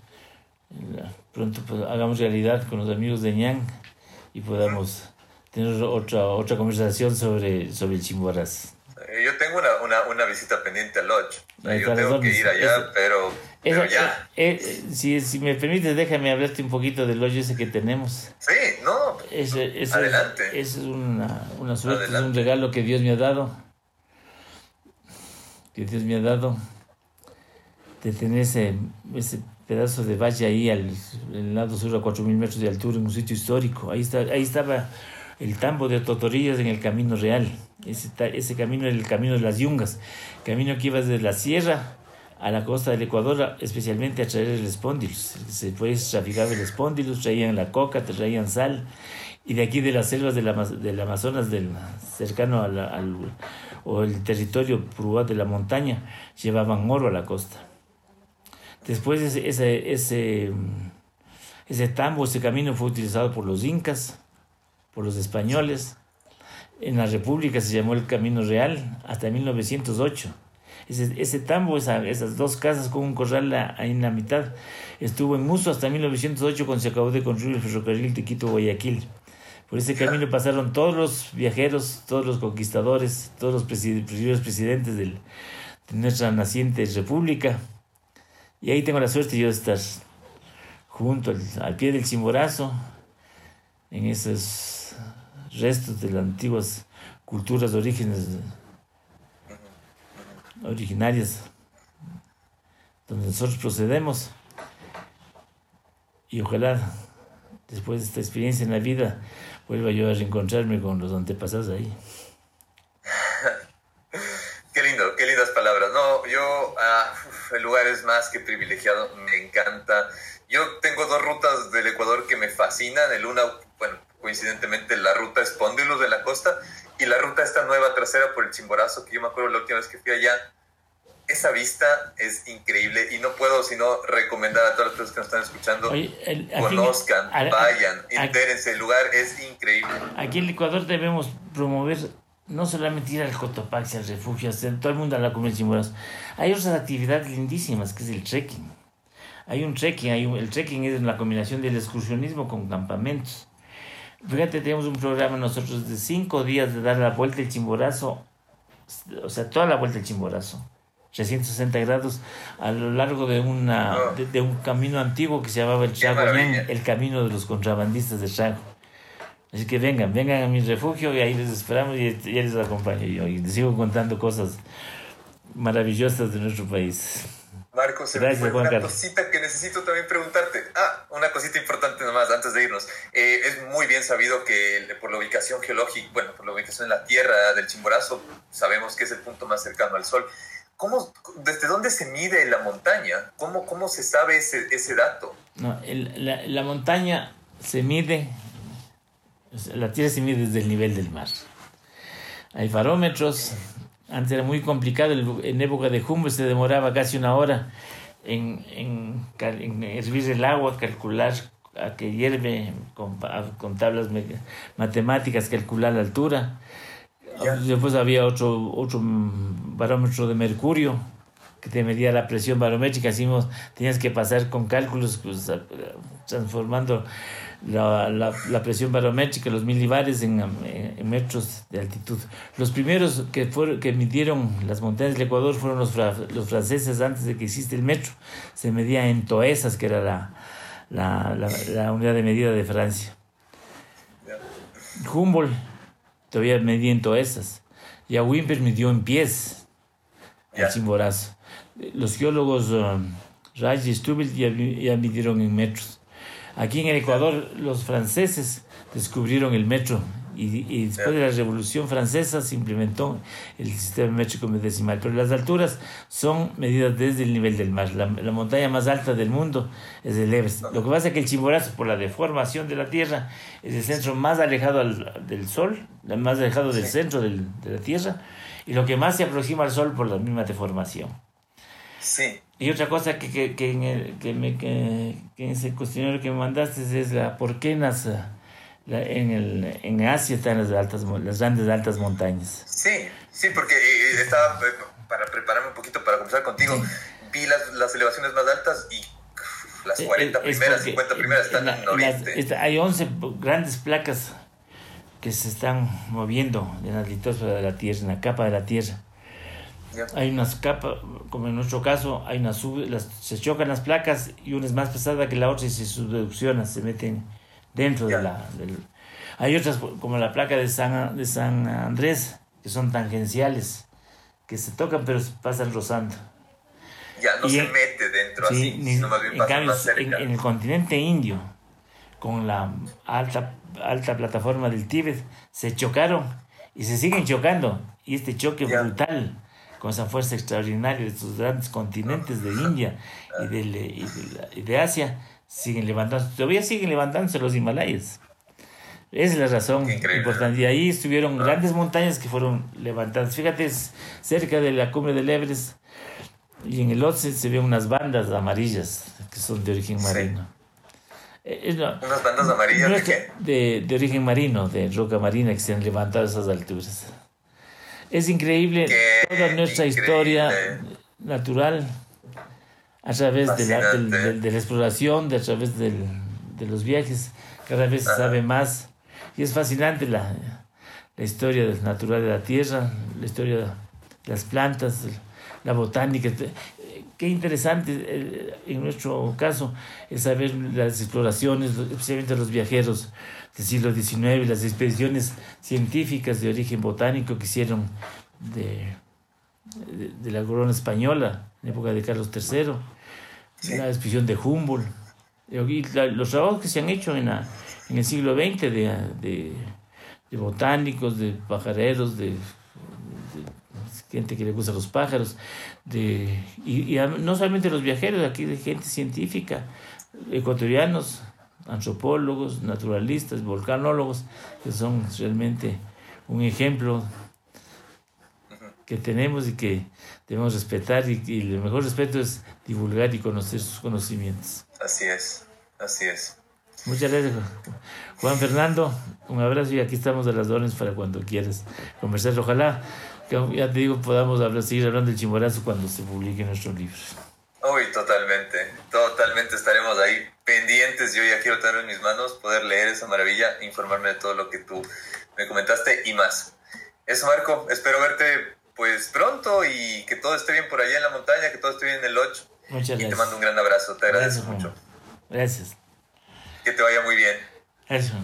pronto pues, hagamos realidad con los amigos de Ñang y podamos tener otra otra conversación sobre, sobre el Chimborazo. Eh, yo tengo una, una, una visita pendiente al Lodge. Yo tengo que ir allá, Eso- pero, pero Eso, ya. eh, eh, si, si me permites, déjame hablarte un poquito del hoyo ese que tenemos. Sí, no. Eso, Adelante. Es, eso es una, una suerte, es un regalo que Dios me ha dado. Que Dios me ha dado de tener ese, ese pedazo de valle ahí al, al lado sur a 4.000 metros de altura en un sitio histórico. Ahí, está, ahí estaba el tambo de Totorillas en el Camino Real. Ese, ese camino era el camino de las Yungas, camino que iba desde la sierra a la costa del Ecuador, especialmente a traer el espóndilus. Se fue traficado el espóndilus, traían la coca, traían sal, y de aquí de las selvas del, Ama- del Amazonas, del, cercano al, o el territorio pruá de la montaña, llevaban oro a la costa. Después ese, ese, ese, tambo, ese camino fue utilizado por los incas, por los españoles. En la República se llamó el Camino Real hasta 1908. Ese, ese tambo, esa- esas dos casas con un corral ahí en la mitad, estuvo en uso hasta 1908 cuando se acabó de construir el ferrocarril de Quito a Guayaquil. Por ese camino pasaron todos los viajeros, todos los conquistadores, todos los presi- primeros presidentes de nuestra naciente república. Y ahí tengo la suerte yo de estar junto al, pie del Chimborazo, en esos restos de las antiguas culturas de orígenes originarias donde nosotros procedemos. Y ojalá después de esta experiencia en la vida vuelva yo a reencontrarme con los antepasados ahí. Qué lindo, qué lindas palabras. No, yo, el lugar es más que privilegiado, me encanta. Yo tengo dos rutas del Ecuador que me fascinan. El una, bueno, coincidentemente la ruta Espóndilos de la costa y la ruta esta nueva trasera por el Chimborazo, que yo me acuerdo la última vez que fui allá. esa vista es increíble y no puedo sino recomendar a todas las personas que nos están escuchando, conozcan, vayan, entérense, el lugar es increíble. Aquí en Ecuador debemos promover no solamente ir al Cotopaxi, al refugio, hacer todo el mundo a la comida Chimborazo. Hay otras actividades lindísimas, que es el trekking. Hay un trekking, hay el trekking es la combinación del excursionismo con campamentos. Fíjate, tenemos un programa nosotros de cinco días de dar la vuelta al Chimborazo, o sea, toda la vuelta al Chimborazo, 360 grados, a lo largo de, una, ah. de, un camino antiguo que se llamaba el Chago, el camino de los contrabandistas de Chago. Así que vengan, vengan a mi refugio y ahí les esperamos y ya les acompaño yo. Y les sigo contando cosas maravillosas de nuestro país. Marcos, se Gracias, me una cosita que necesito también preguntarte. Ah, una cosita importante nomás antes de irnos. Eh, es muy bien sabido que por la ubicación geológica, bueno, por la ubicación en la Tierra del Chimborazo, sabemos que es el punto más cercano al Sol. ¿Cómo, ¿Desde dónde se mide la montaña? ¿Cómo, cómo se sabe ese, ese dato? No, la, la montaña se mide la Tierra se mide desde el nivel del mar. Hay barómetros. Antes era muy complicado. En época de Humboldt se demoraba casi una hora en, en, hervir el agua, calcular a que hierve con, tablas matemáticas, calcular la altura. Después había otro, otro barómetro de mercurio que te medía la presión barométrica. Tenías que pasar con cálculos pues, transformando la, la, presión barométrica, los milibares en, en, metros de altitud. Los primeros que, fueron, que midieron las montañas del Ecuador fueron los, los franceses antes de que existe el metro. Se medía en toesas, que era la, la, la unidad de medida de Francia. Humboldt todavía medía en toesas. Y a Wimper midió en pies el chimborazo. Los geólogos um, y Stubble ya, ya midieron en metros. Aquí en el Ecuador los franceses descubrieron el metro y, después de la Revolución Francesa se implementó el sistema métrico decimal. Pero las alturas son medidas desde el nivel del mar. La, montaña más alta del mundo es el Everest. Lo que pasa es que el Chimborazo, por la deformación de la Tierra, es el centro más alejado del Sol, más alejado del centro de la Tierra, y lo que más se aproxima al Sol por la misma deformación. Sí. Y otra cosa que, que, que, en, el, que, me, que, en ese cuestionario que me mandaste es la por qué en, las, en, el, en Asia están las, altas, las grandes altas montañas. Sí, sí, porque eh, estaba, eh, para prepararme un poquito para conversar contigo, vi las, las elevaciones más altas y las 40 eh, primeras, 50 primeras están en, Oriente. hay 11 grandes placas que se están moviendo en la litosfera de la Tierra, en la capa de la Tierra. Hay unas capas, como en nuestro caso, hay una las, se chocan las placas y una es más pesada que la otra y se subducciona, se meten dentro de la... hay otras, como la placa de San, de San Andrés, que son tangenciales, que se tocan pero pasan rozando. Ya, no se mete dentro así, sino más bien en, cambio, en, el continente indio, con la alta, alta plataforma del Tíbet, se chocaron y se siguen chocando. Y este choque brutal con esa fuerza extraordinaria de estos grandes continentes de India y de, y de, Asia, siguen levantando, todavía siguen levantándose los Himalayas. Esa es la razón importante. Y ahí estuvieron ah. grandes montañas que fueron levantadas. Fíjate, cerca de la cumbre del Everest y en el Otse se ven unas bandas amarillas que son de origen marino. Eh, ¿Unas bandas amarillas de qué? De, de origen marino, de roca marina que se han levantado a esas alturas. Es increíble toda nuestra historia natural a través de la, de, la, exploración, de a través del, de los viajes, cada vez se sabe más. Y es fascinante la, la historia natural de la Tierra, la historia de las plantas, la botánica. Qué interesante eh, en nuestro caso es saber las exploraciones, especialmente los viajeros del siglo XIX, las expediciones científicas de origen botánico que hicieron de, de, la corona española, en época de Carlos III, la expedición de Humboldt, y los trabajos que se han hecho en, en el siglo XX de, de, botánicos, de pajareros, de, gente que le gusta los pájaros, de, y, y, no solamente los viajeros, aquí de gente científica, ecuatorianos, antropólogos, naturalistas, volcanólogos, que son realmente un ejemplo que tenemos y que debemos respetar y, y el mejor respeto es divulgar y conocer sus conocimientos. Así es, así es. Muchas gracias, Juan Fernando. Un abrazo y aquí estamos a las órdenes para cuando quieras conversar. Ojalá, ya te digo, podamos hablar, seguir hablando del chimborazo cuando se publique nuestro libro. Uy, totalmente, totalmente estaremos ahí pendientes. Yo ya quiero tener en mis manos, poder leer esa maravilla, informarme de todo lo que tú me comentaste y más. Eso, Marco, espero verte pues pronto y que todo esté bien por allá en la montaña, que todo esté bien en el lodge. Muchas gracias. Y te mando un gran abrazo, te agradezco Gracias, mucho. Gracias. Que te vaya muy bien. Eso.